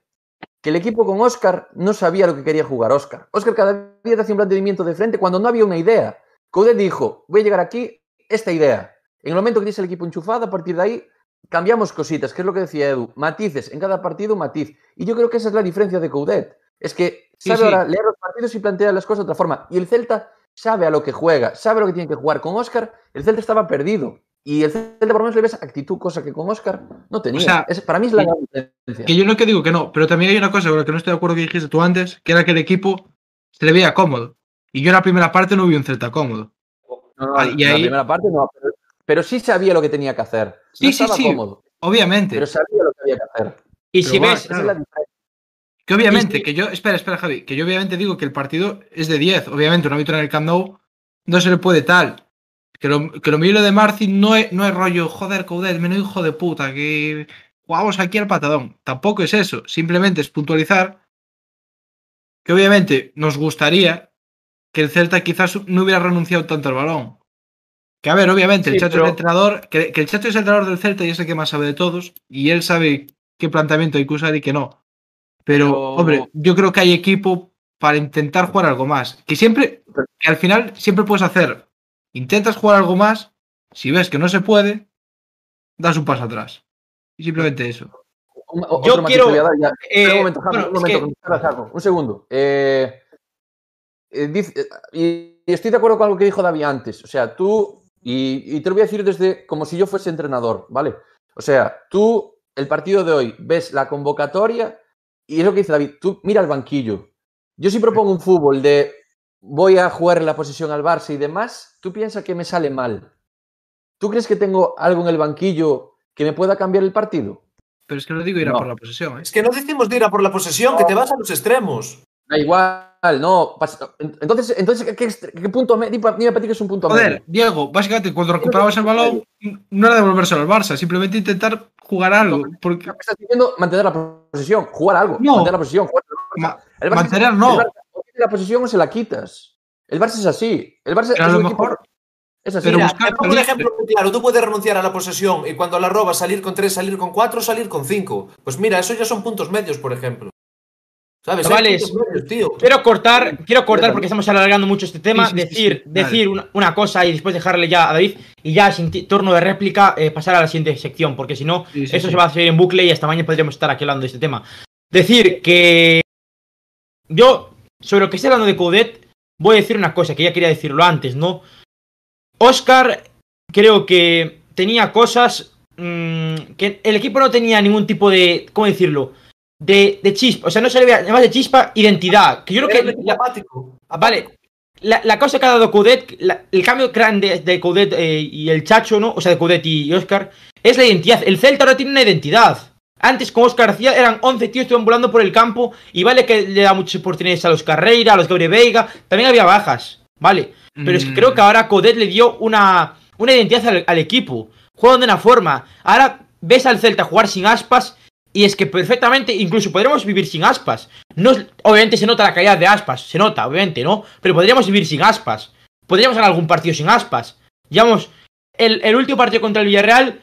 Que el equipo con Oscar no sabía lo que quería jugar Oscar. Oscar cada día te hacía un planteamiento de frente cuando no había una idea. Coudet dijo, voy a llegar aquí, esta idea. En el momento que tienes el equipo enchufado, a partir de ahí cambiamos cositas, que es lo que decía Edu. Matices, en cada partido un matiz. Y yo creo que esa es la diferencia de Coudet. Es que Sí, sabe sí. ahora leer los partidos y plantear las cosas de otra forma. Y el Celta sabe a lo que juega, sabe lo que tiene que jugar. Con Oscar, el Celta estaba perdido. Y el Celta por lo menos le ves actitud, cosa que con Oscar no tenía. O sea, Es- para mí es la diferencia. Que yo no que digo que no, pero también hay una cosa con la que no estoy de acuerdo que dijiste tú antes, que era que el equipo se le veía cómodo. Y yo en la primera parte no vi un Celta cómodo. No, no, en la primera parte no, pero, pero sí sabía lo que tenía que hacer. Sí, no sí, estaba sí. cómodo, Obviamente. pero sabía lo que había que hacer. y Pero si va, ves, Esa Claro. es la diferencia. Que obviamente, que yo, espera, espera, Javi, que yo obviamente digo que el partido es de 10. Obviamente, una victoria en el Camp Nou no se le puede tal. Que lo, que lo mío de Marci no es, no es rollo, joder, Coudet, menudo hijo de puta, que jugamos aquí al patadón. Tampoco es eso. Simplemente es puntualizar que obviamente nos gustaría que el Celta quizás no hubiera renunciado tanto al balón. Que a ver, obviamente, el Chacho pero- es el entrenador, que, que el Chacho es el entrenador del Celta y es el que más sabe de todos, y él sabe qué planteamiento hay que usar y qué no. Pero, Pero- hombre, yo creo que hay equipo para intentar jugar algo más. Que siempre, que al final siempre puedes hacer. Intentas jugar algo más, si ves que no se puede, das un paso atrás. Y simplemente eso. Un, Yo quiero, te voy a dar ya. eh, Espera un momento, Javi, bueno, un es momento. que- espera, Javi, un segundo. Eh, eh, dice- eh, y, y estoy de acuerdo con algo que dijo David antes. O sea, tú, y, y te lo voy a decir desde como si yo fuese entrenador, ¿vale? O sea, tú, el partido de hoy, ves la convocatoria y es lo que dice David, tú mira el banquillo. Yo si propongo un fútbol de voy a jugar la posición al Barça y demás, tú piensas que me sale mal. ¿Tú crees que tengo algo en el banquillo que me pueda cambiar el partido? Pero es que lo digo ir a No. por la posesión. ¿eh? Es que no decimos de ir a por la posesión, que te vas a los extremos. Da igual, no. Entonces, entonces ¿qué, punto medio? Dime para ti que es un punto Joder, medio. Diego, básicamente cuando recuperabas el balón, no era devolvérselo al Barça, simplemente intentar jugar algo. Porque ¿Qué me estás diciendo? Mantener la posesión, jugar algo. No. Mantener la posesión, jugar ma- el Barça- mantener no. La posesión o se la quitas. El Barça es así. El Barça Pero a es lo un equipo- mejor- es así. pero Mira, buscar te pongo un ejemplo muy claro. Tú puedes renunciar a la posesión y cuando la robas salir con tres, salir con cuatro, salir con cinco. Pues mira, eso ya son puntos medios, por ejemplo. ¿Sabes? Medios, tío. Quiero cortar, quiero cortar porque estamos alargando mucho este tema. Sí, sí, sí, decir sí, decir una, una cosa y después dejarle ya a David y ya sin turno de réplica eh, pasar a la siguiente sección, porque si no, Sí, sí, eso sí. se va a hacer en bucle y hasta mañana podríamos estar aquí hablando de este tema. Decir que yo, sobre lo que estoy hablando de Coudet, voy a decir una cosa que ya quería decirlo antes, ¿no? Oscar, creo que tenía cosas mm, que el equipo no tenía ningún tipo de, ¿cómo decirlo? De, de chispa, o sea, no se le veía, además de chispa, identidad. Que yo creo Era que la- apático. Vale, la, la cosa que ha dado Coudet, la- el cambio grande de Coudet eh, y el Chacho, ¿no? O sea, de Coudet y Oscar, es la identidad. El Celta ahora tiene una identidad. Antes con Oscar García eran 11 tíos que iban volando por el campo y vale que le da muchas oportunidades a los Carreira, a los Gabriel Veiga, también había bajas, ¿vale? Pero es que Mm. creo que ahora Coudet le dio una, una identidad al, al equipo. Juegan de una forma. Ahora ves al Celta jugar sin aspas y es que perfectamente, incluso podríamos vivir sin aspas. No, obviamente se nota la calidad de aspas, se nota, obviamente, ¿no? Pero podríamos vivir sin aspas. Podríamos ganar algún partido sin aspas. Llevamos el, el último partido contra el Villarreal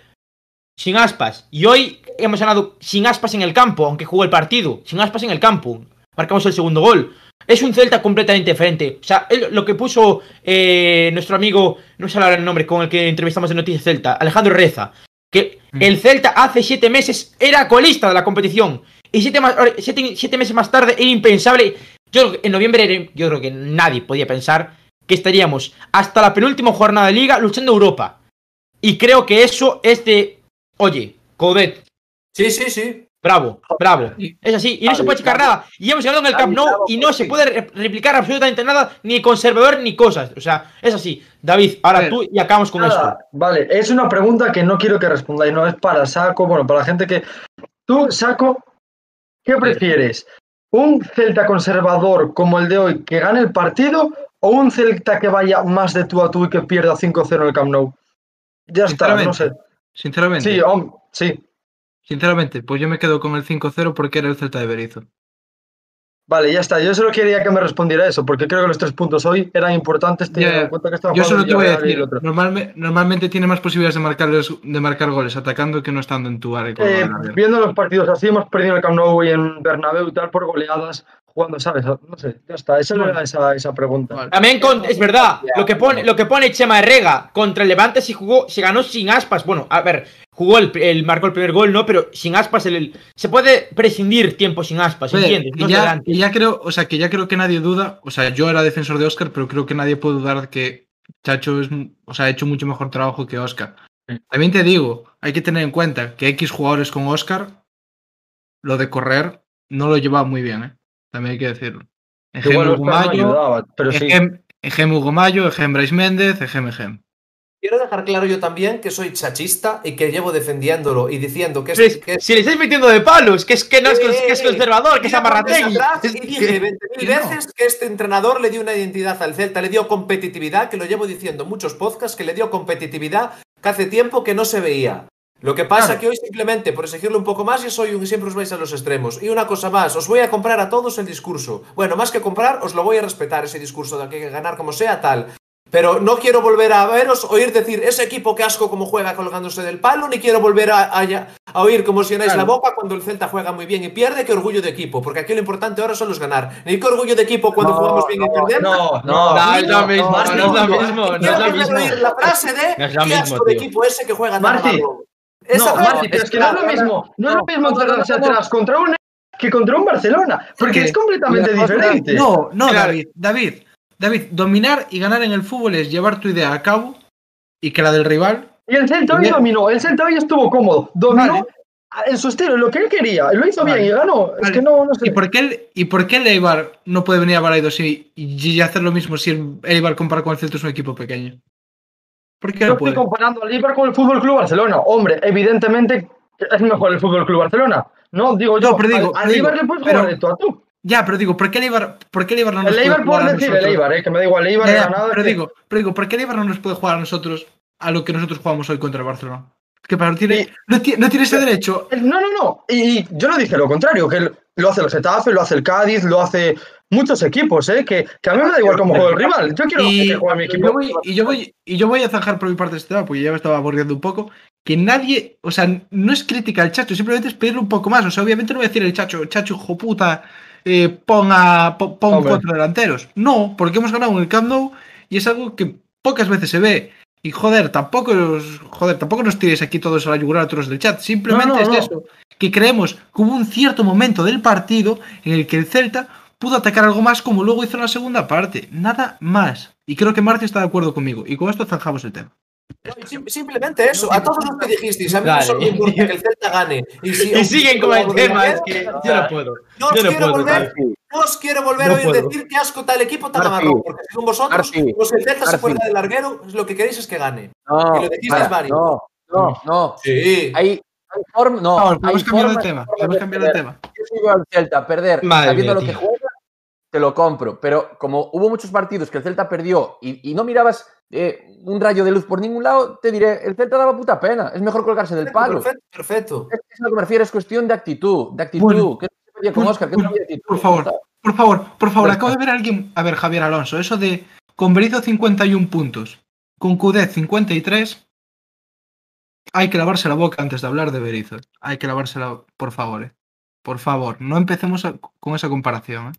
sin aspas. Y hoy hemos ganado sin aspas en el campo, aunque jugó el partido. Sin aspas en el campo. Marcamos el segundo gol. Es un Celta completamente diferente. O sea, él- lo que puso eh, nuestro amigo, no sé hablar el nombre, con el que entrevistamos en Noticias Celta, Alejandro Reza, que Mm. el Celta hace siete meses era colista de la competición. Y siete, más- siete- siete meses más tarde era impensable. Yo creo que en noviembre era- yo creo que nadie podía pensar que estaríamos hasta la penúltima jornada de liga luchando Europa. Y creo que eso es de, oye, Codet, Sí, sí, sí. bravo, bravo. Es así, y no se puede checar nada. Y hemos ganado en el Camp Nou y no se puede re- replicar absolutamente nada, ni conservador ni cosas. O sea, es así. David, ahora tú y acabamos con esto. Vale, es una pregunta que no quiero que respondáis, no es para Saco, bueno, para la gente que... Tú, Saco, ¿qué prefieres? ¿Un Celta conservador como el de hoy que gane el partido o un Celta que vaya más de tú a tú y que pierda 5-0 en el Camp Nou? Ya está, no sé. Sinceramente, Sí, sí, sinceramente, pues yo me quedo con el 5-0 porque era el Celta de Berizzo. vale, ya está. Yo solo quería que me respondiera eso, porque creo que los tres puntos hoy eran importantes teniendo en cuenta que estaba Yo solo te voy a decir, otro. normalme- normalmente tiene más posibilidades de marcar, de marcar goles atacando que no estando en tu área. Eh, viendo los partidos así, hemos perdido el Camp Nou y en Bernabéu y tal por goleadas, jugando, ¿sabes? No sé, ya está. Esa Bueno. era esa, esa pregunta. Vale. También con, es verdad, lo que pone, lo que pone Chema Herrega contra el Levante se jugó, se ganó sin aspas. Bueno, a ver, jugó el, el marcó el primer gol, ¿no? Pero sin aspas el, el- se puede prescindir tiempo sin aspas, Oye, ¿entiendes? No ya, ya creo, o sea, que ya creo que nadie duda, o sea, yo era defensor de Oscar, pero creo que nadie puede dudar que Chacho es, o sea, ha hecho mucho mejor trabajo que Oscar. También te digo, hay que tener en cuenta que X jugadores con Oscar, lo de correr no lo llevaba muy bien, ¿eh? También hay que decirlo. Ejem Oscar no Hugo Mayo, ayudaba, pero sí. Ejem, Ejem Hugo Mayo, Ejem Méndez, Ejem Ejem. Quiero dejar claro yo también que soy chachista y que llevo defendiéndolo y diciendo que es, Pero es- que es- si le estáis metiendo de palos, que es que no es, cons- que es Eh, conservador, que es amarrategui. Y que- dije 20.000 que no. veces que este entrenador le dio una identidad al Celta, le dio competitividad, que lo llevo diciendo en muchos podcasts, que le dio competitividad que hace tiempo que no se veía. Lo que pasa Claro. que hoy simplemente, por exigirlo un poco más, yo soy un siempre os vais a los extremos. Y una cosa más, os voy a comprar a todos el discurso. Bueno, más que comprar, os lo voy a respetar, ese discurso de que hay que ganar como sea, tal. Pero no quiero volver a veros oír decir ese equipo que asco como juega colgándose del palo, ni quiero volver a, a- a oír como si llenáis Claro. la boca cuando el Celta juega muy bien y pierde, que orgullo de equipo, porque aquí lo importante ahora solo es ganar. Ni que orgullo de equipo cuando No, jugamos bien y no, perdemos. No, no. No, es lo mismo, no es lo mismo, no es Quiero lo mismo. oír la frase de No es lo "Qué mismo, asco de tío". equipo ese que juega tan Marti, malo". Esa No, Marti, pero es que no es lo mismo. No es lo mismo no. atrás contra un que contra un Barcelona. Porque que es completamente diferente. No, no, Claro. David, David, David, dominar y ganar en el fútbol es llevar tu idea a cabo y que la del rival. Y el Celta hoy dominó. El Celta hoy estuvo cómodo. Dominó Vale. en su estilo, lo que él quería. Lo hizo Vale. bien y ganó. Es que no, no sé. ¿Y por qué el, y por qué el Eibar no puede venir a Balaidos y, y hacer lo mismo si el Eibar compara con el Celta es un equipo pequeño? ¿Por qué Yo estoy comparando al Liverpool con el Fútbol Club Barcelona. Hombre, evidentemente es mejor el Fútbol Club Barcelona. No, digo yo. No, pero digo- al, Eibar le puedes jugar de tú a tú. Ya, pero digo, ¿por qué el Eibar, por qué el Eibar no nos El puede jugar a decir el nosotros? Eibar, eh, que me da igual. El Eibar Ya, ganado. pero que- digo, pero digo, ¿por qué el Eibar no nos puede jugar a nosotros a lo que nosotros jugamos hoy contra el Barcelona? Que para no tiene, Y- no, tiene, no tiene ese derecho. No, no, no. Y, y yo no dije lo contrario, que lo hace el Getafe, lo hace el Cádiz, lo hace muchos equipos, ¿eh? Que, que a mí me da igual cómo juega el rival. Yo quiero Y, que juegue mi equipo. yo voy, y, yo voy, y yo voy a zanjar por mi parte este tema, porque ya me estaba aburriendo un poco. Que nadie, o sea, no es crítica al Chacho, simplemente es pedirle un poco más. O sea, obviamente no voy a decir el Chacho, Chacho, hijo puta, eh, ponga, po- pon Hombre. cuatro delanteros. No, porque hemos ganado en el Camp Nou y es algo que pocas veces se ve. Y joder, tampoco os, joder, tampoco nos tiréis aquí todos a la yugular a todos del chat. Simplemente No, no, es no. eso. Que creemos que hubo un cierto momento del partido en el que el Celta pudo atacar algo más como luego hizo en la segunda parte. Nada más. Y creo que Marci está de acuerdo conmigo. Y con esto zanjamos el tema. Sim- Simplemente eso, a todos los que dijisteis, a mí no solo me importa que el Celta gane. Y, si, (laughs) Y siguen con el tema, es que yo no puedo. No os no quiero puedo, volver, no os quiero volver No a oír puedo. decir que asco tal equipo tan amarrón, porque según vosotros, pues el Celta se cuelga del larguero, lo que queréis es que gane. No, Y lo dijisteis varios. no, no, no. Sí. Hay, hay forma, no. Podemos hay cambiar de formas- tema. cambiar de perder. tema. Yo si veo al Celta perder Madre sabiendo mía, lo que juega, te lo compro. Pero como hubo muchos partidos que el Celta perdió y, y no mirabas eh, un rayo de luz por ningún lado, te diré, el Celta daba puta pena. Es mejor colgarse del palo. Perfecto, perfecto. Es, es lo que me refiero, es cuestión de actitud. De actitud. Bueno, se pedía con por- Oscar, que por- actitud. por favor. Por favor, por favor, acabo de ver a alguien. A ver, Javier Alonso, eso de con Berizzo 51 puntos, con Cudet 53. Hay que lavarse la boca antes de hablar de Berizzo. Hay que lavarse la por favor, eh. Por favor, no empecemos a- con esa comparación. eh.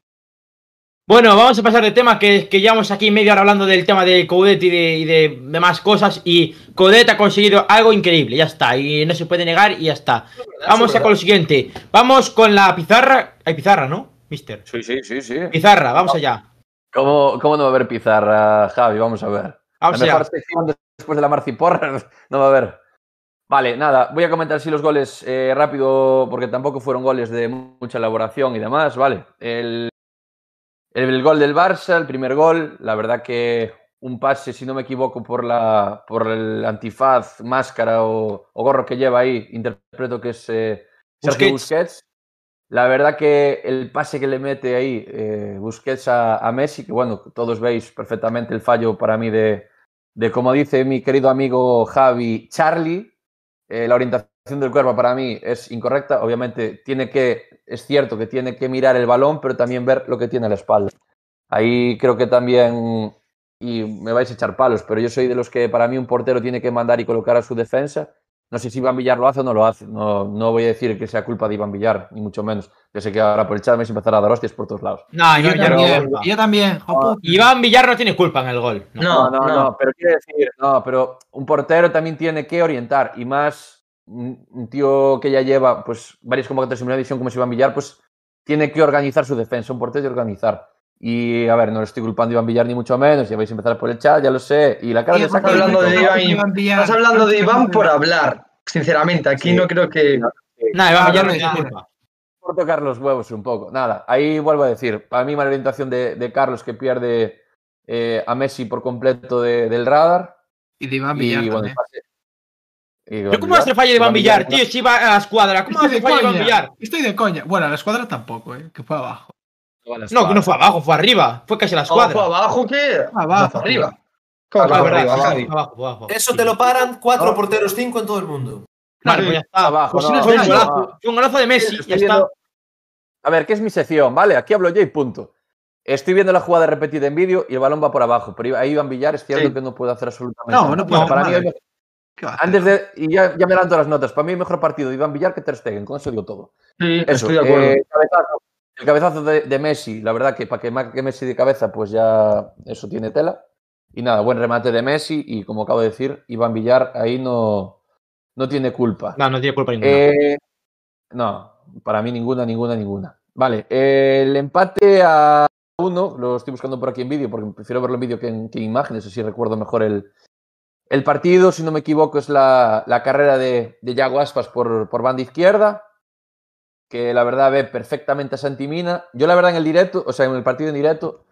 Bueno, vamos a pasar de tema, que, que llevamos aquí media hora hablando del tema de Coudet y de, y de demás cosas. Y Coudet ha conseguido algo increíble, ya está. Y no se puede negar y ya está. Vamos a con lo siguiente. Vamos con la pizarra. Hay pizarra, ¿no, mister? Sí, sí, sí, sí. Pizarra, vamos allá. ¿Cómo, ¿Cómo no va a haber pizarra, Javi? Vamos a ver. Vamos la mejor sección después de la Marciporra (laughs) no va a haber. Vale, nada, voy a comentar sí los goles eh, rápido porque tampoco fueron goles de mucha elaboración y demás, ¿vale? El, el, el gol del Barça, el primer gol, la verdad que un pase, si no me equivoco, por, la, por el antifaz, máscara o, o gorro que lleva ahí, interpreto que es eh, Sergio Busquets. Busquets. La verdad que el pase que le mete ahí eh, Busquets a, a Messi, que bueno, todos veis perfectamente el fallo para mí de, de como dice mi querido amigo Javi Charlie, eh, la orientación del cuerpo para mí es incorrecta. Obviamente tiene que, es cierto que tiene que mirar el balón, pero también ver lo que tiene a la espalda. Ahí creo que también, y me vais a echar palos, pero yo soy de los que para mí un portero tiene que mandar y colocar a su defensa. No sé si Iván Villar lo hace o no lo hace. No, no voy a decir que sea culpa de Iván Villar, ni mucho menos. Yo sé que ahora por el chat me vais a empezar a dar hostias por todos lados. No, yo Iván Villar no también, culpa. yo también. Iván Villar no tiene culpa en el gol. No. No, no, no, no, pero quiero decir, no, pero un portero también tiene que orientar y más un tío que ya lleva pues varias convocatorias en primera división como es Iván Villar, pues tiene que organizar su defensa, un portero tiene que organizar. Y a ver, no le estoy culpando a Iván Villar ni mucho menos, ya vais a empezar por el chat, ya lo sé. Y la cara de hablando de Iván y- Iván Villar. Estás hablando de Iván por hablar. Sinceramente, aquí Sí. no creo que. No, Iván Villar no culpa. por tocar los huevos un poco. Nada, ahí vuelvo a decir, para mí mala orientación de, de Carlos que pierde eh, a Messi por completo de- del radar. Y de Iván Y Villar bueno, también. pase- y Pero ¿Cómo va a ser fallo de Iván Villar, tío? Si va a la escuadra. ¿Cómo va a Estoy ser de fallo de Iván. Villar? Estoy de coña. Bueno, a la escuadra tampoco, ¿eh? Que fue abajo. No, que no fue abajo, fue arriba. Fue casi a la ¿Cómo escuadra. fue abajo qué? Abajo. No, fue arriba. ¿Cómo Ah, fue arriba, Javi? abajo, abajo. Eso te lo paran cuatro Ah. porteros, cinco en todo el mundo. Vale, pues ya está. Abajo, Pues no, si no Fue un no, fallo. golazo, fue un golazo de Messi, ya está. A ver, ¿qué es mi sección? Vale, aquí hablo yo y punto. Estoy viendo la jugada repetida en vídeo y el balón va por abajo, pero ahí Iván Villar es cierto Sí. que no puede hacer absolutamente No, nada. no puede para mí Antes de. Y ya, ya me dan todas las notas. Para mí, el mejor partido de Iván Villar que Ter Stegen. Con eso digo todo. Sí, Eso, estoy de acuerdo. eh, cabezazo. El cabezazo de, de Messi, la verdad que para que marque Messi de cabeza, pues ya eso tiene tela. Y nada, buen remate de Messi. Y como acabo de decir, Iván Villar ahí no, no tiene culpa. No, no tiene culpa ninguna. Eh, no, para mí ninguna, ninguna, ninguna. Vale, eh, el empate a uno, lo estoy buscando por aquí en vídeo porque prefiero verlo en vídeo que en, que en imágenes, así recuerdo mejor el, el partido. Si no me equivoco, es la, la carrera de, de Yago Aspas por, por banda izquierda, que la verdad ve perfectamente a Santimina. Yo la verdad en el directo, o sea, en el partido en directo,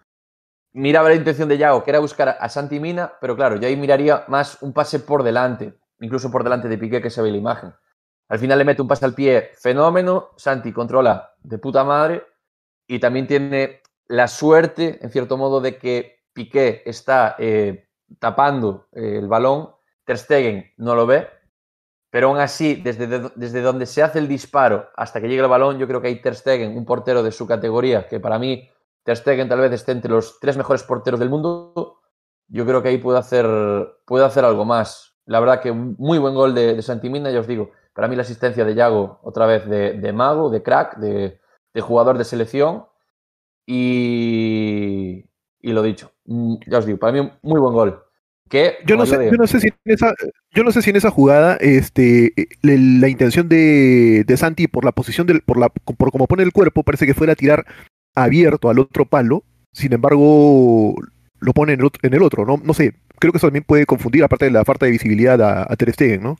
miraba la intención de Yago, que era buscar a Santimina, pero claro, yo ahí miraría más un pase por delante, incluso por delante de Piqué que se ve la imagen. Al final le mete un pase al pie fenómeno, Santi controla de puta madre y también tiene la suerte, en cierto modo, de que Piqué está eh, tapando eh, el balón, Ter Stegen no lo ve, pero aún así, desde, de- desde donde se hace el disparo hasta que llegue el balón, yo creo que hay Ter Stegen, un portero de su categoría, que para mí Ter Stegen tal vez esté entre los tres mejores porteros del mundo, yo creo que ahí puede hacer, puede hacer algo más. La verdad que muy buen gol de, de Santimina, ya os digo, para mí la asistencia de Yago, otra vez de, de mago, de crack, de, de jugador de selección. Y, y lo dicho, mm, ya os digo, para mí un muy buen gol. Que, Yo no, como sé, yo no sé si en esa, yo no sé si en esa jugada, este, le- la intención de, de Santi por la posición del, por la, por cómo pone el cuerpo, parece que fuera a tirar abierto al otro palo. Sin embargo, lo pone en el otro, en el otro, ¿no? No sé. Creo que eso también puede confundir, aparte de la falta de visibilidad a, a Ter Stegen, ¿no?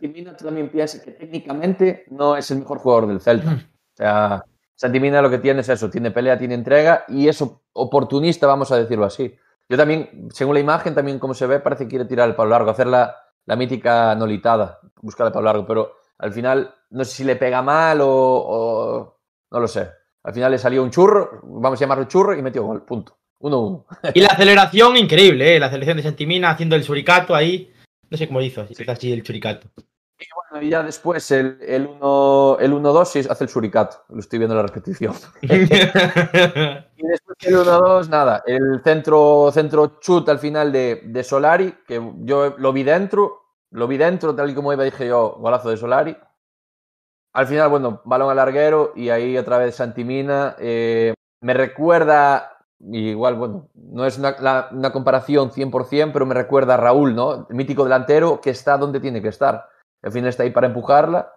Santimina también piensa que técnicamente no es el mejor jugador del Celta. O sea, Santimina lo que tiene es eso, tiene pelea, tiene entrega y es op- oportunista, vamos a decirlo así. Yo también, según la imagen, también como se ve, parece que quiere tirar el palo largo, hacer la, la mítica nolitada, buscar el palo largo, pero al final no sé si le pega mal o, o- no lo sé. Al final le salió un churro, vamos a llamarlo churro, y metió gol, punto. 1-1. Y la aceleración, increíble, ¿eh? La aceleración de Santimina haciendo el suricato ahí. No sé cómo hizo, así, así el churicato. Y ya después el, el 1 el 1-2 sí hace el suricato, lo estoy viendo en la repetición. (laughs) (laughs) Y después el 1-2, nada. El centro, centro chut al final de, de Solari, que yo lo vi dentro, lo vi dentro, tal y como iba, dije yo, golazo de Solari. Al final, bueno, balón al larguero y ahí otra vez Santimina. eh, me recuerda, igual, bueno, no es una, la- una comparación 100%, pero me recuerda a Raúl, ¿no? El mítico delantero que está donde tiene que estar. Al final está ahí para empujarla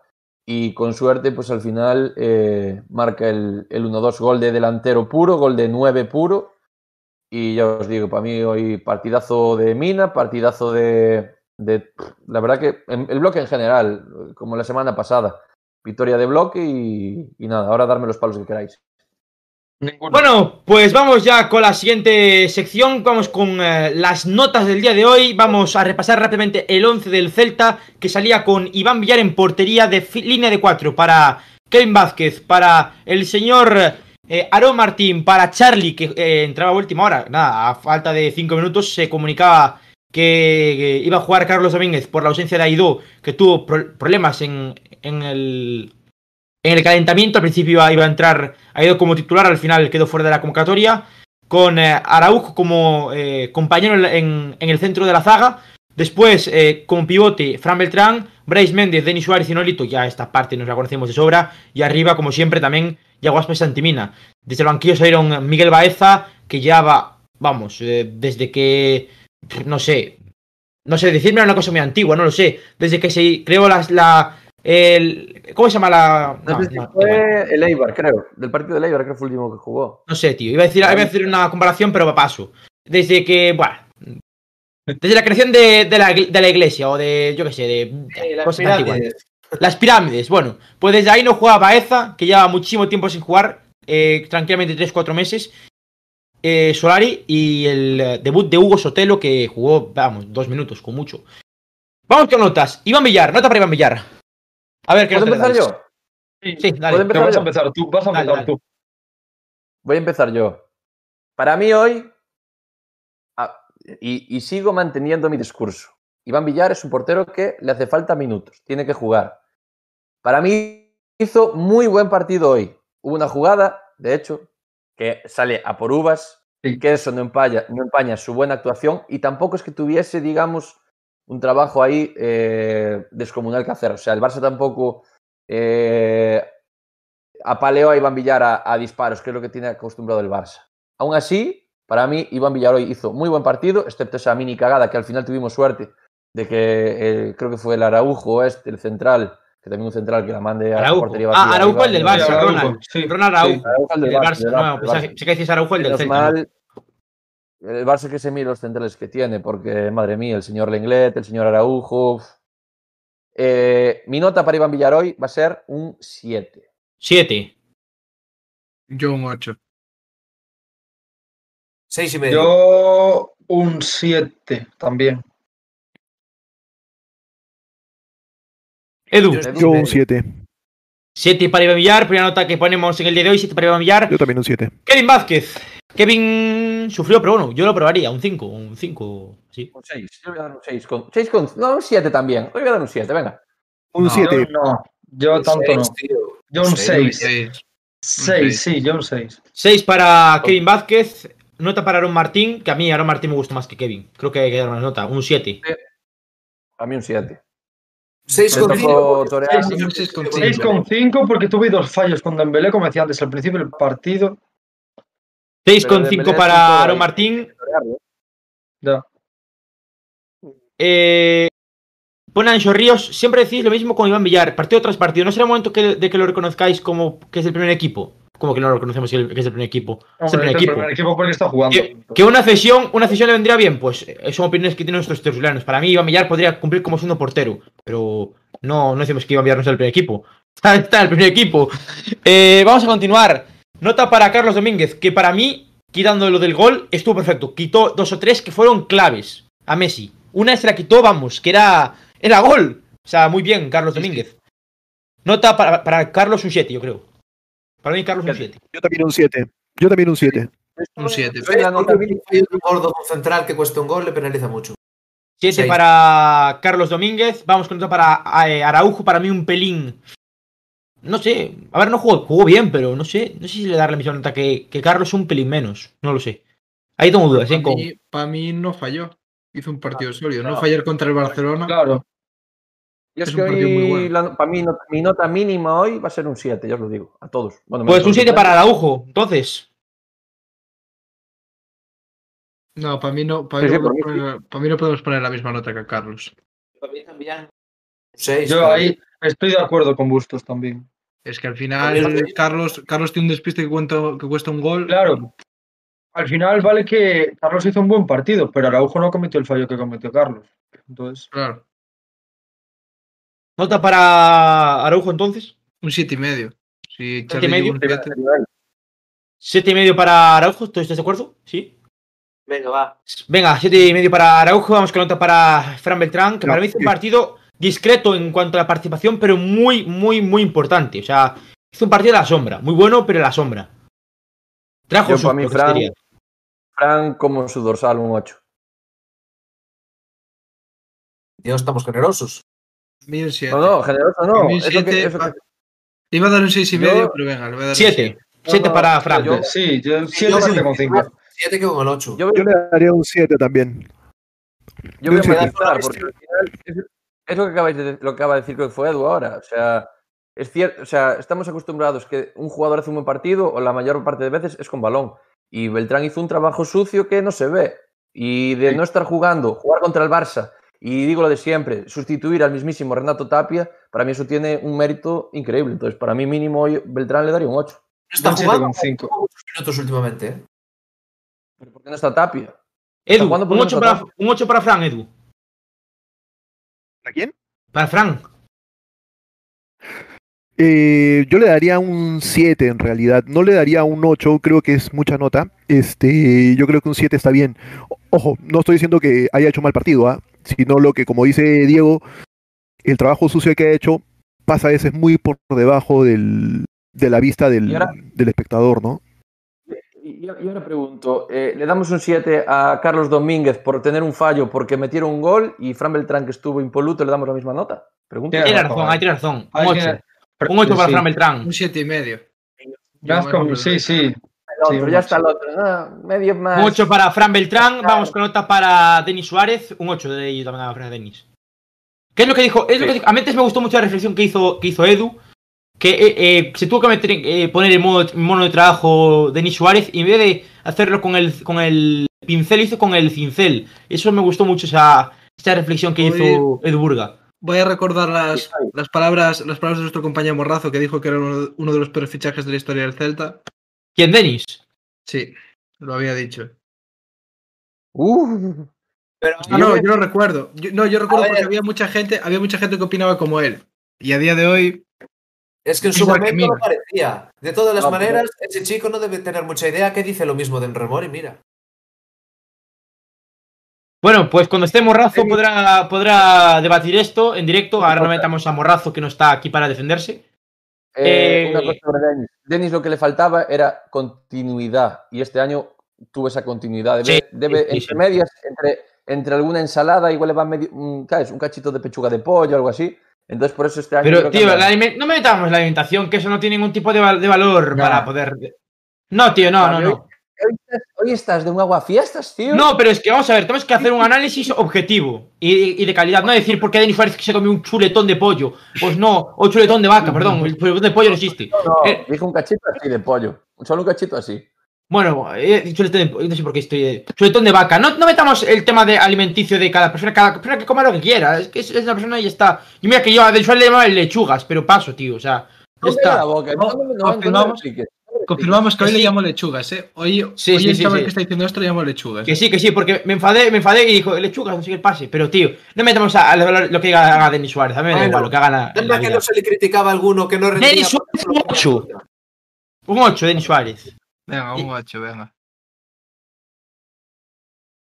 y con suerte, pues al final eh, marca el, el 1-2 gol de delantero puro, gol de 9 puro. Y ya os digo, para mí hoy partidazo de Mina, partidazo de. la verdad que el bloque en general, como la semana pasada, victoria de bloque y, y nada, ahora darme los palos que queráis. Bueno, pues vamos ya con la siguiente sección. Vamos con eh, las notas del día de hoy. Vamos a repasar rápidamente el 11 del Celta, que salía con Iván Villar en portería de línea de 4 para Kevin Vázquez, para el señor eh, Aarón Martín, para Charlie, que eh, entraba a última hora. Nada, a falta de 5 minutos se comunicaba que, iba a jugar Carlos Domínguez por la ausencia de Aidó, que tuvo pro- problemas en, en el en el calentamiento, al principio iba, a entrar, ha ido como titular, al final quedó fuera de la convocatoria, con eh, Araujo como eh, compañero en, el centro de la zaga. Después, eh, como pivote, Fran Beltrán, Bryce Méndez, Denis Suárez y Nolito, ya esta parte nos la conocemos de sobra. Y arriba, como siempre, también Yago Aspas y Santimina. Desde el banquillo salieron Miguel Baeza, que ya va, vamos, eh, desde que, no sé, no sé, decirme una cosa muy antigua, no lo sé. Desde que se creó las- la, el, ¿cómo se llama la...? No, no, sé si no, fue el Eibar, creo. Del partido del Eibar, creo que fue el último que jugó. No sé, tío. Iba a decir, iba a decir una comparación, pero paso. Desde que, bueno. Desde la creación de, de la, de la iglesia o de, yo qué sé, de, de las cosas pirámides. Las pirámides, bueno. Pues desde ahí no juega Baeza, que lleva muchísimo tiempo sin jugar, eh, tranquilamente 3-4 meses. eh, Solari y el eh, debut de Hugo Sotelo, que jugó, vamos, dos minutos, con mucho. Vamos con notas. Iván Villar, nota para Iván Villar. A ver, ¿qué ¿Puedo empezar yo? Sí, dale. ¿Puedo Te empezar vas a empezar tú, vas a Dale, empezar dale. tú. Voy a empezar yo. Para mí hoy, y, y sigo manteniendo mi discurso, Iván Villar es un portero que le hace falta minutos, tiene que jugar. Para mí hizo muy buen partido hoy. Hubo una jugada, de hecho, que sale a por uvas, Sí. que eso no empaña, no empaña su buena actuación y tampoco es que tuviese, digamos, un trabajo ahí eh, descomunal que hacer. O sea, el Barça tampoco eh, apaleó a Iván Villar a, a disparos, que es lo que tiene acostumbrado el Barça. Aún así, para mí, Iván Villar hoy hizo muy buen partido, excepto esa mini cagada que al final tuvimos suerte de que eh, creo que fue el Araujo este, el central, que también un central que la mande a la Araujo. portería Ah, vacía. Araujo, el del Barça, Sí, Araujo, Ronald. sí. Ronald Araujo. Araujo, el El del del Barça, Barça, del no, que- dices Araujo, el del mal el Barça que se mira los centrales que tiene, porque madre mía, el señor Lenglet, el señor Araujo. Eh, mi nota para Iván Villar hoy va a ser un 7. Siete. Yo un 8. Seis y medio. Yo un 7 también. Edu, Yo- un 7. siete para Iván Villar. Primera nota que ponemos en el día de hoy, siete para Iván Villar. Yo también un 7. Kevin Vázquez. Kevin sufrió, pero bueno, yo lo probaría. Un 5, un 5, sí. Un 6. Yo voy a dar un 6 con, 6 con. No, un 7 también. Hoy voy a dar un 7, venga. Un No, 7. Yo no, yo tanto no. Seis, tío. Yo un Seis. 6. 6, sí, yo un 6. 6 para Kevin Vázquez. Nota para Aaron Martín, que a mí Aaron Martín me gusta más que Kevin. Creo que hay que dar una nota, un 7. A mí un 7. Seis Me con tocó cinco. torear. Sí, Yo un seis con 6 cinco. con 5 porque tuve dos fallos con Dembélé, como decía antes al principio del partido. 6 Pero con Dembélé 5 es un para todo Aaron. Martín. Ya. Eh, pone Ancho Ríos, siempre decís lo mismo con Iván Villar, partido tras partido. ¿No será el momento que- de que lo reconozcáis como que es el primer equipo? Como que no lo reconocemos que es el primer equipo. Es el Hombre, primer es el equipo. primer equipo porque está jugando. Que, que una cesión, una cesión le vendría bien, pues eh, son opiniones que tienen nuestros tertulianos. Para mí, Iván Villar podría cumplir como siendo portero, pero no, no decimos que Iván Villar no sea el primer equipo. (laughs) Está, está en el primer equipo. Eh, vamos a continuar. Nota para Carlos Domínguez, que para mí, quitando lo del gol, estuvo perfecto. Quitó dos o tres que fueron claves a Messi. Una se la quitó, vamos, que era, era gol. O sea, muy bien, Carlos Sí, sí. Domínguez. Nota para, para Carlos un 7, yo creo. Para mí, Carlos un 7. Yo también un 7. Yo también un 7. Un 7. Soy la nota Porque un gordo central que cuesta un gol le penaliza mucho. 7 Seis. para Carlos Domínguez. Vamos con nota para eh, Araujo. Para mí un pelín. No sé. A ver, no jugó, jugó bien, pero no sé. No sé si le dar la misma nota que, que Carlos un pelín menos. No lo sé. Ahí tengo dudas, ¿eh? Para mí, no falló. Hizo un partido sólido. No fallar contra el Barcelona. Claro. Y es, Es que un partido muy hoy, bueno. la- para mí, no- mi nota mínima hoy va a ser un 7, ya os lo digo, a todos. Bueno, Pues un a 7 los para Araujo. Entonces. No, para mí no, para Sí, mí, sí, no poner- pa' mí no podemos poner la misma nota que a Carlos. Para mí también. Seis. Yo ahí estoy de acuerdo con Bustos también. Es que al final Carlos, Carlos tiene un despiste que, cuenta- que cuesta un gol. Claro. Al final vale que Carlos hizo un buen partido, pero Araujo no cometió el fallo que cometió Carlos. Entonces, Claro. Nota para Araujo entonces. Un siete y medio. Si y Charlie medio? un siete, Siete y medio para Araujo. ¿Tú estás de acuerdo? Sí. Venga, va. Venga, siete y medio para Araujo. Vamos con nota para Fran Beltrán, que No, para mí hizo un partido discreto en cuanto a la participación, pero muy, muy, muy importante. O sea, hizo un partido a la sombra. Muy bueno, pero a la sombra. Trajo Yo, su para mí, lo que se Fran, diría. Fran como su dorsal, un 8. Dios, estamos generosos. Mí un. No, no, generoso no. un que- Iba a dar un seis y Yo- medio, pero venga, le voy a dar un Siete. Siete no, para Fran. yo- sí, yo yo 7, voy- 7 con 5. Siete que con el ocho. yo, Yo le daría un 7 también. yo voy a porque al final es, es lo que acabáis de, lo que acaba de decir que fue Edu ahora. O sea, es cierto, o sea, estamos acostumbrados que un jugador hace un buen partido o la mayor parte de veces es con balón. Y Beltrán hizo un trabajo sucio que no se ve. Y de Sí. no estar jugando, jugar contra el Barça, y digo lo de siempre, sustituir al mismísimo Renato Tapia, para mí eso tiene un mérito increíble. Entonces, para mí mínimo hoy Beltrán le daría un 8. No está jugando muchos minutos últimamente. ¿eh? ¿Pero por qué no está Tapia? Edu, ¿Cuándo un ponemos 8 a para, Tapia? un ocho para Fran, Edu. ¿A quién? Para Fran. Eh, yo le daría un 7 en realidad, no le daría un 8, creo que es mucha nota. Este, yo creo que un 7 está bien. O- Ojo, no estoy diciendo que haya hecho mal partido, ¿ah? sino lo que, como dice Diego, el trabajo sucio que ha hecho pasa a veces muy por debajo del, de la vista del, del espectador, ¿no? Y, y ahora pregunto, eh, ¿le damos un 7 a Carlos Domínguez por tener un fallo porque metieron un gol y Fran Beltrán que estuvo impoluto le damos la misma nota? Pregunto. Tiene razón, ahí tiene razón. Un Hay 8. que- Un 8 para sí. Fran Beltrán. Un siete y medio. Ya es como- sí, sí. El otro, Sí, ya un está el otro. ah, medio más. Un 8 para Fran Beltrán. Vamos con nota para Denis Suárez. Un 8 de ello también a Fran Denis. ¿Qué es lo que dijo? Es lo que dijo- A mí antes me gustó mucho la reflexión que hizo, que hizo Edu. Que eh, eh, se tuvo que meter, eh, poner en modo, mono de trabajo Denis Suárez. Y en vez de hacerlo con el, con el pincel, hizo con el cincel. Eso me gustó mucho esa, esa reflexión que hizo Edu Burga. Voy a recordar las, las palabras las palabras de nuestro compañero Morrazo que dijo que era uno, uno de los peores fichajes de la historia del Celta. ¿Quién, Denis? Sí, lo había dicho. Uh, Pero No, no, yo lo recuerdo. Yo- no, yo recuerdo A porque ver. había mucha gente, había mucha gente que opinaba como él. Y a día de hoy, es que en su momento no parecía. De todas las No, pero- maneras, ese chico no debe tener mucha idea que dice lo mismo de Enremor y mira. Bueno, pues cuando esté Morrazo podrá, podrá debatir esto en directo. Ahora no metamos a Morrazo que no está aquí para defenderse. eh, Eh, una cosa sobre Denis. Denis lo que le faltaba era continuidad y este año tuvo esa continuidad. Debe, Sí, debe sí, entre sí. medias, entre, entre alguna ensalada, igual le va medio, un, ¿sabes? un cachito de pechuga de pollo, algo así. Entonces por eso este año. Pero, tío, la no metamos la alimentación, que eso no tiene ningún tipo de, val- de valor No. para poder. No, tío, no, no, no. Hoy estás, hoy estás de un agua fiestas, tío. No, pero es que vamos a ver, tenemos que hacer un análisis objetivo y, y de calidad. No decir por qué Denis Suárez se comió un chuletón de pollo. Pues no, o chuletón de vaca, perdón. El chuletón de pollo no existe. No, Eh, dije un cachito así de pollo. Solo un cachito así. Bueno, eh, pollo, no sé por qué estoy. eh, chuletón de vaca. No, no metamos el tema de alimenticio de cada persona. Cada persona que coma lo que quiera. Es que es, es una persona y ya está. Y mira que yo a Denis Suárez le llamaba lechugas, pero paso, tío. O sea, ya está. la boca. No, no, confirmamos- que hoy Que le sí. llamo lechugas, ¿eh? Hoy, Sí, hoy sí, el sí, chaval sí. que está diciendo esto le llamo lechugas. Que sí, que sí, porque me enfadé, me enfadé y dijo, lechugas, no sé qué pase. Pero, tío, no metamos a, a lo, lo que haga Denis Suárez. A mí me da Bueno, igual lo que haga la- que no se le criticaba a alguno que no rendía. Denis Suárez, un 8. Un 8, Denis Suárez. Venga, un 8, venga.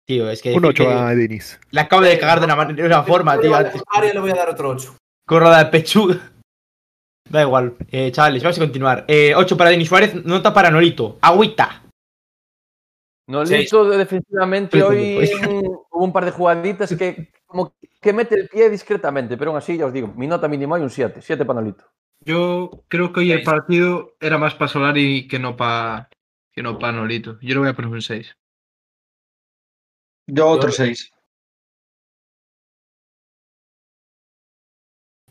Tío, es que. Un 8 que a Denis. Le acabo de cagar de una, de una forma, tío. antes. A le voy a dar otro 8. Con roda de pechuga. (laughs) Da igual. Eh, chavales, vamos a continuar. Eh, 8 para Denis Suárez, nota para Nolito. Agüita. No, Sí. defensivamente Sí, hoy hubo un par de jugaditas que como que mete el pie discretamente, pero aún así ya os digo, mi nota mínima hay un 7, 7 para Nolito. Yo creo que hoy el partido era más para Solari que no para que no para Nolito. Yo le voy a poner un 6. Yo otro 6.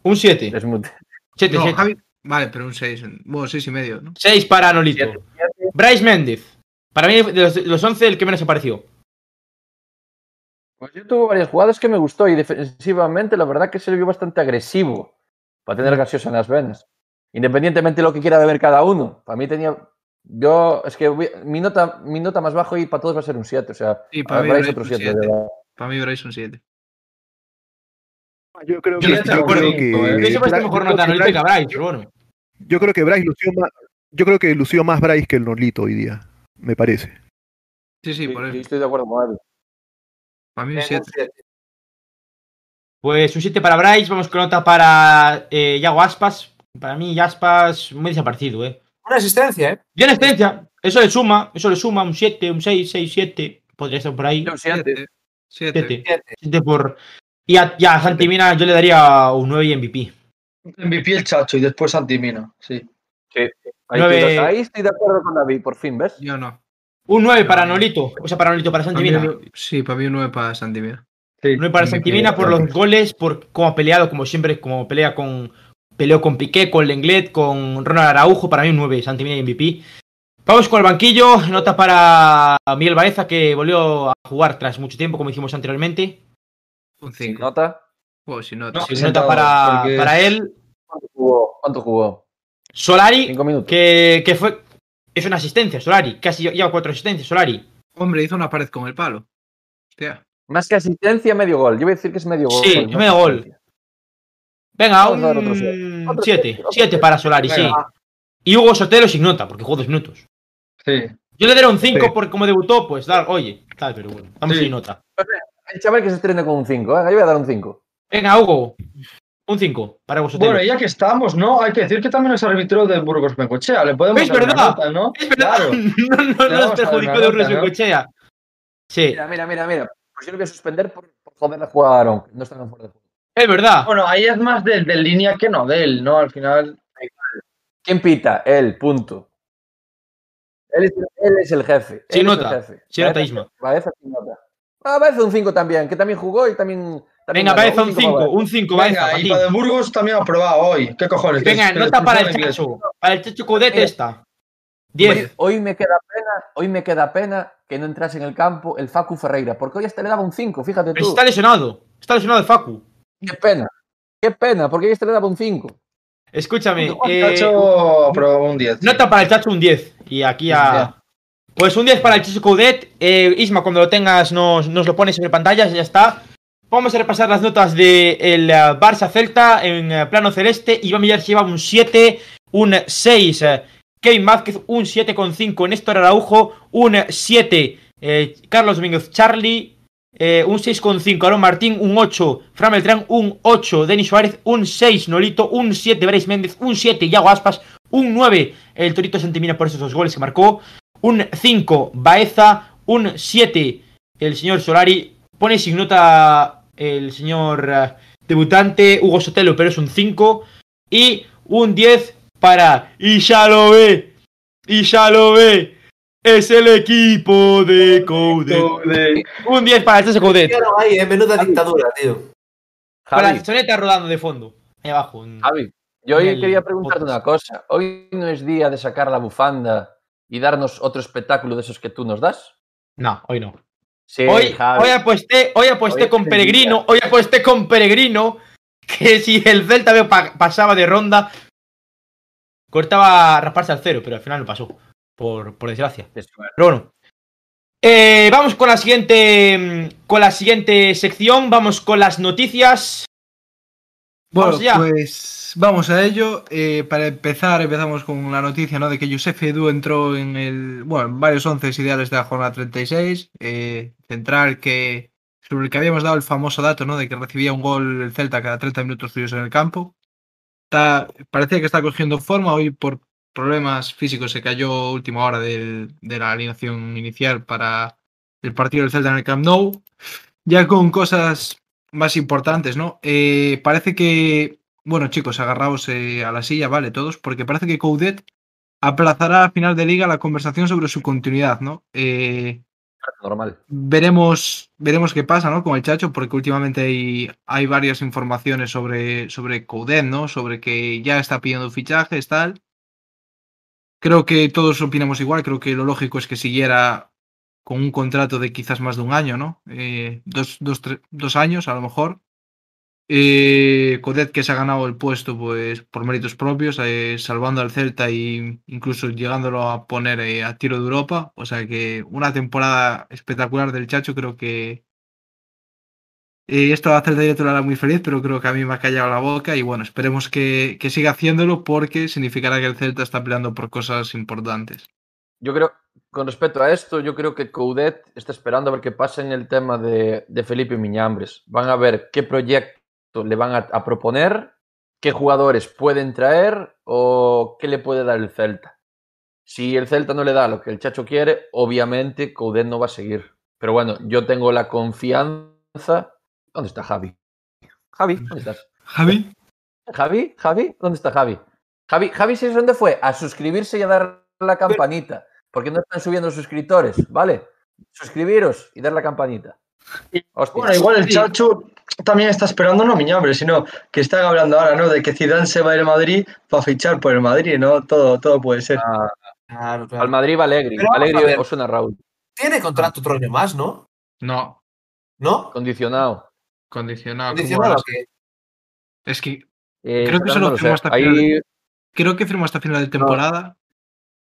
Un 7. Es muy... 7, No, 7. Javi- Vale, pero un 6. Bueno, 6 y medio, ¿no? 6 para Nolito. Siete. Bryce Méndez. Para mí, de los, de los 11, el que menos apareció. Pues yo tuve varias jugadas que me gustó y defensivamente la verdad que se le vio bastante agresivo para tener gaseosa en las venas. Independientemente de lo que quiera beber cada uno. Para mí tenía... Yo, es que voy- mi nota, mi nota más bajo y para todos va a ser un 7. O sea, Sí, para mí Bryce otro un 7. 7. Para mí Bryce un 7. Yo creo Yo que, yo acuerdo, creo que, Yo estoy Bra- mejor yo nota creo que Nolito que a Bryce- pero bueno. yo creo que Bryce lució más, yo creo que lució más Bryce que el Nolito hoy día, me parece. Sí, sí, por Sí, eso. estoy de acuerdo con Edu. Para mí un 7. Pues un 7 para Bryce. Vamos con nota para eh, Yago Aspas. Para mí, Aspas muy desaparecido, eh. Una asistencia, ¿eh? Bien experiencia. Eso le suma, eso le suma un 7, un 6, 6, 7. Podría estar por ahí. Un 7. 7. 7. 7. Siete. 7 por. Y a, y a Santi Mina yo le daría un 9 y MVP. MVP el Chacho y después Antimina. Sí. Ahí, Nueve- estoy, ahí estoy de acuerdo con David, por fin, ¿ves? Yo no. Un 9 para No. Nolito. O sea, para Nolito, para Para Santi mí Mina. un- sí, para mí un 9 para Santi Mina. sí. 9 para Santi Mina por los goles, por cómo ha peleado, como siempre, como pelea con. Peleó con Piqué, con Lenglet, con Ronald Araujo. Para mí un 9, Santi Mina y MVP. Vamos con el banquillo. Nota para Miguel Baeza, que volvió a jugar tras mucho tiempo, como hicimos anteriormente. Un Sin 5. nota. Oh, si no, No. Nota para, porque para él. ¿Cuánto jugó? ¿Cuánto jugó? Solari, Cinco minutos. que, que fue. Es una asistencia, Solari. Casi lleva cuatro asistencias, Solari. Hombre, hizo una pared con el palo. Hostia. Más que asistencia, medio gol. Yo voy a decir que es medio gol. Sí, no es medio gol. Venga, Vamos a dar otro un Otro 7. siete, otro 7 siete. para Solari, sí. Venga. Y Hugo Sotelo sin nota, porque jugó dos minutos. Sí. Yo le daré un 5 Sí. porque como debutó, pues dar, oye, tal, pero bueno, vamos Sí. sin nota. El chaval que se estrene con un 5. Venga, yo voy a dar un 5. Venga, Hugo, un 5 para Hugo Sotelo. Bueno, ya que estamos, ¿no? Hay que decir que también es árbitro de Burgos Bengochea. Le podemos Es dar una verdad. nota, ¿no? es verdad, Claro. (laughs) no, no, no vamos nos perjudicó de nota, Urres ¿no? Sí, Mira, mira, mira, mira. Pues yo lo voy a suspender por, por joder a jugar a Aaron. No están fuera de juego. Es verdad. Bueno, ahí es más del, del línea que no de él, ¿no? Al final. ¿Quién pita? Él, punto. Él es, él es el jefe. Sin nota, sin nota, Isma. Baeza sin nota. Ah, Baeza un 5 también, que también jugó y también. también Venga. Baeza un 5, para un 5, Baeza, Venga, y para de Burgos también ha probado hoy. ¿Qué cojones? Venga, que nota para el inglés. Para el Chacho Codet Mira. esta. Hoy, 10. hoy me queda pena, hoy me queda pena que no entrase en el campo el Facu Ferreira, porque hoy este le daba un 5, fíjate tú. Está lesionado. Está lesionado el Facu. Qué pena. Qué pena, porque este le daba un 5. Escúchame. Eh, Chacho aprobó un 10. sí. Nota para el Chacho un 10. Y aquí a. Pues un 10 para el Chacho Coudet. Eh, Isma, cuando lo tengas, nos, nos lo pones sobre pantallas y ya está. Vamos a repasar las notas del Barça Celta en eh, plano celeste. Iván Villar se lleva un 7, un 6. eh, Kevin Vázquez, un 7,5. Néstor Araujo, un 7. eh, Carlos Domínguez Charlie, eh, un 6,5. Aaron Martín, un 8. Fran Beltrán, un 8. Denis Suárez, un 6. Nolito, un 7. Brais Méndez, un 7. Yago Aspas, un 9. El Torito Santimina por esos dos goles que marcó. Un 5. Baeza, un 7. El señor Solari pone sin nota el señor eh, debutante Hugo Sotelo, pero es un 5. Y un 10 para Y ya lo ve. Y lo. Es el equipo de Coudet. De- Un 10 para el Chacho Coudet. Hicieron ahí, eh, menuda dictadura, tío. Con la soneta rodando de fondo. Ahí abajo. Javi, yo hoy quería preguntarte podcast. una cosa. Hoy no es día de sacar la bufanda y darnos otro espectáculo de esos que tú nos das. No, hoy no. Sí, Hoy, Javi. hoy aposté, hoy aposté Hoy con es Peregrino, hoy aposté con Peregrino que (laughs) si el Celta pasaba de ronda, cortaba a rasparse al cero, pero al final no pasó, por, por desgracia. Pero bueno. Eh, vamos con la siguiente. mm, Con la siguiente sección. Vamos con las noticias. Bueno, Vamos pues vamos a ello. Eh, para empezar, empezamos con la noticia ¿no? de que Josef Edu entró en el, bueno, en varios once ideales de la jornada 36. Eh, central que sobre el que habíamos dado el famoso dato ¿no? de que recibía un gol el Celta cada 30 minutos tuyos en el campo. Está, parecía que está cogiendo forma. Hoy por problemas físicos se cayó última hora del- de la alineación inicial para el partido del Celta en el Camp Nou. Ya con cosas más importantes, ¿no? Eh, parece que, bueno, chicos, agarraos eh, a la silla, vale, todos, porque parece que Coudet aplazará a final de liga la conversación sobre su continuidad, ¿no? Eh, Normal. veremos, veremos qué pasa, ¿no? Con el Chacho, porque últimamente hay, hay varias informaciones sobre, sobre Coudet, ¿no? Sobre que ya está pidiendo fichajes, tal. Creo que todos opinamos igual, creo que lo lógico es que siguiera con un contrato de quizás más de un año, ¿no? Eh, dos, dos, tre- dos años a lo mejor. Eh, Codet que se ha ganado el puesto pues por méritos propios, eh, salvando al Celta e incluso llegándolo a poner eh, a tiro de Europa. O sea que una temporada espectacular del Chacho, creo que eh, esto va a hacer de directo muy feliz, pero creo que a mí me ha callado la boca y bueno, esperemos que, que siga haciéndolo porque significará que el Celta está peleando por cosas importantes. Yo creo, con respecto a esto, yo creo que Coudet está esperando a ver qué pasa en el tema de, de Felipe Miñambres. Van a ver qué proyecto le van a, a proponer, qué jugadores pueden traer o qué le puede dar el Celta. Si el Celta no le da lo que el Chacho quiere, obviamente Coudet no va a seguir. Pero bueno, yo tengo la confianza. ¿Dónde está Javi? Javi, ¿dónde estás? Javi. Javi, Javi, ¿dónde está Javi? Javi, Javi, ¿sabes dónde fue? A suscribirse y a dar la campanita. Porque no están subiendo suscriptores, ¿vale? Suscribiros y dar la campanita. Hostia. Bueno, igual el Sí. Chacho también está esperando no Miñambre, sino que están hablando ahora, ¿no? De que Zidane se va a ir a Madrid para fichar por el Madrid, ¿no? Todo, todo puede ser. Ah, Claro, claro. al Madrid va Alegri. Alegri ver. o suena Raúl. Tiene contrato otro año más, ¿no? No, ¿No? Condicionado. Condicionado. ¿cómo Condicionado que- Es que Eh, Creo que no solo firmó hasta Ahí final creo que firma hasta final de temporada.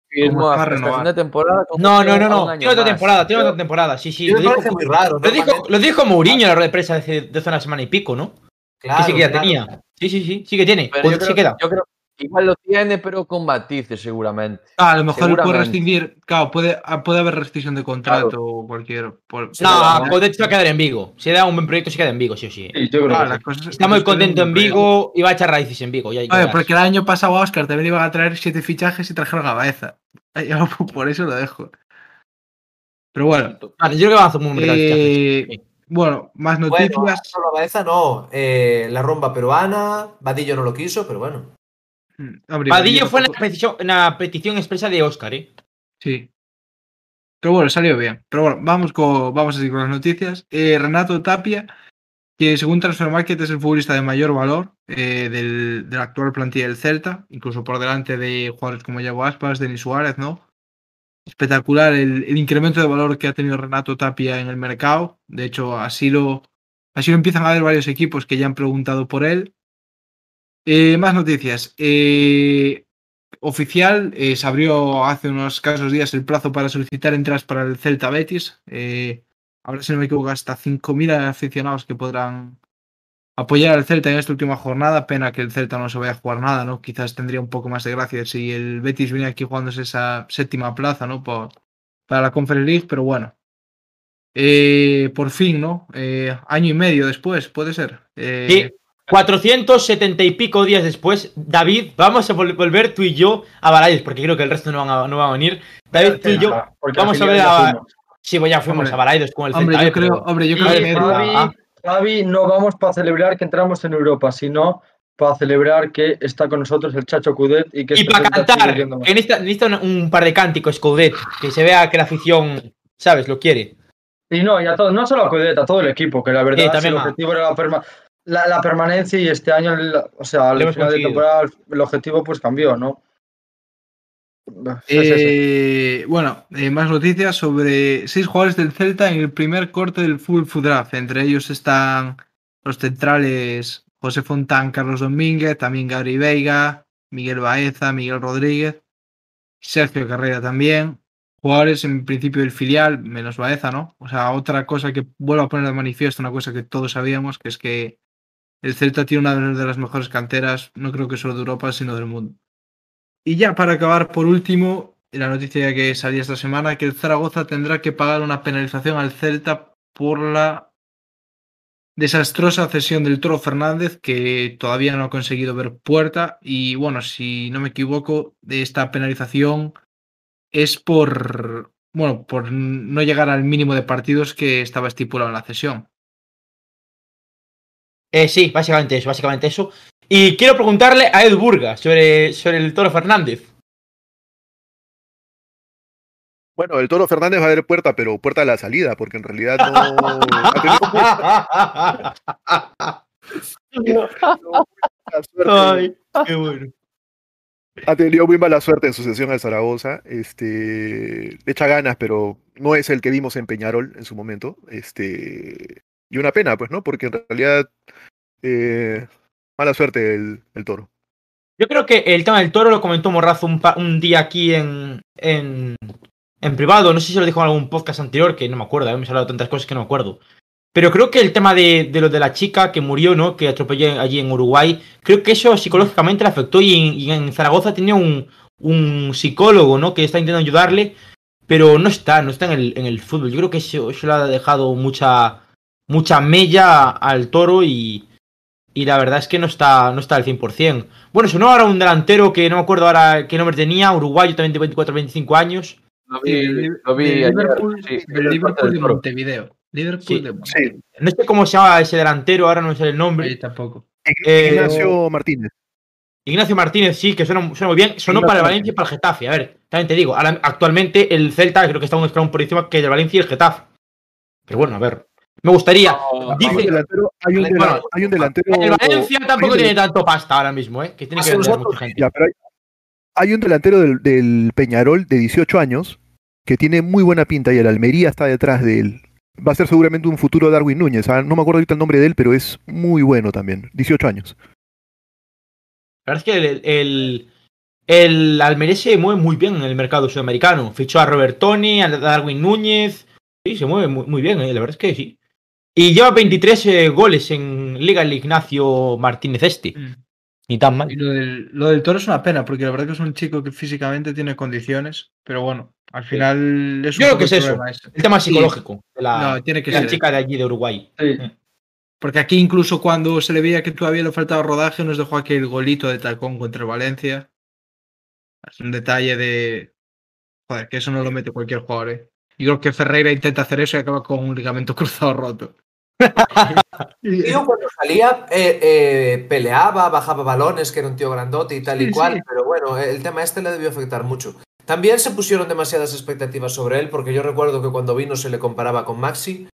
firmó ¿Cómo va a hasta renovar? final de temporada. No, no, no, no. Tiene otra temporada, tiene otra temporada. Sí, sí. Lo dijo, muy raro. lo dijo, lo dijo Mourinho en la rueda de prensa de hace, una semana y pico, ¿no? Claro, que sí que ya claro. tenía. Sí, sí, sí, sí que tiene. Pero Pues yo se creo, queda. yo creo igual lo tiene, pero con matices seguramente. Ah, a lo mejor puede rescindir. Claro, puede, ah, puede haber rescisión de contrato o cualquier. por- No, por- Codet se va a quedar en Vigo. Si da un buen proyecto, se queda en Vigo, sí o sí. Sí, yo creo Ah, que la sí. Está muy contento en Vigo y va a echar raíces en Vigo. Ya, Oye, porque el año pasado a Oscar también iban a traer siete fichajes y trajeron a Baeza. (laughs) Por eso lo dejo. Pero bueno, Vale, yo creo que va a hacer un buen eh, bueno, más Bueno, noticias. solo Baeza no. Eh, la romba peruana, Vadillo no lo quiso, pero bueno. Mm, hombre, Vadillo fue una petición, una petición expresa de Oscar, ¿eh? Sí. Pero bueno, salió bien. Pero bueno, vamos, con, vamos a seguir con las noticias. Eh, Renato Tapia, que según Transfer Market es el futbolista de mayor valor eh, del, de la actual plantilla del Celta, incluso por delante de jugadores como Yago Aspas, Denis Suárez, ¿no? Espectacular el, el incremento de valor que ha tenido Renato Tapia en el mercado. De hecho, así lo, así lo empiezan a ver varios equipos que ya han preguntado por él. Eh, más noticias. Eh, oficial, eh, se abrió hace unos escasos días el plazo para solicitar entradas para el Celta Betis. Eh, ahora, si no me equivoco, hasta 5.000 aficionados que podrán apoyar al Celta en esta última jornada. Pena que el Celta no se vaya a jugar nada, ¿no? Quizás tendría un poco más de gracia si el Betis viene aquí jugándose esa séptima plaza, ¿no? Por- para la Conference League, pero bueno. Eh, por fin, ¿no? Año y medio después, puede ser. Sí. 470 y pico días después, David, vamos a vol- volver tú y yo a Barayes, porque creo que el resto no van a, no van a venir. David, tú y yo, Porque vamos a ver a- sí, pues ya fuimos Hombre. a Barayes con el Hombre, yo creo, pero- hombre, yo Y creo que Javi, ah. Javi, no vamos para celebrar que entramos en Europa, sino para celebrar que está con nosotros el Chacho Cudet y que Y para cantar, necesita, necesita un, un par de cánticos, Coudet, que se vea que la afición, ¿sabes? Lo quiere. Y no, y a todo, no solo a Cudet, a todo el equipo, que la verdad Sí, si también el a- objetivo era la, la, la permanencia y este año, o sea, al final de temporada el objetivo pues cambió, ¿no? Eh, bueno, eh, más noticias sobre seis jugadores del Celta en el primer corte del Full Food Draft. Entre ellos están los centrales José Fontán, Carlos Domínguez, también Gabri Veiga, Miguel Baeza, Miguel Rodríguez, Sergio Carrera también. Jugadores en principio del filial, menos Baeza, ¿no? O sea, otra cosa que vuelvo a poner de manifiesto, una cosa que todos sabíamos, que es que el Celta tiene una de las mejores canteras, no creo que solo de Europa, sino del mundo. Y ya para acabar, por último, la noticia que salía esta semana, que el Zaragoza tendrá que pagar una penalización al Celta por la desastrosa cesión del Toro Fernández, que todavía no ha conseguido ver puerta. Y bueno, si no me equivoco, esta penalización es por, bueno, por no llegar al mínimo de partidos que estaba estipulado en la cesión. Eh, sí, básicamente eso, básicamente eso. Y quiero preguntarle a Ed Burga sobre, sobre el Toro Fernández. Bueno, el Toro Fernández va a haber puerta, pero puerta a la salida, porque en realidad no. ha tenido muy mala (laughs) suerte. Ay, qué bueno. Ha tenido muy mala suerte en su sesión al Zaragoza. Este, le echa ganas, pero no es el que vimos en Peñarol en su momento. Este, y una pena, pues, ¿no? Porque en realidad, eh, mala suerte el, el toro. Yo creo que el tema del toro lo comentó Morrazo un, día aquí en, en, en privado. No sé si lo dijo en algún podcast anterior, que no me acuerdo. Hemos hablado de tantas cosas que no me acuerdo. Pero creo que el tema de, de lo de la chica que murió, ¿no? Que atropelló allí en Uruguay. Creo que eso psicológicamente le afectó. Y en, y en Zaragoza tenía un, un psicólogo, ¿no? Que está intentando ayudarle. Pero no está, no está en el, en el fútbol. Yo creo que eso, eso le ha dejado mucha, mucha mella al toro y, y la verdad es que no está, no está al 100%. Bueno, sonó ahora un delantero que no me acuerdo ahora qué nombre tenía, uruguayo también de 24 25 años. Lo vi, del- lo vi del ayer, Liverpool, sí, Liverpool de. Montevideo. Liverpool Sí, de Sí, No sé cómo se llama ese delantero, ahora no sé el Ahí nombre. tampoco. Eh, Ignacio Martínez. Ignacio Martínez, sí, que suena, suena muy bien. Sonó Ignacio para el. Valencia y para el Getafe. A ver, también te digo, ahora- actualmente el Celta creo que está un escalón por encima que el Valencia y el Getafe. Pero bueno, a ver. Me gustaría. No, Dice- Hay un delantero, hay un, Bueno, dela- hay un delantero. El Valencia tampoco tiene tanto pasta ahora mismo, ¿eh? Que tiene que vender mucha gente. Ya, pero hay, hay un delantero del, del Peñarol de 18 años que tiene muy buena pinta y el Almería está detrás de él. Va a ser seguramente un futuro Darwin Núñez. ah, No me acuerdo ahorita el nombre de él, pero es muy bueno también. 18 años. La verdad es que el, el, el Almería se mueve muy bien en el mercado sudamericano. Fichó a Robertoni, a Darwin Núñez. Sí, se mueve muy, muy bien, ¿eh? la verdad es que sí. Y lleva 23 eh, goles en Liga el Ignacio Martínez Este. Mm. Ni tan mal. Y lo del, lo del Toro es una pena, porque la verdad que es un chico que físicamente tiene condiciones, pero bueno, al final es un Yo creo que es eso. ese. El tema psicológico de la, No, tiene que de la ser. chica de allí de Uruguay. Sí. Porque aquí incluso cuando se le veía que todavía le faltaba rodaje, nos dejó aquel golito de tacón contra Valencia. Es un detalle de... Joder, que eso no lo mete cualquier jugador, ¿eh? Yo creo que Ferreira intenta hacer eso y acaba con un ligamento (laughs) cruzado roto. Tío, cuando salía, eh, eh, peleaba, bajaba balones, que era un tío grandote y tal y Sí, cual, sí. pero bueno, el tema este le debió afectar mucho. También se pusieron demasiadas expectativas sobre él, porque yo recuerdo que cuando vino se le comparaba con Maxi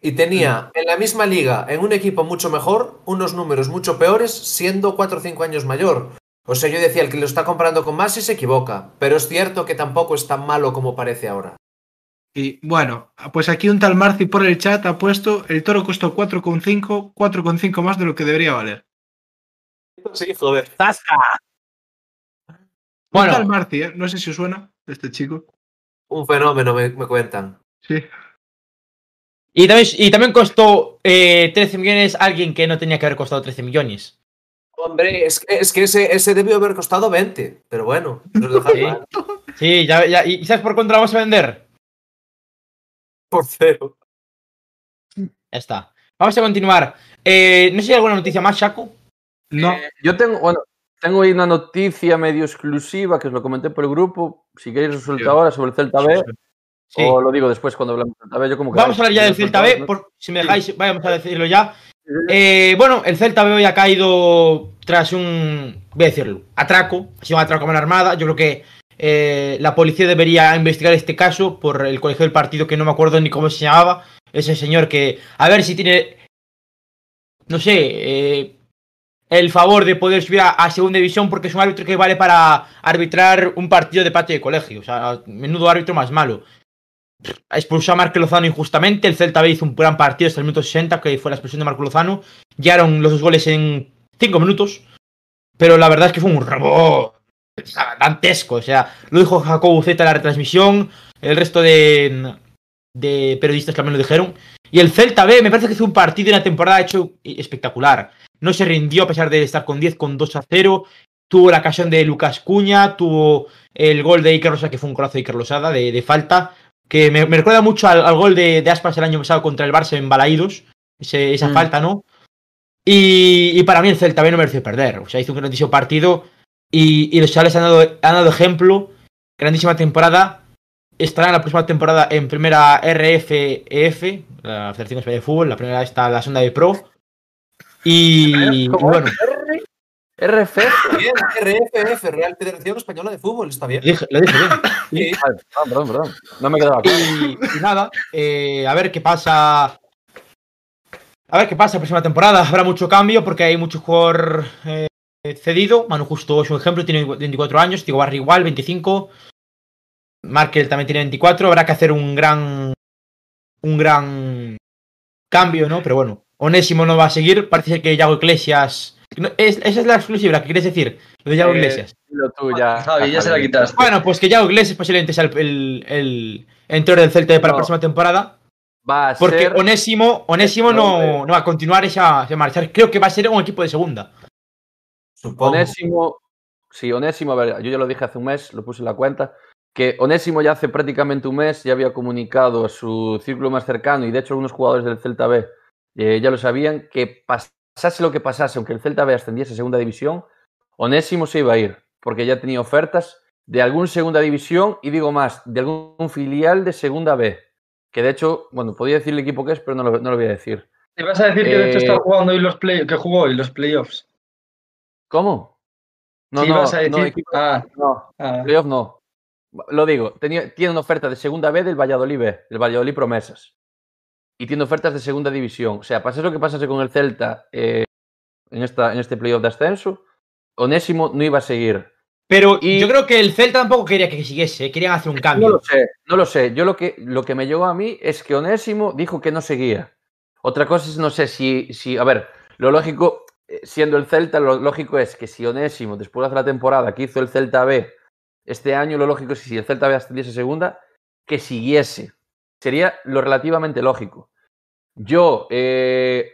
y tenía en la misma liga, en un equipo mucho mejor, unos números mucho peores, siendo 4 o 5 años mayor. O sea, yo decía, el que lo está comparando con Maxi se equivoca, pero es cierto que tampoco es tan malo como parece ahora. Y bueno, pues aquí un tal Marci por el chat ha puesto el toro costó 4,5, 4,5 más de lo que debería valer. Sí, joder. un tal Bueno, Marci, ¿eh? no sé si os suena de este chico. Un fenómeno, me, me cuentan. Sí. y también, y también costó eh, 13 millones alguien que no tenía que haber costado 13 millones. Hombre, es que, es que ese, ese debió haber costado 20, pero bueno, nos dejaron Sí. (laughs) Sí, ya, ya. ¿Y sabes por cuánto la vamos a vender? Por cero. Ya está. Vamos a continuar. Eh, no sé si hay alguna noticia más, Shaco. No, Eh, yo tengo, bueno, tengo ahí una noticia medio exclusiva que os lo comenté por el grupo. Si queréis Sí. ahora sobre el Celta B Sí. o lo digo después cuando hablemos del Celta B. Yo como Vamos a hablar ya del Celta B, por, si me dejáis, vamos a decirlo ya. Eh, bueno, el Celta B hoy ha caído tras un, voy a decirlo, atraco, ha sido un atraco a mano armada. Yo creo que eh, la policía debería investigar este caso por el colegio del partido que no me acuerdo ni cómo se llamaba. Ese señor que, a ver si tiene, no sé, eh, el favor de poder subir a, segunda división porque es un árbitro que vale para arbitrar un partido de patio de colegio. O sea, menudo árbitro más malo expulsó a Marco Lozano injustamente. El Celta B hizo un gran partido hasta el minuto 60, que fue la expulsión de Marco Lozano. Llegaron los dos goles en 5 minutos. Pero la verdad es que fue un robo dantesco. O sea, lo dijo Jacobo Z en la retransmisión. El resto de, de periodistas también lo dijeron. Y el Celta B me parece que hizo un partido y una temporada hecho espectacular. No se rindió a pesar de estar con 10, con 2 a 0. Tuvo la ocasión de Lucas Cuña, tuvo el gol de Iker Rosada, que fue un golazo de Iker Rosada, de, de falta que me, me recuerda mucho al, al gol de, de, Aspas el año pasado contra el Barça en Balaídos, ese, esa Mm. falta, ¿no? Y, y, para mí el Celta B no mereció perder, o sea, hizo un grandísimo partido y, y los chavales han dado, han dado ejemplo, grandísima temporada, estarán la próxima temporada en primera RFEF, la Federación Española de Fútbol, la primera está la sonda de Pro, y, bueno, RF. Bien, RFF, Real Federación Española de Fútbol, está bien. lo dije, lo dije bien. (laughs) Sí. Ah, perdón, perdón. No me quedaba claro. Y, y nada, eh, a ver qué pasa. A ver qué pasa la próxima temporada. Habrá mucho cambio porque hay mucho jugador eh, cedido. Manu Justo es un ejemplo, tiene 24 años. Digo Barry igual, 25. Markel también tiene 24. Habrá que hacer un gran. Un gran cambio, ¿no? Pero bueno, Onésimo no va a seguir. Parece que Yago Iglesias. no, es, esa es la exclusiva, ¿qué quieres decir? Lo de Yago Eh, Iglesias. Tú ya. Javi, ya se la quitaste. Bueno, pues que Yago Iglesias posiblemente sea el, el, el entrenador del Celta para No. la próxima temporada. Va a Porque ser. Onésimo, Onésimo no, no va a continuar esa, esa marchar. Creo que va a ser un equipo de segunda. Supongo. Onésimo, sí, Onésimo, a ver, yo ya lo dije hace un mes, lo puse en la cuenta, que Onésimo ya hace prácticamente un mes ya había comunicado a su círculo más cercano y de hecho algunos jugadores del Celta B eh, ya lo sabían, que pasase lo que pasase, aunque el Celta B ascendiese a segunda división, Onésimo se iba a ir, porque ya tenía ofertas de algún segunda división y digo más, de algún filial de segunda B, que de hecho, bueno, podía decir el equipo que es, pero no lo, no lo voy a decir. ¿Te vas a decir que de hecho Eh, está jugando hoy los play que jugó hoy los playoffs? ¿Cómo? No, ¿Qué no, ibas a decir? no, equipo- Ah, no. ah. Playoff no. Lo digo, tenía, tiene una oferta de segunda B del Valladolid B, del Valladolid Promesas. Y tiene ofertas de segunda división. O sea, pase lo que pasase con el Celta eh, en, esta, en este playoff de ascenso, Onésimo no iba a seguir. Pero Y- yo creo que el Celta tampoco quería que siguiese, eh, querían hacer un No cambio. lo sé, no lo sé. Yo lo que, lo que me llegó a mí es que Onésimo dijo que no seguía. Otra cosa es, no sé si, si a ver, lo lógico, siendo el Celta, lo lógico es que si Onésimo, después de hacer la temporada que hizo el Celta B este año, lo lógico es que si el Celta B ascendiese segunda, que siguiese. Sería lo relativamente lógico. Yo eh,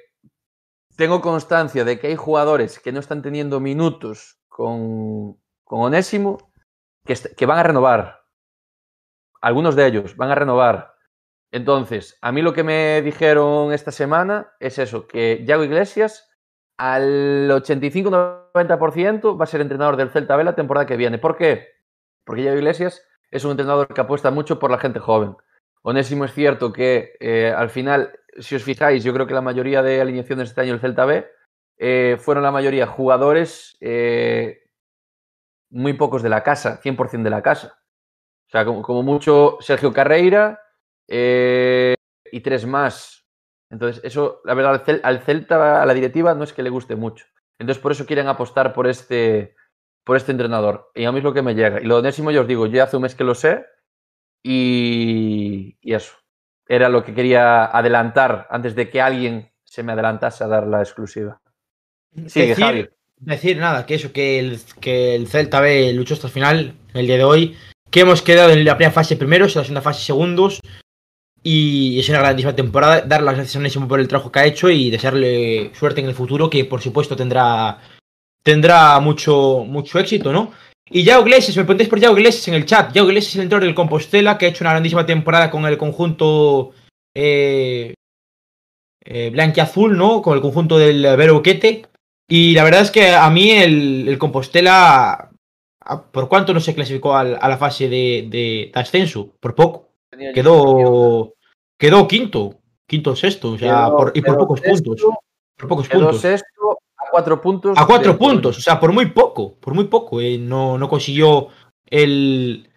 tengo constancia de que hay jugadores que no están teniendo minutos con, con Onésimo que, que van a renovar. Algunos de ellos van a renovar. Entonces, a mí lo que me dijeron esta semana es eso, que Yago Iglesias al 85-90% va a ser entrenador del Celta B la temporada que viene. ¿Por qué? Porque Yago Iglesias es un entrenador que apuesta mucho por la gente joven. Onésimo es cierto que eh, al final, si os fijáis, yo creo que la mayoría de alineaciones este año del Celta B eh, fueron la mayoría jugadores eh, muy pocos de la casa, 100% de la casa. O sea, como, como mucho Sergio Carreira y tres más. Entonces, eso, la verdad, al, Cel- al Celta, a la directiva, no es que le guste mucho. Entonces, por eso quieren apostar por este, por este entrenador. Y a mí es lo que me llega. Y lo de Onésimo, yo os digo, yo hace un mes que lo sé. Y, y eso. Era lo que quería adelantar antes de que alguien se me adelantase a dar la exclusiva. Sigue, decir, Javi. decir nada, que eso, que el, que el Celta B luchó hasta el final, el día de hoy, que hemos quedado en la primera fase primeros, en la segunda fase segundos, y es una grandísima temporada. Dar las gracias a Onésimo por el trabajo que ha hecho y desearle suerte en el futuro, que por supuesto tendrá, tendrá mucho, mucho éxito, ¿no? Y Yao Iglesias, me preguntáis por Yao Iglesias en el chat. Yao Iglesias es el entrenador del Compostela, que ha hecho una grandísima temporada con el conjunto eh, eh, blanquiazul, ¿no? Con el conjunto del Vero Boquete. Y la verdad es que a mí el, el Compostela, por cuánto no se clasificó a, la fase de, de- de ascenso, por poco. Quedó, quedó quinto, quinto sexto, o sea, Quedó- por- y por pocos sexto, puntos. Por pocos puntos. sexto a cuatro puntos. A cuatro puntos, o sea, por muy poco, por muy poco. eh, no, no consiguió el,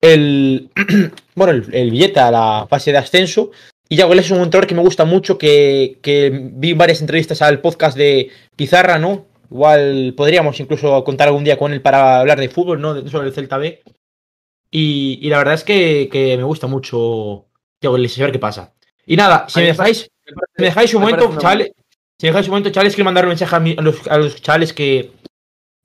el, (clears throat) bueno, el, el billete a la fase de ascenso. Y Yago es un entrenador que me gusta mucho, que, que vi varias entrevistas al podcast de Pizarra, ¿no? Igual podríamos incluso contar algún día con él para hablar de fútbol, ¿no? De- Sobre el Celta B. Y, y la verdad es que, que me gusta mucho Ver qué pasa. Y nada, si me dejáis, Me parece- si me dejáis un me momento, chavales, si me dejáis un momento, chavales, quiero mandar un mensaje a, mi- a los, a los chavales que,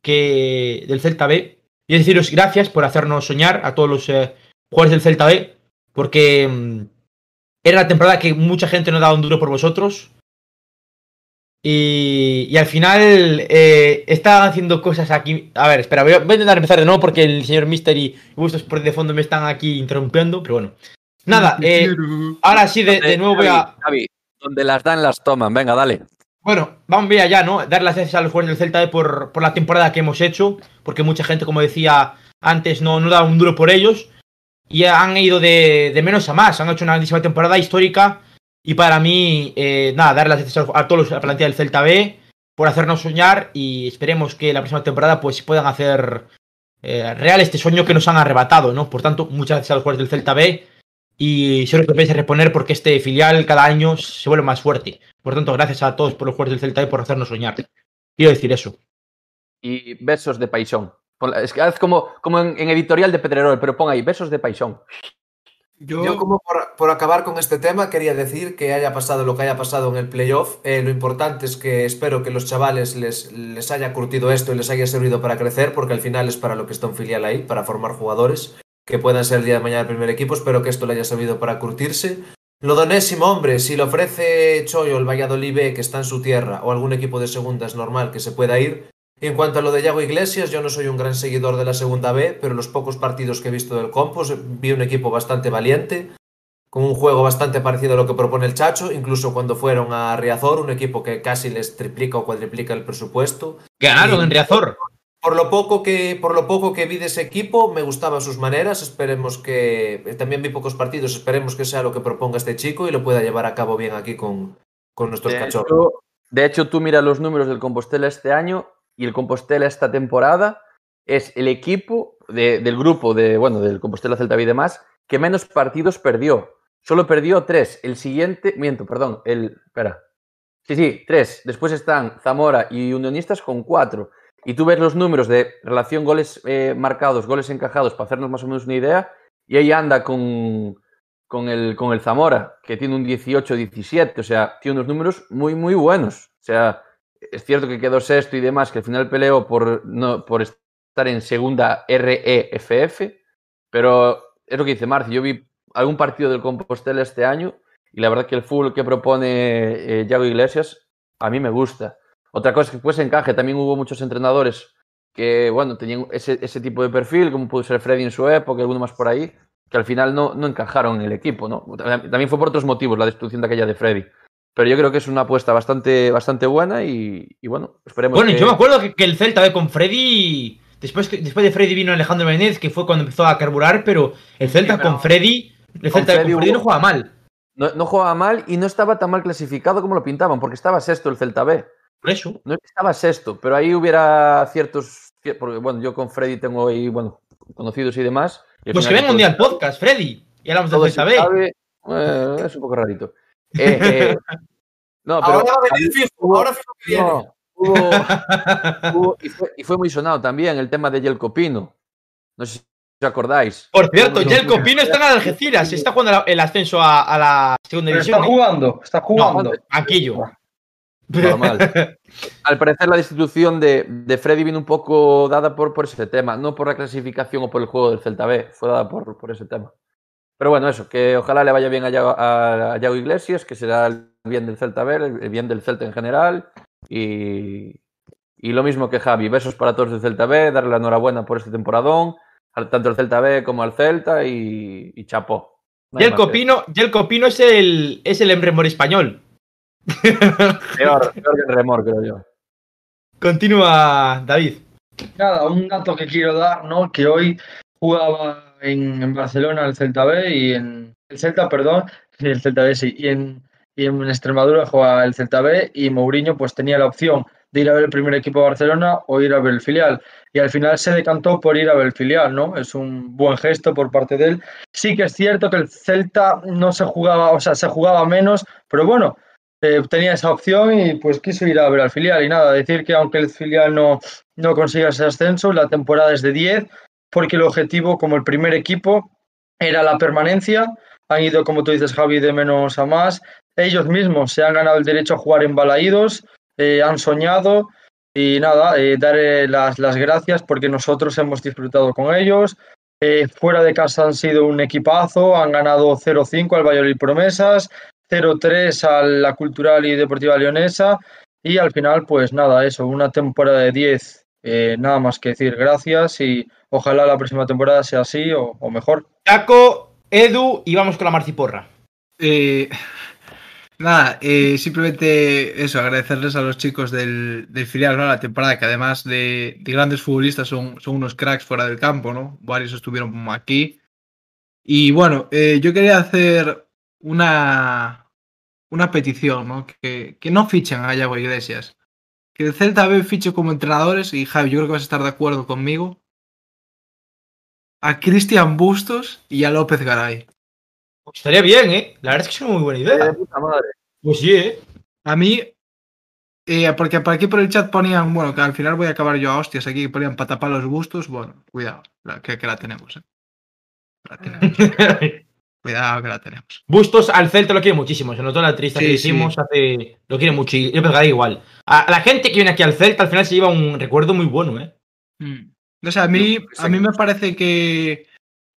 que del Celta B y deciros gracias por hacernos soñar a todos los eh, jugadores del Celta B, porque mm, era la temporada que mucha gente no daba un duro por vosotros. Y, y al final eh, está haciendo cosas aquí. A ver, espera, voy a, voy a intentar empezar de nuevo porque el señor Mister y Gustos por de fondo me están aquí interrumpiendo, pero bueno. Nada, eh, ahora sí, de, de nuevo voy a. Javi, donde las dan, las toman. Venga, dale. Bueno, vamos bien allá, ¿no? Dar las gracias a los jugadores del Celta B por, por la temporada que hemos hecho, porque mucha gente, como decía antes, no, no da un duro por ellos. Y han ido de, de menos a más, han hecho una grandísima temporada histórica. Y para mí, eh, nada, dar las gracias a, a todos los, a la plantilla del Celta B por hacernos soñar y esperemos que la próxima temporada pues puedan hacer eh, real este sueño que nos han arrebatado, ¿no? Por tanto, muchas gracias a los jugadores del Celta B y seguro que vais a reponer porque este filial cada año se vuelve más fuerte. Por tanto, gracias a todos por los jugadores del Celta B por hacernos soñar. Quiero decir eso. Y besos de. Ponla- Es que haz como, como en, en editorial de Pedrerol, pero pon ahí besos de paixón. Yo, Yo como por, por acabar con este tema quería decir que haya pasado lo que haya pasado en el playoff, eh, lo importante es que espero que los chavales les, les haya curtido esto y les haya servido para crecer, porque al final es para lo que está un filial ahí, para formar jugadores que puedan ser el día de mañana el primer equipo, espero que esto le haya servido para curtirse. Lo de Onésimo, hombre, si lo ofrece Choyo, el Valladolid B, que está en su tierra, o algún equipo de segunda es normal que se pueda ir. En cuanto a lo de Yago Iglesias, yo no soy un gran seguidor de la segunda B, pero los pocos partidos que he visto del Compos vi un equipo bastante valiente, con un juego bastante parecido a lo que propone el Chacho, incluso cuando fueron a Riazor, un equipo que casi les triplica o cuadriplica el presupuesto. Ganaron Y- en Riazor. Por lo poco que por lo poco que vi de ese equipo, me gustaban sus maneras, esperemos que eh, también vi pocos partidos, esperemos que sea lo que proponga este chico y lo pueda llevar a cabo bien aquí con, con nuestros De cachorros. hecho, de hecho, tú mira los números del Compostela este año y el Compostela esta temporada es el equipo de- del grupo de, bueno, del Compostela Celta y demás que menos partidos perdió. Solo perdió tres. El siguiente, miento, perdón, el, espera. Sí, sí, tres. Después están Zamora y Unionistas con cuatro. Y tú ves los números de relación goles eh, marcados, goles encajados, para hacernos más o menos una idea, y ahí anda con, con el, con el Zamora, que tiene un 18-17, o sea, tiene unos números muy, muy buenos. O sea, es cierto que quedó sexto y demás, que al final peleó por, no, por estar en segunda REFF, pero es lo que dice Marci, yo vi algún partido del Compostela este año y la verdad que el fútbol que propone eh, Yago Iglesias a mí me gusta. Otra cosa es que pues encaje, también hubo muchos entrenadores que, bueno, tenían ese, ese tipo de perfil, como pudo ser Freddy en su época, y alguno más por ahí, que al final no, no encajaron en el equipo, ¿no? También fue por otros motivos la destrucción de aquella de Freddy. Pero yo creo que es una apuesta bastante, bastante buena y, y bueno, esperemos Bueno, que... yo me acuerdo que, que el Celta ve con Freddy. Después, que- después de Freddy vino Alejandro Benítez, que fue cuando empezó a carburar, pero el Celta pero- con Freddy. El Celta Freddy con Freddy no juega mal. No, no jugaba mal y no estaba tan mal clasificado como lo pintaban, porque estaba sexto el Celta B. Por eso. No es que estaba sexto, pero ahí hubiera ciertos. Porque, bueno, yo con Freddy tengo ahí, bueno, conocidos y demás. y Pues que venga un día al podcast, Freddy. Y hablamos B. sabe, eh, es un poco rarito. Eh, eh, (laughs) no, pero. Ahora va a venir fijo, hubo- ahora fijo que viene. no, hubo- (laughs) hubo- y, fue, y fue muy sonado también el tema de Yelko Pino. No sé si os acordáis. Por cierto, Jelko Pino está en Algeciras. Está jugando el ascenso a, a la segunda Pero división. está jugando, está jugando. Banquillo. Normal. (laughs) Al parecer la destitución de, de Freddy vino un poco dada por, por ese tema, no por la clasificación o por el juego del Celta B, fue dada por, por ese tema. Pero bueno, eso, que ojalá le vaya bien a Yago, a, a Yago Iglesias, que será el bien del Celta B, el el bien del Celta en general. Y, y lo mismo que Javi, besos para todos del Celta B, darle la enhorabuena por este temporadón, al- tanto al Celta B como al Celta y, y chapó. No hay Jelko más que- Pino, Jelko Pino es el, es el español. Peor, peor que el remor, creo yo. Continúa, David. Nada, un dato que quiero dar, ¿no? Que hoy jugaba en, en Barcelona el Celta B y en el Celta, perdón, el Celta B sí, y en, y en Extremadura jugaba el Celta B y Mourinho pues tenía la opción de ir a ver el primer equipo de Barcelona o ir a ver el filial. Y al final se decantó por ir a ver el filial, ¿no? Es un buen gesto por parte de él. Sí que es cierto que el Celta no se jugaba, o sea, se jugaba menos, pero bueno, eh, tenía esa opción y pues quiso ir a ver al filial. Y nada, decir que aunque el filial no, no consiga ese ascenso, la temporada es de 10, porque el objetivo como el primer equipo era la permanencia. Han ido, como tú dices, Javi, de menos a más. Ellos mismos se han ganado el derecho a jugar en Balaídos, eh, han soñado y nada, eh, dar las, las gracias porque nosotros hemos disfrutado con ellos. Eh, fuera de casa han sido un equipazo, han ganado 0-5 al Valladolid Promesas, 0-3 a la Cultural y Deportiva Leonesa y al final, pues nada, eso, una temporada de 10, eh, nada más que decir gracias y ojalá la próxima temporada sea así o, o mejor. Taco, Edu y vamos con la marciporra. Eh, nada, eh, simplemente eso, agradecerles a los chicos del, del filial, ¿no? La temporada, que además de, de grandes futbolistas son, son unos cracks fuera del campo, ¿no? Varios estuvieron aquí. Y bueno, eh, yo quería hacer una, una petición, ¿no? Que, que no fichen a Yago Iglesias. Que el Celta B fiche como entrenadores, y Javi, yo creo que vas a estar de acuerdo conmigo, a Cristian Bustos y a López Garay. Estaría bien, ¿eh? La verdad es que es una muy buena De idea. puta madre. Pues sí, ¿eh? A mí, eh, porque por aquí por el chat ponían, bueno, que al final voy a acabar yo a hostias aquí, que ponían para tapar los bustos. Bueno, cuidado, la- que, que la tenemos, eh. La tenemos. (laughs) cuidado que la tenemos. Bustos al Celta lo quiere muchísimo. Se notó la Sí, que sí. hicimos hace. Lo quiere mucho. Y López Garay igual. A, a la gente que viene aquí al Celta al final se lleva un recuerdo muy bueno, ¿eh? Mm. O sea, a mí, a mí me parece que,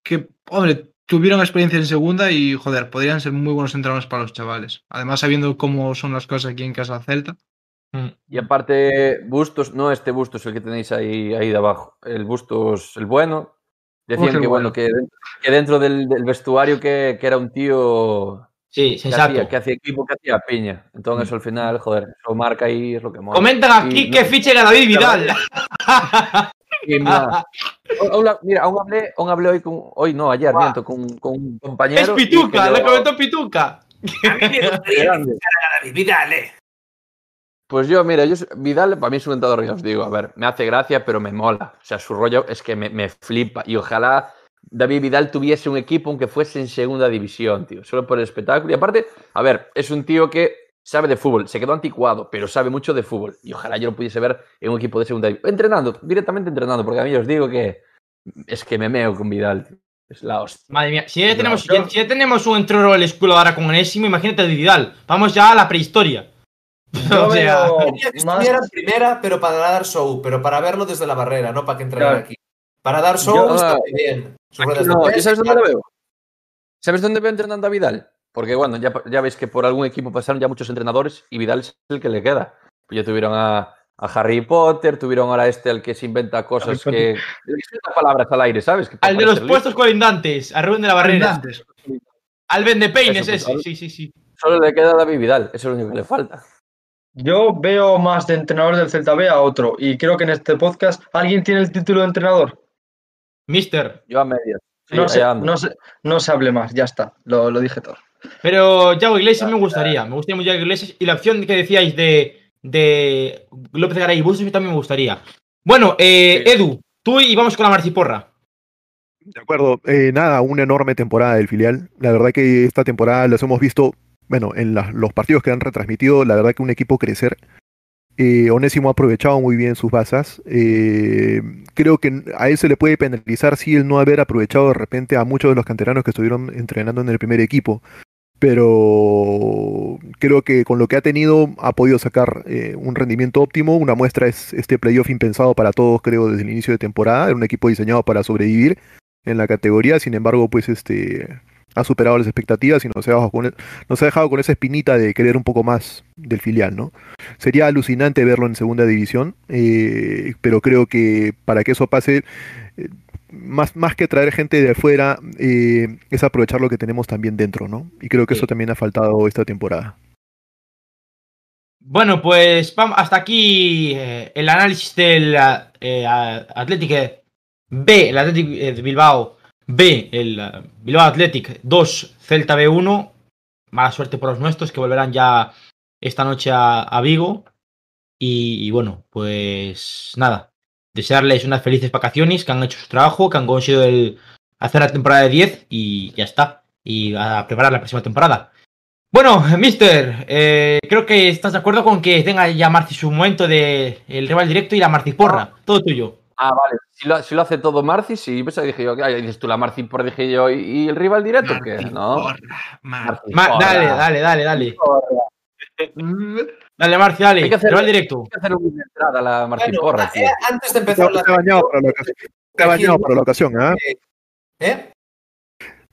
que, hombre, tuvieron experiencia en segunda y, joder, podrían ser muy buenos entrenadores para los chavales. Además, sabiendo cómo son las cosas aquí en casa Celta. Mm. Y aparte, Bustos, no este Bustos el que tenéis ahí, ahí de abajo, el Bustos, el bueno. ¿Cómo Decían que bueno, que, dentro- que dentro del, del vestuario que, que era un tío Sí, que hacía, que hacía equipo, que hacía piña. Entonces, al final, joder, eso marca ahí es lo que mola. Comentan aquí Y que no- fichen a David Vidal. (laughs) y Mira, aún hablé, aún hablé hoy con, hoy no, ayer, miento, con, con un compañero. es y Pituca, le comentó Pituca. A mí me gustaría a David Vidal, eh. Pues yo, mira, yo, Vidal para mí es un entrenador, ya os digo, a ver, me hace gracia, pero me mola. O sea, su rollo es que me, me flipa. Y ojalá David Vidal tuviese un equipo aunque fuese en segunda división, tío, solo por el espectáculo. Y aparte, a ver, es un tío que sabe de fútbol, se quedó anticuado, pero sabe mucho de fútbol. Y ojalá yo lo pudiese ver en un equipo de segunda división. Entrenando, directamente entrenando, porque a mí os digo que es que me meo con Vidal, tío. Es la hostia. Madre mía, si ya tenemos, si ya tenemos un entrenador del escudo ahora con Enésimo, imagínate de Vidal. Vamos ya a la prehistoria. (laughs) Yo o sea, veo (laughs) Quería que más- estuviera en primera, pero para dar show, pero para verlo desde la barrera, no para que Claro. aquí. Para dar show Yo- está muy bien. Sus ruedas de No, ¿y prensa, sabes dónde lo veo? ¿Sabes dónde veo entrenando a Vidal? Porque bueno, ya, ya veis que por algún equipo pasaron ya muchos entrenadores y Vidal es el que le queda. Pues ya tuvieron a, a Harry Potter, tuvieron ahora este al que se inventa cosas que... suelta palabras al aire, ¿sabes? Que Al de los listo. puestos colindantes, a Rubén de la Barrera. Antes. Al vende peines Eso, pues, ese. Sí, sí, sí. Solo le queda a David Vidal, eso es lo único que le falta. Yo veo más de entrenador del Celta B a otro. Y creo que en este podcast alguien tiene el título de entrenador. Mister. Yo a medias. Sí, no, se, ando. no, se, no se hable más, ya está. Lo, lo dije todo. Pero Yago Iglesias me gustaría. Me gustaría mucho Yago Iglesias. Y la opción que decíais de, de López Garay y Bustos también me gustaría. Bueno, eh, Sí. Edu, tú y vamos con la marciporra. De acuerdo, eh, nada, una enorme temporada del filial. La verdad que esta temporada las hemos visto, bueno, en la- los partidos que han retransmitido, la verdad que un equipo crecer. Eh, Onésimo ha aprovechado muy bien sus bazas. Eh, creo que a él se le puede penalizar si el no haber aprovechado de repente a muchos de los canteranos que estuvieron entrenando en el primer equipo. Pero creo que con lo que ha tenido ha podido sacar eh, un rendimiento óptimo. Una muestra es este playoff impensado para todos, creo, desde el inicio de temporada. Era un equipo diseñado para sobrevivir en la categoría, sin embargo, pues este ha superado las expectativas y nos ha, dejado con, e- nos ha dejado con esa espinita de querer un poco más del filial, ¿no? Sería alucinante verlo en segunda división, eh, pero creo que para que eso pase, eh, más, más que traer gente de afuera, eh, es aprovechar lo que tenemos también dentro, ¿no? Y creo que Sí. eso también ha faltado esta temporada. Bueno, pues vamos hasta aquí el análisis del Atlético B, el Atlético de Bilbao B, el eh, Bilbao Athletic 2, Celta B1. Mala suerte por los nuestros que volverán ya esta noche a, a Vigo. Y, y bueno, pues nada, desearles unas felices vacaciones, que han hecho su trabajo, que han conseguido el- hacer la temporada de 10 y ya está. Y a preparar la próxima temporada. Bueno, (laughs) Mister, eh, creo que estás de acuerdo con que tenga ya Marci su momento de el rival directo y la Marciporra. Todo tuyo. Ah, vale. Si lo, si lo hace todo Marci, sí. Pues ahí dije yo, ay, dices tú la Marci por dije yo, ¿y, y el rival directo qué? No. Porra, Mar- Marci Ma- porra. dale, dale, dale, dale. (laughs) Dale, Marci, dale. Hay que hacer- Rival directo. Hay que hacer una entrada a la Marci Bueno, porra, eh, antes de Te, empezar la te has bañado para la ocasión. Te has bañado para la ocasión, ¿ah? ¿Eh?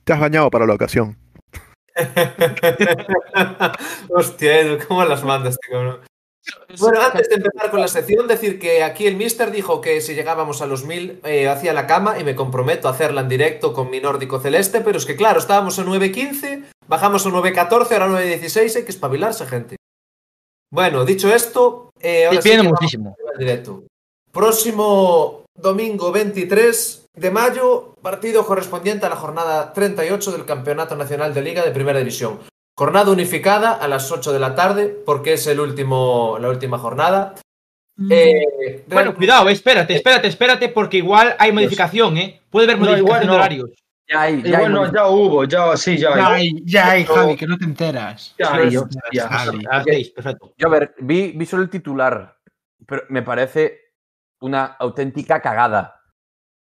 Te has bañado para la ocasión. (laughs) Hostia, Edu, ¿cómo las mandas, tío? Bueno, antes de empezar con la sección, decir que aquí el Mister dijo que si llegábamos a los 1000 eh, hacía la cama y me comprometo a hacerla en directo con mi nórdico celeste, pero es que claro, estábamos en 9.15, bajamos a 9.14, ahora 9.16, hay que espabilarse, gente. Bueno, dicho esto, eh, ahora sí muchísimo. directo. Próximo domingo 23 de mayo, partido correspondiente a la jornada 38 del Campeonato Nacional de Liga de Primera División. Jornada unificada a las 8 de la tarde, porque es el último, la última jornada. Eh, Bueno, cuidado, espérate, espérate, espérate, porque igual hay modificación, ¿eh? Puede haber No, modificación igual de no. horarios. Ya hay, Y ya hay bueno, modific- ya hubo, ya, sí, ya Ya hay. hay, ya hay, Javi, que no te enteras. Ya Sí, hay, no te enteras, Javi. Perfecto. Yo, a ver, vi, vi solo el titular, pero me parece una auténtica cagada.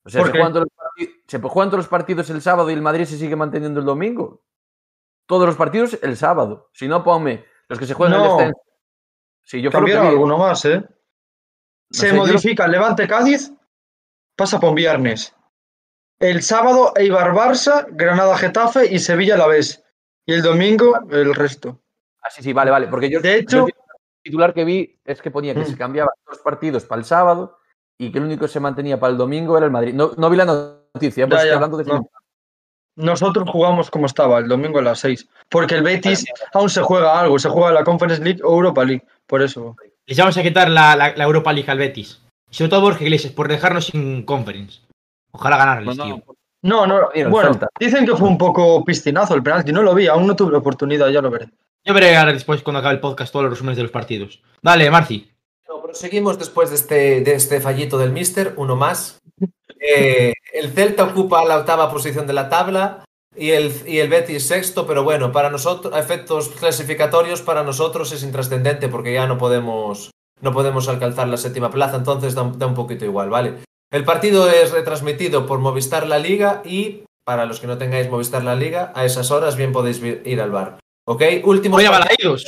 O sea, ¿Por se qué? juegan, todos los partidos, se juegan todos los partidos el sábado y el Madrid se sigue manteniendo el domingo. Todos los partidos el sábado. Si no, ponme los que se juegan el No. descenso. Si yo lo que alguno más, ¿eh? Se sé, modifica el Levante Cádiz, pasa por viernes. El sábado Eibar Barça, Granada Getafe y Sevilla la vez. Y el domingo el resto. Ah, sí, sí, vale, vale. Porque yo, De yo hecho- el titular que vi es que ponía que Mm. se cambiaban los partidos para el sábado y que el único que se mantenía para el domingo era el Madrid. No, no vi la noticia, pues Ya, estoy hablando de no. Nosotros jugamos como estaba, el domingo a las 6. Porque el Betis aún se juega algo, se juega la Conference League o Europa League. Por eso. Les vamos a quitar la, la- la Europa League al Betis. Y sobre todo Borja Iglesias, por dejarnos sin conference. Ojalá ganarles, No, no, tío. No, no, Bien, bueno, dicen que fue un poco piscinazo el penalti, no lo vi, aún no tuve la oportunidad, ya lo veré. Yo veré ahora después, cuando acabe el podcast, todos los resúmenes de los partidos. Dale, Marci. Bueno, proseguimos después de este, de este fallito del Mister, uno más. Eh, el Celta ocupa la octava posición de la tabla y el, y el Betis sexto, pero bueno, para nosotros, a efectos clasificatorios, para nosotros es intrascendente porque ya no podemos, no podemos alcanzar la séptima plaza, entonces da, un- da un poquito igual, ¿vale? El partido es retransmitido por Movistar La Liga y para los que no tengáis Movistar La Liga, a esas horas bien podéis ir al bar. ¿Ok? Último Voy a Balaidos.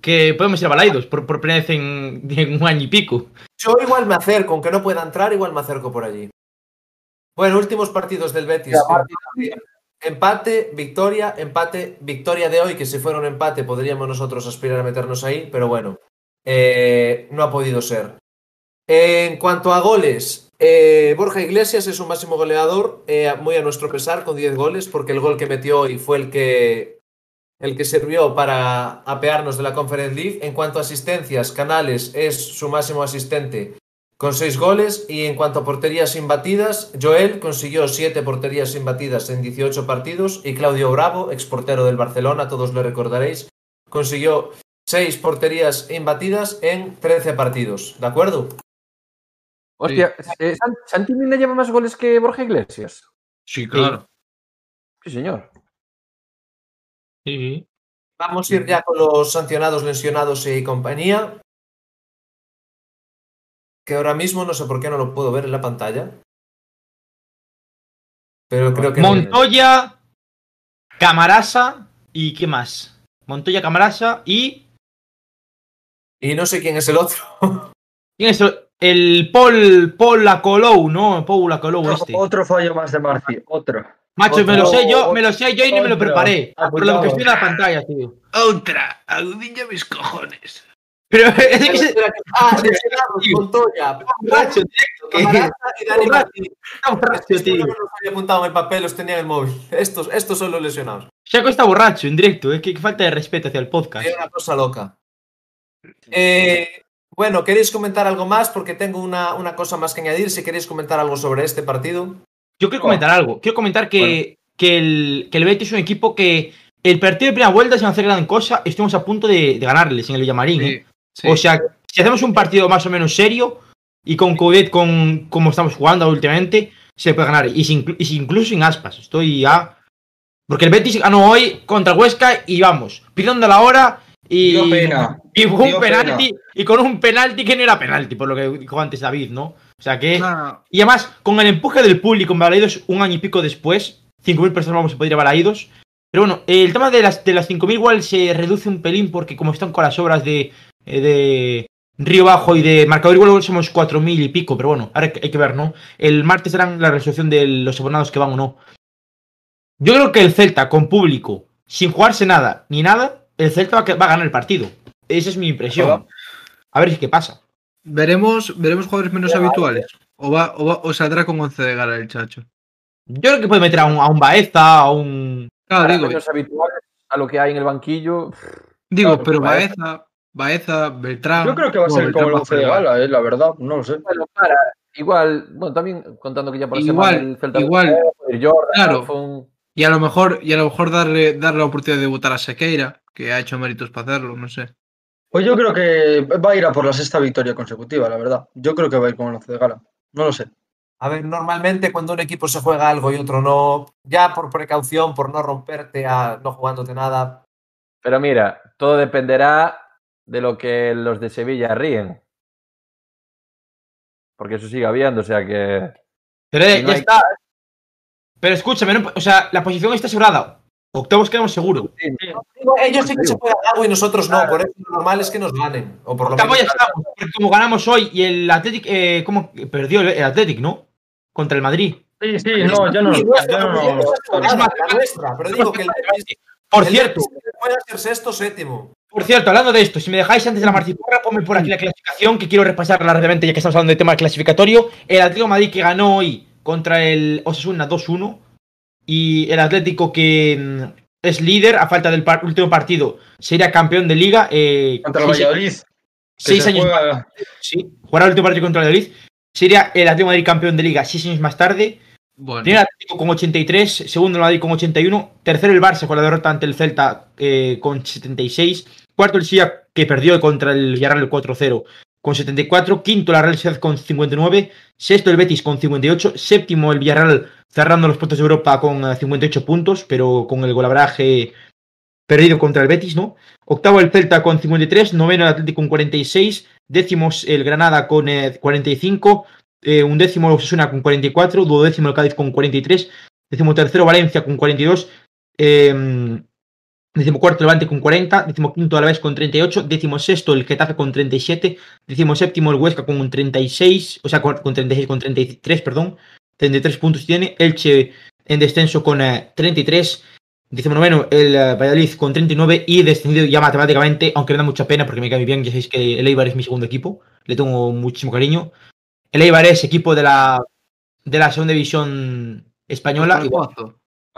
Que podemos ir a Balaidos por, por primera vez en, en un año y pico. Yo igual me acerco, aunque no pueda entrar, igual me acerco por allí. Bueno, últimos partidos del Betis. Empate, victoria, empate, victoria de hoy, que si fuera un empate podríamos nosotros aspirar a meternos ahí, pero bueno, eh, no ha podido ser. En cuanto a goles, eh, Borja Iglesias es un máximo goleador, eh, muy a nuestro pesar, con 10 goles, porque el gol que metió hoy fue el que, el que sirvió para apearnos de la Conference League. En cuanto a asistencias, Canales es su máximo asistente con 6 goles. Y en cuanto a porterías imbatidas, Joel consiguió 7 porterías imbatidas en 18 partidos. Y Claudio Bravo, exportero del Barcelona, todos lo recordaréis, consiguió 6 porterías imbatidas en 13 partidos. ¿De acuerdo? Hostia, eh, San- ¿Santi Mina lleva más goles que Borja Iglesias? Sí, claro. Sí, señor. Sí. Vamos a ir ya con los sancionados, lesionados y compañía. Que ahora mismo no sé por qué no lo puedo ver en la pantalla. Pero creo que. Montoya, Camarasa y ¿qué más? Montoya, Camarasa y. Y no sé quién es el otro. (laughs) ¿Quién es el, el Paul, Paul Lacolou, no? Paul Lacolou Otro, este. otro fallo más de Marci, otro. Macho, me lo sé yo, me lo sé yo y ni me lo preparé. Por lo que estoy en la pantalla, tío. Otra, agudilla mis cojones. Pero es que se- Ah, lesionados, Montoya, borracho, Dani borracho. Tío. no los había apuntado en el papel, los tenía en el móvil. Estos, estos son los lesionados. Chaco está borracho en directo, es que falta de respeto hacia el podcast. Hay una cosa loca. Eh, bueno, ¿queréis comentar algo más? Porque tengo una, una cosa más que añadir. Si queréis comentar algo sobre este partido. Yo quiero comentar algo. Quiero comentar que, que, el, que el Betis es un equipo que el partido de primera vuelta, sin hacer gran cosa, estuvimos a punto de, de ganarles en el Villamarín. ¿eh? Sí. O sea, si hacemos un partido más o menos serio y con Coudet con como estamos jugando últimamente, se puede ganar. Y, sin, y sin- incluso sin aspas. Estoy ya. Porque el Betis ganó hoy contra el Huesca y vamos, pidiendo la hora y. Dio pena. Y con un Dio penalti. Y con un penalti que no era penalti, por lo que dijo antes David, ¿no? O sea que. Ah, Y además, con el empuje del público en Balaidos un año y pico después, 5.000 personas vamos a poder ir a Balaidos. Pero bueno, el tema de las, de las 5.000 igual se reduce un pelín porque como están con las obras de, eh, de Río Bajo y de Marcador igual somos 4.000 y pico, pero bueno, ahora hay que- ver, ¿no? El martes serán la resolución de los abonados que van o no. Yo creo que el Celta con público, sin jugarse nada ni nada, el Celta va a, que- va a ganar el partido. Esa es mi impresión. A ver qué pasa. veremos, veremos jugadores menos habituales. O, va, o, va- o saldrá con 11 de gala el chacho. Yo creo que puede meter a un, a un Baeza, a un... Claro, digo, menos habituales a lo que hay en el banquillo. digo claro, pero Baeza. Baeza, Beltrán. Yo creo que va a no, ser Beltrán como el va a 11 de gala, eh, la verdad, no lo sé. Bueno, para. Igual, bueno, también contando que ya por la Igual, semana el Celta igual. Jordan, Claro. Alfon- Y a lo mejor, y a lo mejor darle, darle la oportunidad de debutar a Sequeira, que ha hecho méritos para hacerlo, no sé. Pues yo creo que va a ir a por la sexta victoria consecutiva, la verdad. Yo creo que va a ir con el 11 de gala. No lo sé. A ver, normalmente cuando un equipo se juega algo y otro no, ya por precaución, por no romperte, a no jugándote nada. Pero mira, todo dependerá de lo que los de Sevilla ríen. Porque eso sigue habiendo, o sea que. Pero eh, Si no ya hay- está. Pero escúchame, no- o sea, la posición está asegurada. Octavos quedamos seguro. Digo, ellos sí que se juegan algo y nosotros no, por eso lo normal es que nos ganen. O por lo ya menos. estamos. Como ganamos hoy y el Athletic, eh, ¿cómo perdió el, Athletic, no? Contra el Madrid. Sí, sí, no, yo no. Por cierto, puede ser sexto o séptimo. Por cierto, hablando de esto, si me dejáis antes de la marciporra, ponme por aquí la clasificación que quiero repasarla rápidamente ya que estamos hablando del tema clasificatorio. El Atlético de Madrid que ganó hoy contra el Osasuna 2-1 y el Atlético que mm, es líder a falta del par- último partido sería campeón de liga. eh, Contra el Valladolid. seis se años juega- Sí, jugará el último partido contra el Madrid. Sería el Atlético de Madrid campeón de Liga seis años más tarde. Bueno, Primero el Atlético con 83, segundo el Madrid con 81, tercero el Barça con la derrota ante el Celta eh, con 76, cuarto el Sevilla que perdió contra el Villarreal 4-0 con 74, quinto la Real Sociedad con 59, sexto el Betis con 58, séptimo el Villarreal cerrando los puestos de Europa con eh, 58 puntos, pero con el golabraje perdido contra el Betis, ¿no? Octavo el Celta con 53, noveno el Atlético con 46, décimos el Granada con eh, 45, eh, un décimo el Osasuna con 44, duodécimo el Cádiz con 43, décimo tercero Valencia con 42, eh, décimo cuarto Levante con 40, décimo quinto Alavés con 38, décimo sexto el Getafe con 37, décimo séptimo el Huesca con un 36, o sea, con, con 36, con 33, perdón, 33 puntos tiene, Elche en descenso con eh, 33. noveno el eh, Valladolid con 39 y descendido ya matemáticamente, aunque me da mucha pena porque me cae muy bien, ya sabéis que el Eibar es mi segundo equipo, le tengo muchísimo cariño. El Eibar es equipo de la, de la segunda división española. y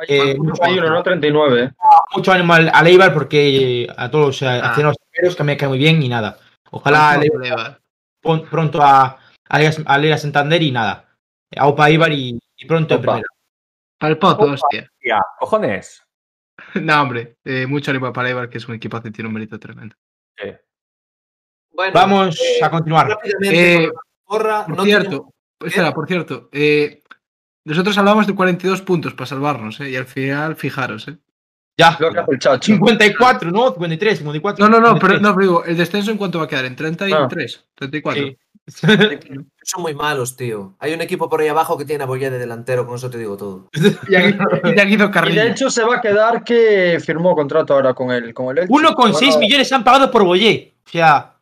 eh, Hay uno, ¿no? 39. mucho ánimo al, al Eibar porque eh, a todos los Ah. aficionados primeros que me cae muy bien y nada. Ojalá el Eibar Eibar. pon- pronto a, a, a Santander y nada. Aupa Eibar y, y pronto en Opa. primera. Al Pozo, hostia. Ya, cojones. (laughs) No, hombre. eh, mucho ánimo para Eibar, que es un equipo que tiene un mérito tremendo. Sí. Bueno, Vamos eh, a continuar. rápidamente Eh, porra, Por no cierto, espera, por cierto. eh, nosotros hablamos de 42 puntos para salvarnos, ¿eh? Y al final, fijaros, ¿eh? Ya. Lo que hace el chacho. 54, ¿no? 53, 54. No, no, no, pero 53. no, pero digo, el descenso en cuánto va a quedar, en 33, 34. Sí. (laughs) son muy malos, tío. Hay un equipo por ahí abajo que tiene a Boyé de delantero, con eso te digo todo. (laughs) Y ha, y ha ido (laughs) Y Carrillo. de hecho se va a quedar que firmó contrato ahora con el, con el Elche. 1,6 Bueno, millones han pagado por Boyé. O sea,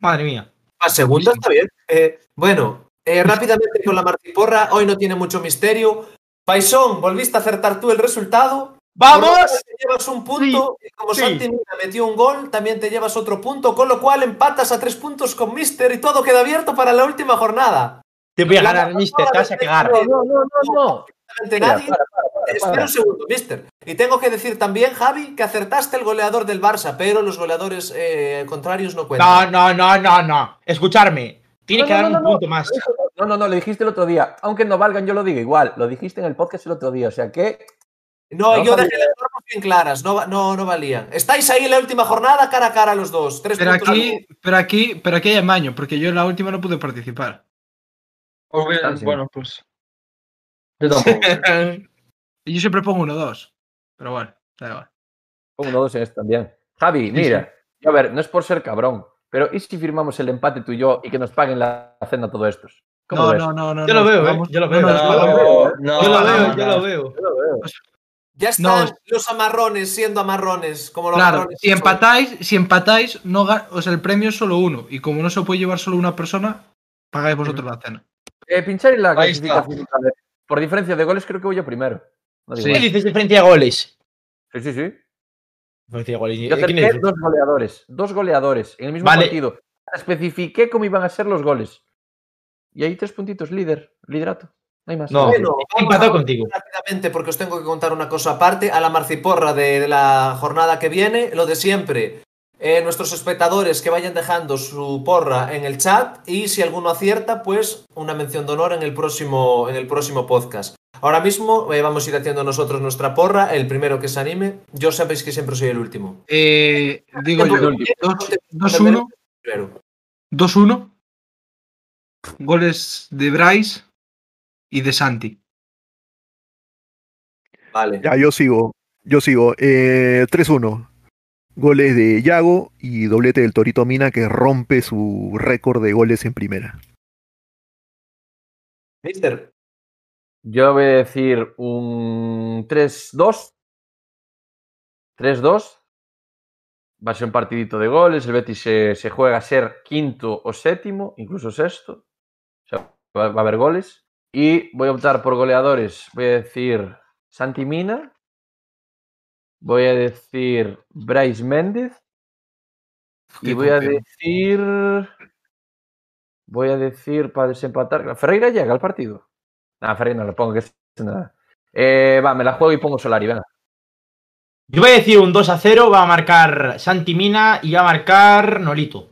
madre mía. A segunda está bien. Eh, bueno, eh, rápidamente con la Martiporra, hoy no tiene mucho misterio. Paisón, volviste a acertar tú el resultado. ¡Vamos! Te llevas un punto y como sí. Santi Mina metió un gol, también te llevas otro punto, con lo cual empatas a tres puntos con Mister y todo queda abierto para la última jornada. Te voy a La ganar, mister. Te vas a cagar. No, no, no, no, no. Absolutamente Mira, nadie. para, para, para, Espera un segundo, mister. Y tengo que decir también, Javi, que acertaste el goleador del Barça, pero los goleadores eh, contrarios no No, cuentan. no, no, no, no. Escucharme. Tiene No, que no, dar no, un no, punto más. No, no, no, lo dijiste el otro día. Aunque no valgan, yo lo digo igual. Lo dijiste en el podcast el otro día. O sea que. No, No, yo dejé las normas bien claras, no, no, no valían. Estáis ahí en la última jornada cara a cara los dos. Tres Pero aquí, pero aquí, pero aquí hay amaño, porque yo en la última no pude participar. pues Ah, sí. Bueno, pues. Yo tampoco. (laughs) Yo siempre pongo uno dos. Pero bueno, da igual. Pongo uno dos en este también. Javi, mira. A ver, no es por ser cabrón. Pero ¿y si firmamos el empate tú y yo y que nos paguen la cena todos estos? ¿Cómo No, no, no, no. Yo lo veo, vamos- eh, yo lo veo. Yo lo veo. Yo lo veo. Ya están No. los amarrones siendo amarrones, como los Claro, amarrones si son. empatáis, si empatáis, no o sea, el premio es solo uno. Y como no se puede llevar solo una persona, pagáis vosotros la cena. Eh, pinchar en la Ahí está. clasificación. ver, Por diferencia de goles, creo que voy yo primero. No digo Sí. ¿Qué dices de frente a goles? sí, sí, sí. Yo ¿Quién acerté dos goleadores. Dos goleadores en el mismo Vale. partido. Especifiqué cómo iban a ser los goles. Y ahí tres puntitos, líder. Liderato. No hay más. No, Bueno, empatado contigo. Rápidamente, porque os tengo que contar una cosa aparte. A la marciporra de, de la jornada que viene, lo de siempre. Eh, nuestros espectadores que vayan dejando su porra en el chat y si alguno acierta, pues una mención de honor en el próximo, en el próximo podcast. Ahora mismo eh, vamos a ir haciendo nosotros nuestra porra. El primero que se anime. Yo sabéis que siempre soy el último. Eh, digo yo, Tiempo- 2-1, Primero. 2-1. Goles de Bryce y de Santi. Vale. Ya, yo sigo. Yo sigo. Eh, 3-1. Goles de Yago y doblete del Torito Mina que rompe su récord de goles en primera. Mister. Yo voy a decir un 3-2. 3-2. Va a ser un partidito de goles. El Betis se, se juega a ser quinto o séptimo, incluso sexto. O sea, va, va a haber goles. Y voy a optar por goleadores. Voy a decir Santi Mina. Voy a decir Bryce Méndez. Y voy a decir. Voy a decir para desempatar. ¿Ferreira llega al partido? Nada, Ferreira no lo pongo, que es nada. Eh, va, me la juego y pongo Solari, venga. Yo voy a decir un 2 a 0, va a marcar Santi Mina y va a marcar Nolito.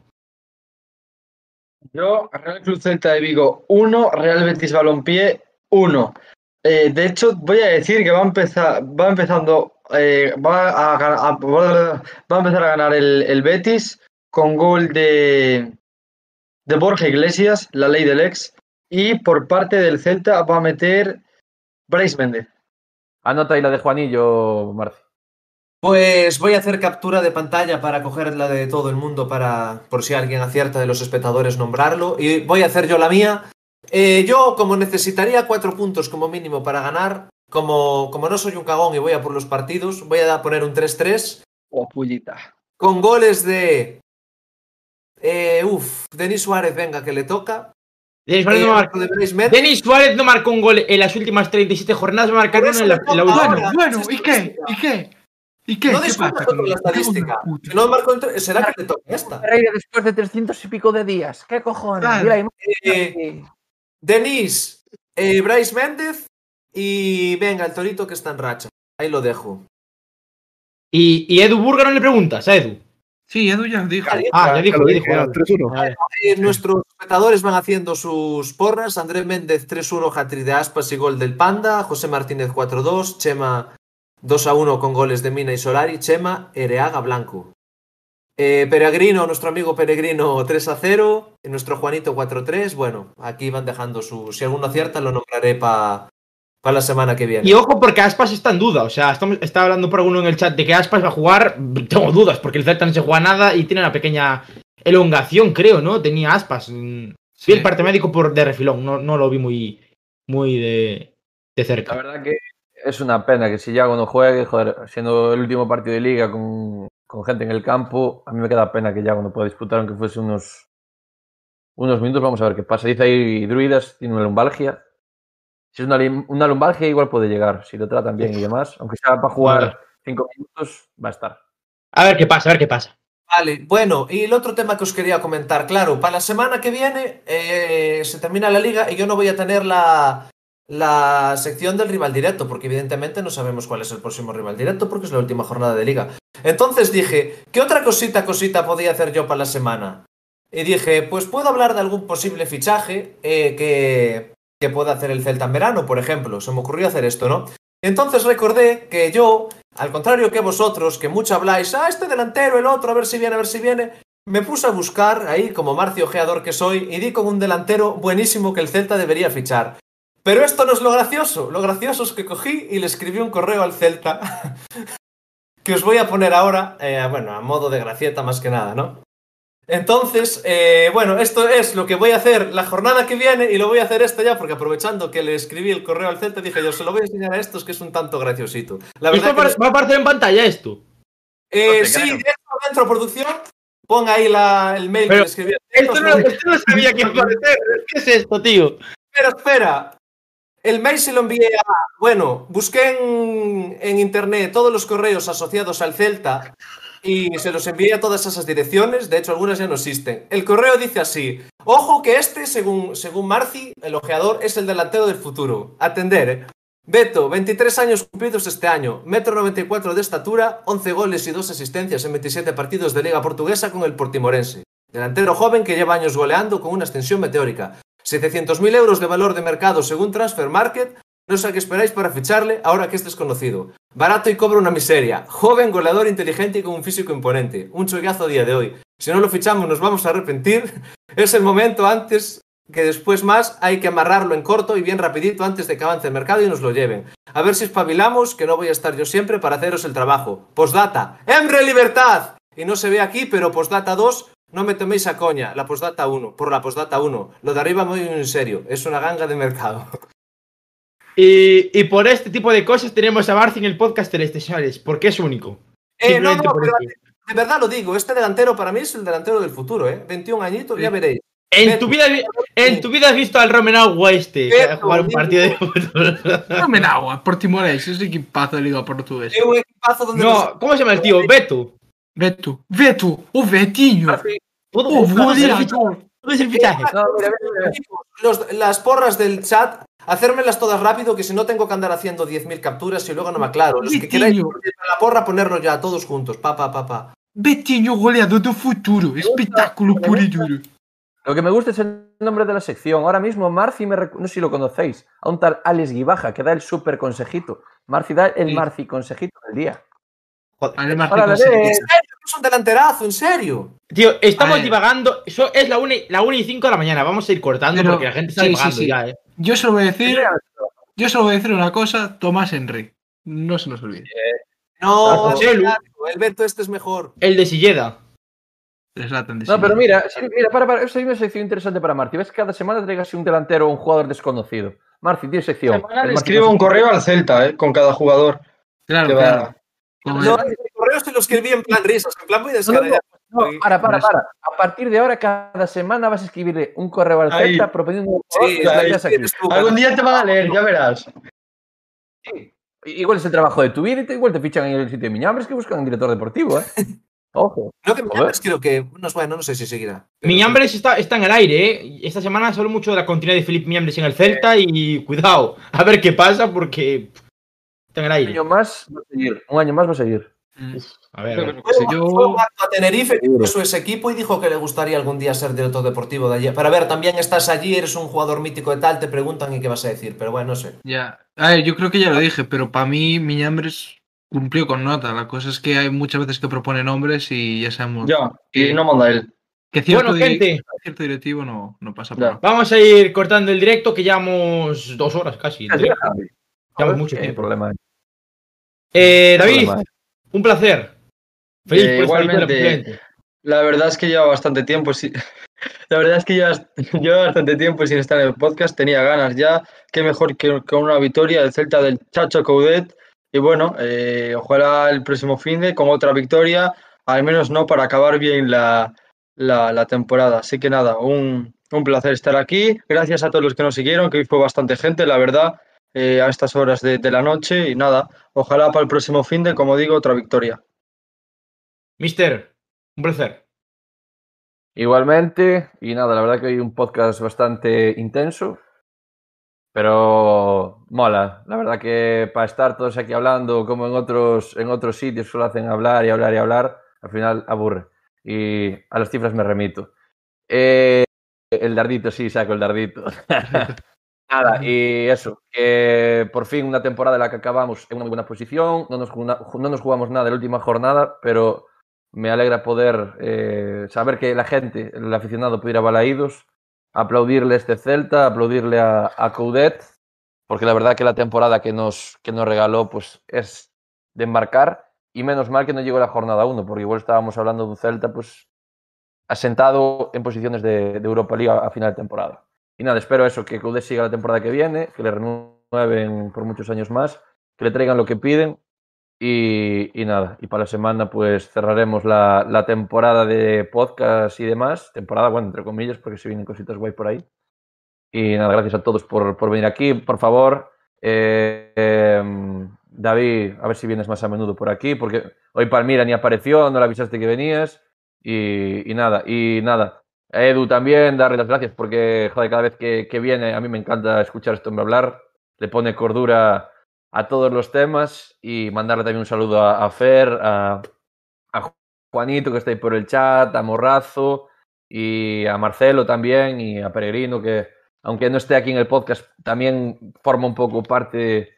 Yo, Real Club Celta de Vigo 1, Real Betis Balompié 1. Eh, de hecho, voy a decir que va a empezar, va empezando, eh, va, a- va a empezar a ganar el, el Betis con gol de, de Borja Iglesias, la ley del ex, y por parte del Celta va a meter Bryce Méndez. Anota ahí la de Juanillo, Marci. Pues voy a hacer captura de pantalla para coger la de todo el mundo para, por si alguien acierta de los espectadores, nombrarlo. Y voy a hacer yo la mía. Eh, yo, como necesitaría cuatro puntos como mínimo para ganar, como, como no soy un cagón y voy a por los partidos, voy a poner un 3-3 Oh, pullita. con goles de... Eh, uf, Denis Suárez, venga, que le toca. Denis Suárez, Eh, no marcó, de Bryce Méndez. Denis Suárez no marcó un gol en las últimas 37 jornadas, va a marcar Por uno eso en la, la última. Bueno, bueno, ¿y qué? ¿Y qué? ¿Y qué? No ¿Qué discutas pasa con la estadística. Si no marcó, será que le toca esta. Después de 300 y pico de días. ¿Qué cojones? Claro. Mira, Eh, Denis, eh, Bryce Méndez y venga, el torito que está en racha. Ahí lo dejo. Y, y Edu Burga no le preguntas a Edu. Sí, Edu ya dijo. Ah, ya dijo, dijo. ya, Edu. 3-1. Vale. Eh, nuestros espectadores van haciendo sus porras. Andrés Méndez 3-1, hattrick de Aspas y gol del Panda. José Martínez 4-2. Chema 2-1 con goles de Mina y Solari. Chema Ereaga Blanco. Eh, Peregrino, nuestro amigo Peregrino 3-0. Y nuestro Juanito 4-3. Bueno, aquí van dejando su. Si alguno acierta, lo nombraré para la semana que viene. Y ojo, porque Aspas está en duda. O sea, estamos, está hablando por alguno en el chat de que Aspas va a jugar. Tengo dudas, porque el Celta no se juega nada y tiene una pequeña elongación, creo, ¿no? Tenía Aspas. Mm, Sí. el parte médico por de refilón, no, no lo vi muy, muy de, de La cerca. verdad que es una pena que si Yago no juegue, joder, siendo el último partido de liga con, con gente en el campo, a mí me queda pena que Yago no pueda disputar, aunque fuese unos, unos minutos. Vamos a ver qué pasa. Dice ahí Druidas, tiene una lumbalgia. Si es una, una lumbalgia, igual puede llegar, si lo tratan bien y demás. Aunque sea para jugar cinco minutos, va a estar. A ver qué pasa, a ver qué pasa. Vale, bueno, y el otro tema que os quería comentar, claro, para la semana que viene eh, se termina la liga y yo no voy a tener la, la sección del rival directo, porque evidentemente no sabemos cuál es el próximo rival directo, porque es la última jornada de liga. Entonces dije, ¿qué otra cosita, cosita podía hacer yo para la semana? Y dije, pues puedo hablar de algún posible fichaje eh, que, que pueda hacer el Celta en verano, por ejemplo. Se me ocurrió hacer esto, ¿no? Entonces recordé que yo, al contrario que vosotros, que mucho habláis, ah, este delantero, el otro, a ver si viene, a ver si viene, me puse a buscar ahí, como Marcio Ojeador que soy, y di con un delantero buenísimo que el Celta debería fichar. Pero esto no es lo gracioso, lo gracioso es que cogí y le escribí un correo al Celta, (laughs) que os voy a poner ahora, eh, bueno, a modo de gracieta más que nada, ¿no? Entonces, eh, bueno, esto es lo que voy a hacer la jornada que viene y lo voy a hacer esto ya porque aprovechando que le escribí el correo al Celta dije yo se lo voy a enseñar a estos que es un tanto graciosito. La verdad va, que a- va a aparecer en pantalla esto. eh, No sí, dentro, dentro producción, pon ahí la, el mail Pero que le escribí. Esto no, esto sabía que iba a aparecer. ¿Qué es esto, tío? Espera, espera. El mail se lo envié a. Bueno, busqué en, en internet todos los correos asociados al Celta y se los envié a todas esas direcciones. De hecho, algunas ya no existen. El correo dice así: Ojo que este, según, según Marci, el ojeador, es el delantero del futuro. Atender. Beto, 23 años cumplidos este año, metro 94 de estatura, 11 goles y 2 asistencias en 27 partidos de Liga Portuguesa con el Portimorense. Delantero joven que lleva años goleando con una extensión meteórica. 700.000 euros de valor de mercado según Transfer Market. No sé a qué esperáis para ficharle ahora que este es conocido. Barato y cobra una miseria. Joven, goleador, inteligente y con un físico imponente. Un chollazo a día de hoy. Si no lo fichamos nos vamos a arrepentir. (laughs) Es el momento antes que después más hay que amarrarlo en corto y bien rapidito antes de que avance el mercado y nos lo lleven. A ver si espabilamos, que no voy a estar yo siempre para haceros el trabajo. Postdata. ¡Embre libertad! Y no se ve aquí, pero postdata 2, no me toméis a coña. La postdata 1, por la postdata 1. Lo de arriba muy en serio. Es una ganga de mercado. (laughs) Y, y por este tipo de cosas tenemos a Barci en el podcast Celeste, señores, porque es único. Eh, no, no, por pero de verdad lo digo. Este delantero para mí es el delantero del futuro, ¿eh? 21 añitos, ya Sí. veréis. En tu, vida, en tu vida has visto al Romenagua este Beto, jugar un partido de fútbol. (laughs) No me da agua, Portimonense, es equipazo de Liga Portuguesa. Es un equipazo donde los- No, ¿cómo se llama el tío? Beto. Vetu, Vetu, o Vetinho, ¿Puedo, o puedo ser el fichaje? las porras del chat, hacérmelas todas rápido, que si no tengo que andar haciendo 10.000 capturas y luego no me aclaro. Los que queráis la porra, ponerlo ya todos juntos. Pa, pa, pa, pa. Betinho, goleador do futuro, espetáculo puro y duro. Lo que me gusta es el nombre de la sección. Ahora mismo Marci, me recu- no sé si lo conocéis, a un tal Alex Guibaja que da el super consejito. Marci da el Sí. Marci consejito del día. Bebé. En serio, es un delanterazo, en serio. Tío, estamos divagando. Eso es la 1 y, la una y 5 de la mañana. Vamos a ir cortando Pero- porque la gente está sí, sí, divagando sí. ya, eh. Yo solo voy a decir, yo solo voy a decir una cosa, Tomás Henry. No se nos olvide. No, Ah, Chelu. el Beto este es mejor. El de Silleda. No, pero mira, sí, mira, para, para, esa es una sección interesante para Marci. Ves que cada semana traigas un delantero o un jugador desconocido. Marci, tiene sección. El le escribo un correo al Celta, ¿eh? Con cada jugador Claro, claro. va. No, el- el correo se lo escribí en plan risas, en plan muy No, no, descarado. No, para, para, para. A partir de ahora, cada semana vas a escribirle un correo al. Celta proponiendo un Sí, Algún día te van a leer, ya verás. Sí. Igual es el trabajo de tu vida y te, igual te fichan en el sitio de Miñambres que buscan un director deportivo, ¿eh? (laughs) Ojo. No, que. Miñambres creo que. No, bueno, no sé si seguirá. Miñambres está, está en el aire, ¿eh? Esta semana se habló mucho de la continuidad de Felipe Miñambres en el Celta y cuidado, a ver qué pasa porque está en el Un aire. año más va a seguir. Un año más va a seguir. Mm. A ver, a ver. Yo- Fue a Tenerife, puso ese equipo y dijo que le gustaría algún día ser director deportivo de allí. Pero a ver, también estás allí, eres un jugador mítico de tal, te preguntan y qué vas a decir. Pero bueno, no sé. Ya. A ver, yo creo que ya lo dije, pero para mí Miñambres cumplió con nota. La cosa es que hay muchas veces que propone nombres y ya sabemos Ya, y no manda él. que cierto, Bueno, gente, cierto directivo no, no pasa por vamos a ir cortando el directo que llevamos dos horas casi. Llevamos mucho tiempo. problema. Eh, David. Un placer. Feliz Eh, igualmente. La verdad es que lleva bastante tiempo. sí- (laughs) La verdad es que lleva, (laughs) lleva bastante tiempo sin estar en el podcast. Tenía ganas ya. Qué mejor que con una victoria del Celta del Chacho Coudet. Y bueno, eh, ojalá el próximo fin de con otra victoria. Al menos no para acabar bien la, la, la temporada. Así que nada, un, un placer estar aquí. Gracias a todos los que nos siguieron, que hoy fue bastante gente, la verdad, eh, a estas horas de, de la noche. Y nada, ojalá para el próximo fin de, como digo, otra victoria. Mister, un placer. Igualmente, y nada, la verdad que hay un podcast bastante intenso, pero mola. La verdad que para estar todos aquí hablando, como en otros, en otros sitios solo hacen hablar y hablar y hablar, al final aburre. Y a las cifras me remito. Eh, el dardito, sí, saco el dardito. (laughs) Nada, y eso, por fin una temporada en la que acabamos en una muy buena posición, no nos, no nos jugamos nada en la última jornada, pero me alegra poder eh, saber que la gente, el aficionado puede ir a Balaídos, aplaudirle a este Celta, aplaudirle a, a Coudet, porque la verdad que la temporada que nos, que nos regaló pues es de embarcar y menos mal que no llegó la jornada 1, porque igual estábamos hablando de un Celta pues asentado en posiciones de, de Europa League a, a final de temporada. Y nada, espero eso, que Coudet siga la temporada que viene, que le renueven por muchos años más, que le traigan lo que piden y, nada, y para la semana pues cerraremos la, temporada de podcast y demás. Temporada, bueno, entre comillas, porque se vienen cositas guay por ahí. Y nada, gracias a todos por, por venir aquí. Por favor, eh, David, a ver si vienes más a menudo por aquí, porque hoy Palmira ni apareció, no le avisaste que venías. Y nada, y nada. A Edu también, darle las gracias porque, cada vez que, que viene, a mí me encanta escuchar este hombre hablar. Le pone cordura a todos los temas y mandarle también un saludo a, a Fer, a, a Juanito que está ahí por el chat, a Morrazo y a Marcelo también y a Peregrino que aunque no esté aquí en el podcast también forma un poco parte,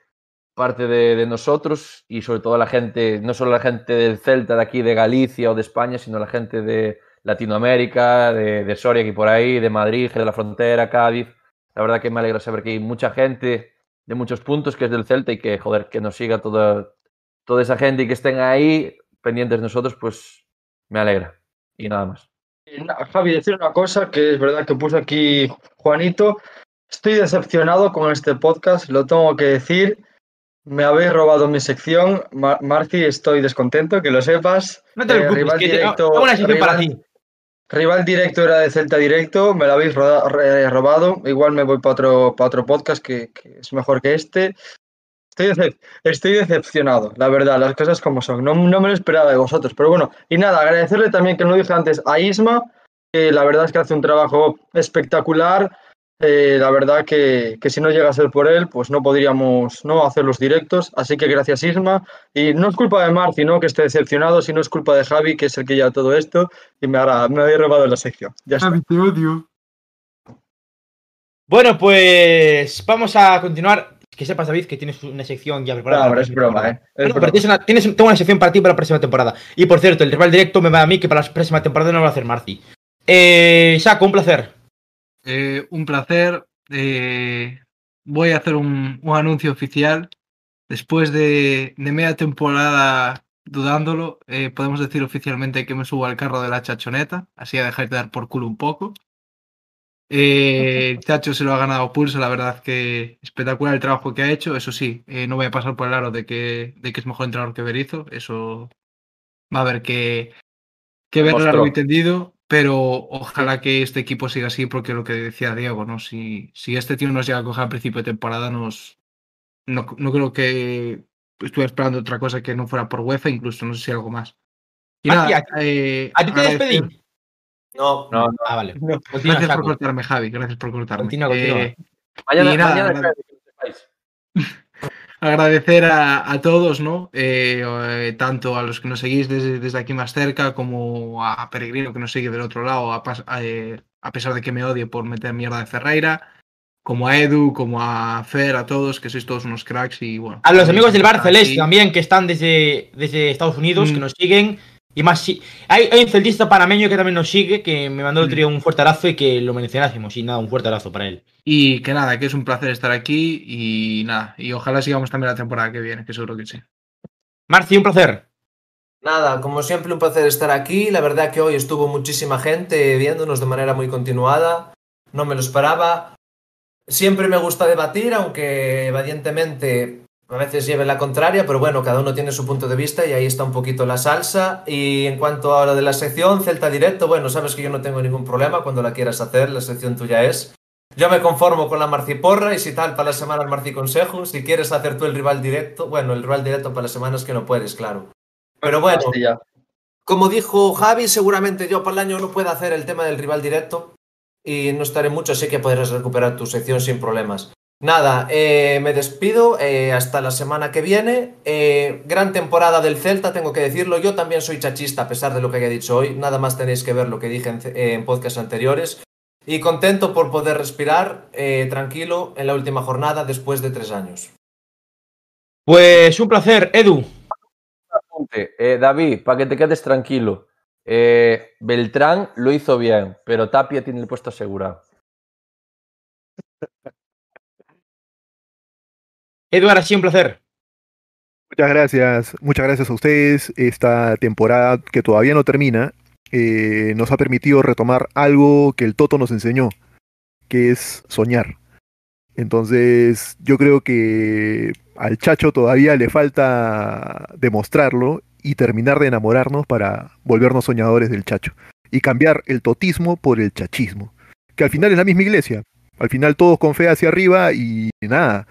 parte de, de nosotros y sobre todo la gente, no solo la gente del Celta de aquí de Galicia o de España, sino la gente de Latinoamérica, de, de Soria aquí por ahí, de Madrid, de la Frontera, Cádiz. La verdad que me alegra saber que hay mucha gente de muchos puntos que es del Celta y que, joder, que nos siga toda, toda esa gente y que estén ahí pendientes de nosotros, pues me alegra. Y nada más. Y Javi, decir una cosa que es verdad que puso aquí Juanito. Estoy decepcionado con este podcast, lo tengo que decir. Me habéis robado mi sección. Mar Marci, estoy descontento, que lo sepas. No te Eh, preocupes, rival que te- directo- una sección para ti. Rival directo era de Celta Directo, me lo habéis robado. Igual me voy para otro, para otro podcast que, que es mejor que este. Estoy, decep- estoy decepcionado, la verdad, las cosas como son. No, no me lo esperaba de vosotros, pero bueno. Y nada, agradecerle también, que no lo dije antes, a Isma, que la verdad es que hace un trabajo espectacular. Eh, la verdad que, que si no llega a ser por él, pues no podríamos no hacer los directos. Así que gracias, Isma. Y no es culpa de Marci, ¿no? Que esté decepcionado, sino es culpa de Javi, que es el que lleva todo esto y me, hará, me había robado la sección. Ya está. te odio. Bueno, pues vamos a continuar. Que sepas, David, que tienes una sección ya preparada. No, pero es broma, temporada. ¿eh? Es No, pero broma. tienes una, tienes- tengo una sección para ti para la próxima temporada. Y por cierto, el rival directo me va a mí que para la próxima temporada no lo va a hacer Marci. Eh, Saco, un placer. Eh, un placer. eh, voy a hacer un, un anuncio oficial. Después de, de media temporada dudándolo, eh, podemos decir oficialmente que me subo al carro de la chachoneta. Así a dejar de dar por culo un poco. Eh, Chacho se lo ha ganado pulso, la verdad que espectacular el trabajo que ha hecho. Eso sí, eh, no voy a pasar por el aro de que, de que es mejor entrenador que Berizzo. Eso va a haber que, que ver Mostró. largo y tendido, pero ojalá que este equipo siga así, porque lo que decía Diego, ¿no? Si, si este tío nos llega a coger al principio de temporada, nos no, no creo que estuviera esperando otra cosa que no fuera por UEFA, incluso no sé si algo más. Y Mati, nada, ¿a ti- eh, ¿A ti te despedí? No, No, no. Ah, vale. No, Continúa, gracias por cortarme, Javi, gracias por cortarme. Continúa, continúa. Eh, Mañana, Y nada, mañana nada. que lo sepáis. Agradecer a, a todos, ¿no? Eh, eh, tanto a los que nos seguís desde, desde aquí más cerca, como a Peregrino que nos sigue del otro lado, a, pas- a, eh, a pesar de que me odie por meter mierda de Ferreira, como a Edu, como a Fer, a todos, que sois todos unos cracks y bueno. A los amigos del Bar. Celeste también, que están desde, desde Estados Unidos, Mm. que nos siguen. Y más, si- hay, hay un celtista panameño que también nos sigue, que me mandó el otro Mm. día un fuerte abrazo y que lo mencionásemos. Y nada, un fuerte abrazo para él. Y que nada, que es un placer estar aquí y nada, y ojalá sigamos también la temporada que viene, que seguro que sí. Marci, un placer. Nada, como siempre un placer estar aquí. La verdad que hoy estuvo muchísima gente viéndonos de manera muy continuada. No me lo esperaba. Siempre me gusta debatir, aunque evidentemente a veces lleve la contraria, pero bueno, cada uno tiene su punto de vista y ahí está un poquito la salsa. Y en cuanto a lo de la sección Celta Directo, bueno, sabes que yo no tengo ningún problema cuando la quieras hacer, la sección tuya es. Yo me conformo con la Marciporra y si tal, para la semana el Marci Consejo. Si quieres hacer tú el rival directo, bueno, el rival directo para las semanas que no puedes, claro. Pero bueno, como dijo Javi, seguramente yo para el año no pueda hacer el tema del rival directo y no estaré mucho, así que podrás recuperar tu sección sin problemas. Nada, eh, me despido eh, hasta la semana que viene. Eh, gran temporada del Celta, tengo que decirlo. Yo también soy chachista, a pesar de lo que haya dicho hoy. Nada más tenéis que ver lo que dije en, eh, en podcasts anteriores. Y contento por poder respirar eh, tranquilo en la última jornada después de tres años. Pues un placer, Edu. Eh, David, para que te quedes tranquilo. Eh, Beltrán lo hizo bien, pero Tapia tiene el puesto asegurado. Edu, ahora sí, un placer. Muchas gracias, muchas gracias a ustedes. Esta temporada que todavía no termina eh, nos ha permitido retomar algo que el Toto nos enseñó, que es soñar. Entonces, yo creo que al Chacho todavía le falta demostrarlo y terminar de enamorarnos para volvernos soñadores del Chacho y cambiar el totismo por el chachismo, que al final es la misma iglesia. Al final todos con fe hacia arriba y nada,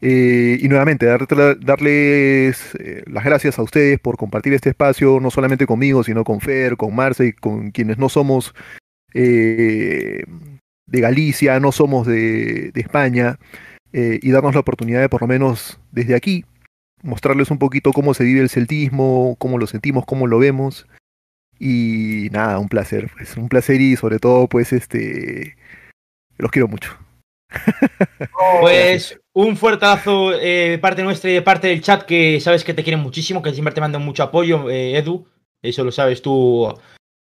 eh, y nuevamente, dar- darles eh, las gracias a ustedes por compartir este espacio, no solamente conmigo, sino con Fer, con Marce y con quienes no somos eh, de Galicia, no somos de, de España, eh, y darnos la oportunidad de por lo menos desde aquí mostrarles un poquito cómo se vive el celtismo, cómo lo sentimos, cómo lo vemos. Y nada, un placer, pues, un placer y sobre todo, pues, este, los quiero mucho. Pues un fuerte abrazo eh, de parte nuestra y de parte del chat, que sabes que te quieren muchísimo, que siempre te mandan mucho apoyo, eh, Edu. Eso lo sabes tú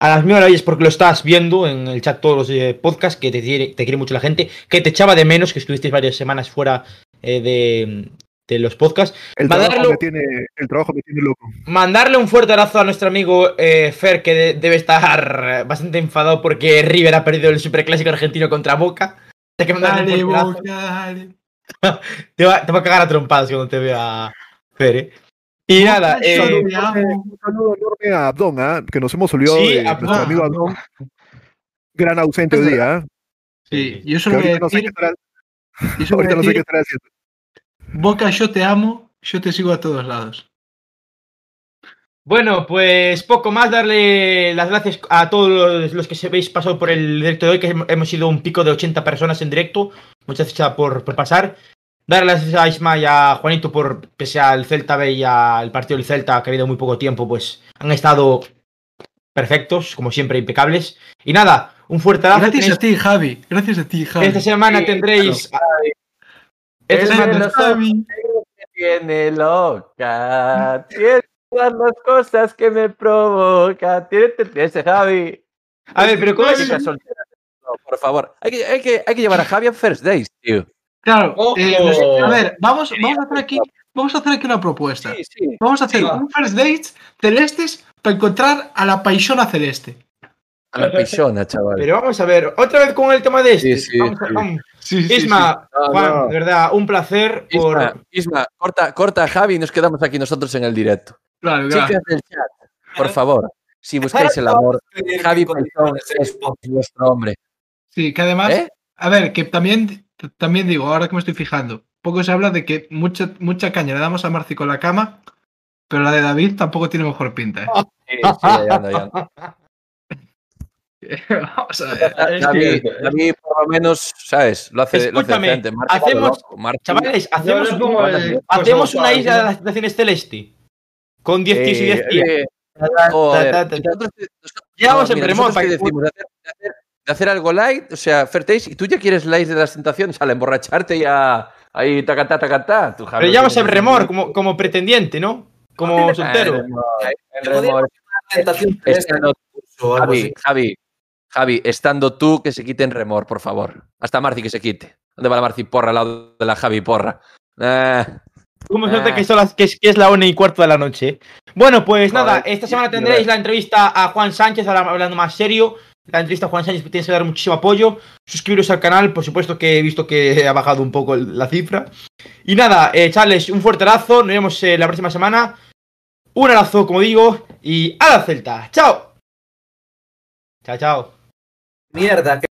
a las mil maravillas porque lo estás viendo en el chat todos los eh, podcasts, que te quiere, te quiere mucho la gente, que te echaba de menos, que estuviste varias semanas fuera eh, de, de los podcasts. El trabajo, me tiene, el trabajo me tiene loco. Mandarle un fuerte abrazo a nuestro amigo eh, Fer, que de- debe estar bastante enfadado porque River ha perdido el superclásico argentino contra Boca. Hay que Dale. Boca, dale. (laughs) Te va, te va a cagar a trompadas cuando te vea Fer, ¿eh? Y nada, eh, Un saludo, un saludo enorme a Abdón, ¿ah? que nos hemos olvidado Sí, de Abdón. nuestro amigo Abdón. Gran ausente hoy día. ¿ah? Sí, yo solo voy a ahorita no sé qué decir, estará, yo solo voy a ahorita no sé qué decir, estará haciendo. Boca, yo te amo, yo te sigo a todos lados. Bueno, pues poco más, darle las gracias a todos los, que se habéis pasado por el directo de hoy, que hem- hemos sido un pico de 80 personas en directo. Muchas gracias por, por pasar. Dar las gracias a Isma y a Juanito por, pese al Celta B y al partido del Celta, que ha habido muy poco tiempo, pues han estado perfectos, como siempre, impecables. Y nada, un fuerte abrazo. Gracias Tenéis- a ti, Javi. Gracias a ti, Javi. Esta semana Sí, tendréis. Esta Él semana. Javi. Tiene loca. Tiene todas las cosas que me provoca. Ese Javi. A ver, pero ¿cómo es? (laughs) No, por favor. Hay que, hay, que, hay que llevar a Javi a First Days, tío. Claro, eh, a ver, vamos, vamos a hacer aquí, vamos a hacer aquí una propuesta. Sí, sí. Vamos a hacer Sí, va. un first date celestes para encontrar a la paisona celeste. A la pisona, chaval. Pero vamos a ver, otra vez con el tema de este. Sí, sí, vamos a- sí. vamos. Sí, Isma, No, Juan, no. de verdad, un placer por. Isma, Isma, corta, corta a Javi y nos quedamos aquí nosotros en el directo. Claro, claro. Chicas del chat, por favor. si buscáis el amor, Javi Paizón es vuestro hombre. Sí, que además, ¿Eh? a ver, que también, también digo, ahora que me estoy fijando, poco se habla de que mucha, mucha caña le damos a Marci con la cama, pero la de David tampoco tiene mejor pinta. ¿eh? Sí, sí, ahí anda, ahí anda. (laughs) (laughs) Vamos a ver. David. David, por lo menos, ¿sabes? Lo hace, lo hace va hacemos- loco, Chavales, hacemos, hacemos una isla de las estaciones celeste. Con 10 tíos y 10 Eh, tías. eh, Ta, ta, joder, ta, ta, ta. nosotros- nosotros- Ya vamos no, en decimos de hacer, de hacer- de hacer algo light, o sea, fair taste, y tú ya quieres light de las tentaciones, al emborracharte y a ahí tacatá, tacatá. Tú, Pero ya vamos en remor, como, como pretendiente, ¿no? Como soltero. En remor, en Podría- remor. Tentación Estando- o algo Javi. Javi, Javi, estando tú, que se quite en remor, por favor. Hasta Marci que se quite. ¿Dónde va la Marci Porra al lado de la Javi Porra? Eh, ¿Cómo se nota Ah. que, son las, que, es, que es la una y cuarto de la noche? Bueno, pues nada, esta semana tendréis la entrevista a Juan Sánchez, ahora hablando más serio. La entrevista a Juan Sánchez tienes que dar muchísimo apoyo. Suscribiros al canal, por supuesto que he visto que (laughs) ha bajado un poco la cifra. Y nada, eh, chavales, un fuerte abrazo. Nos vemos eh, la próxima semana. Un abrazo, como digo, y a la Celta. ¡Chao! Chao, chao. Mierda, que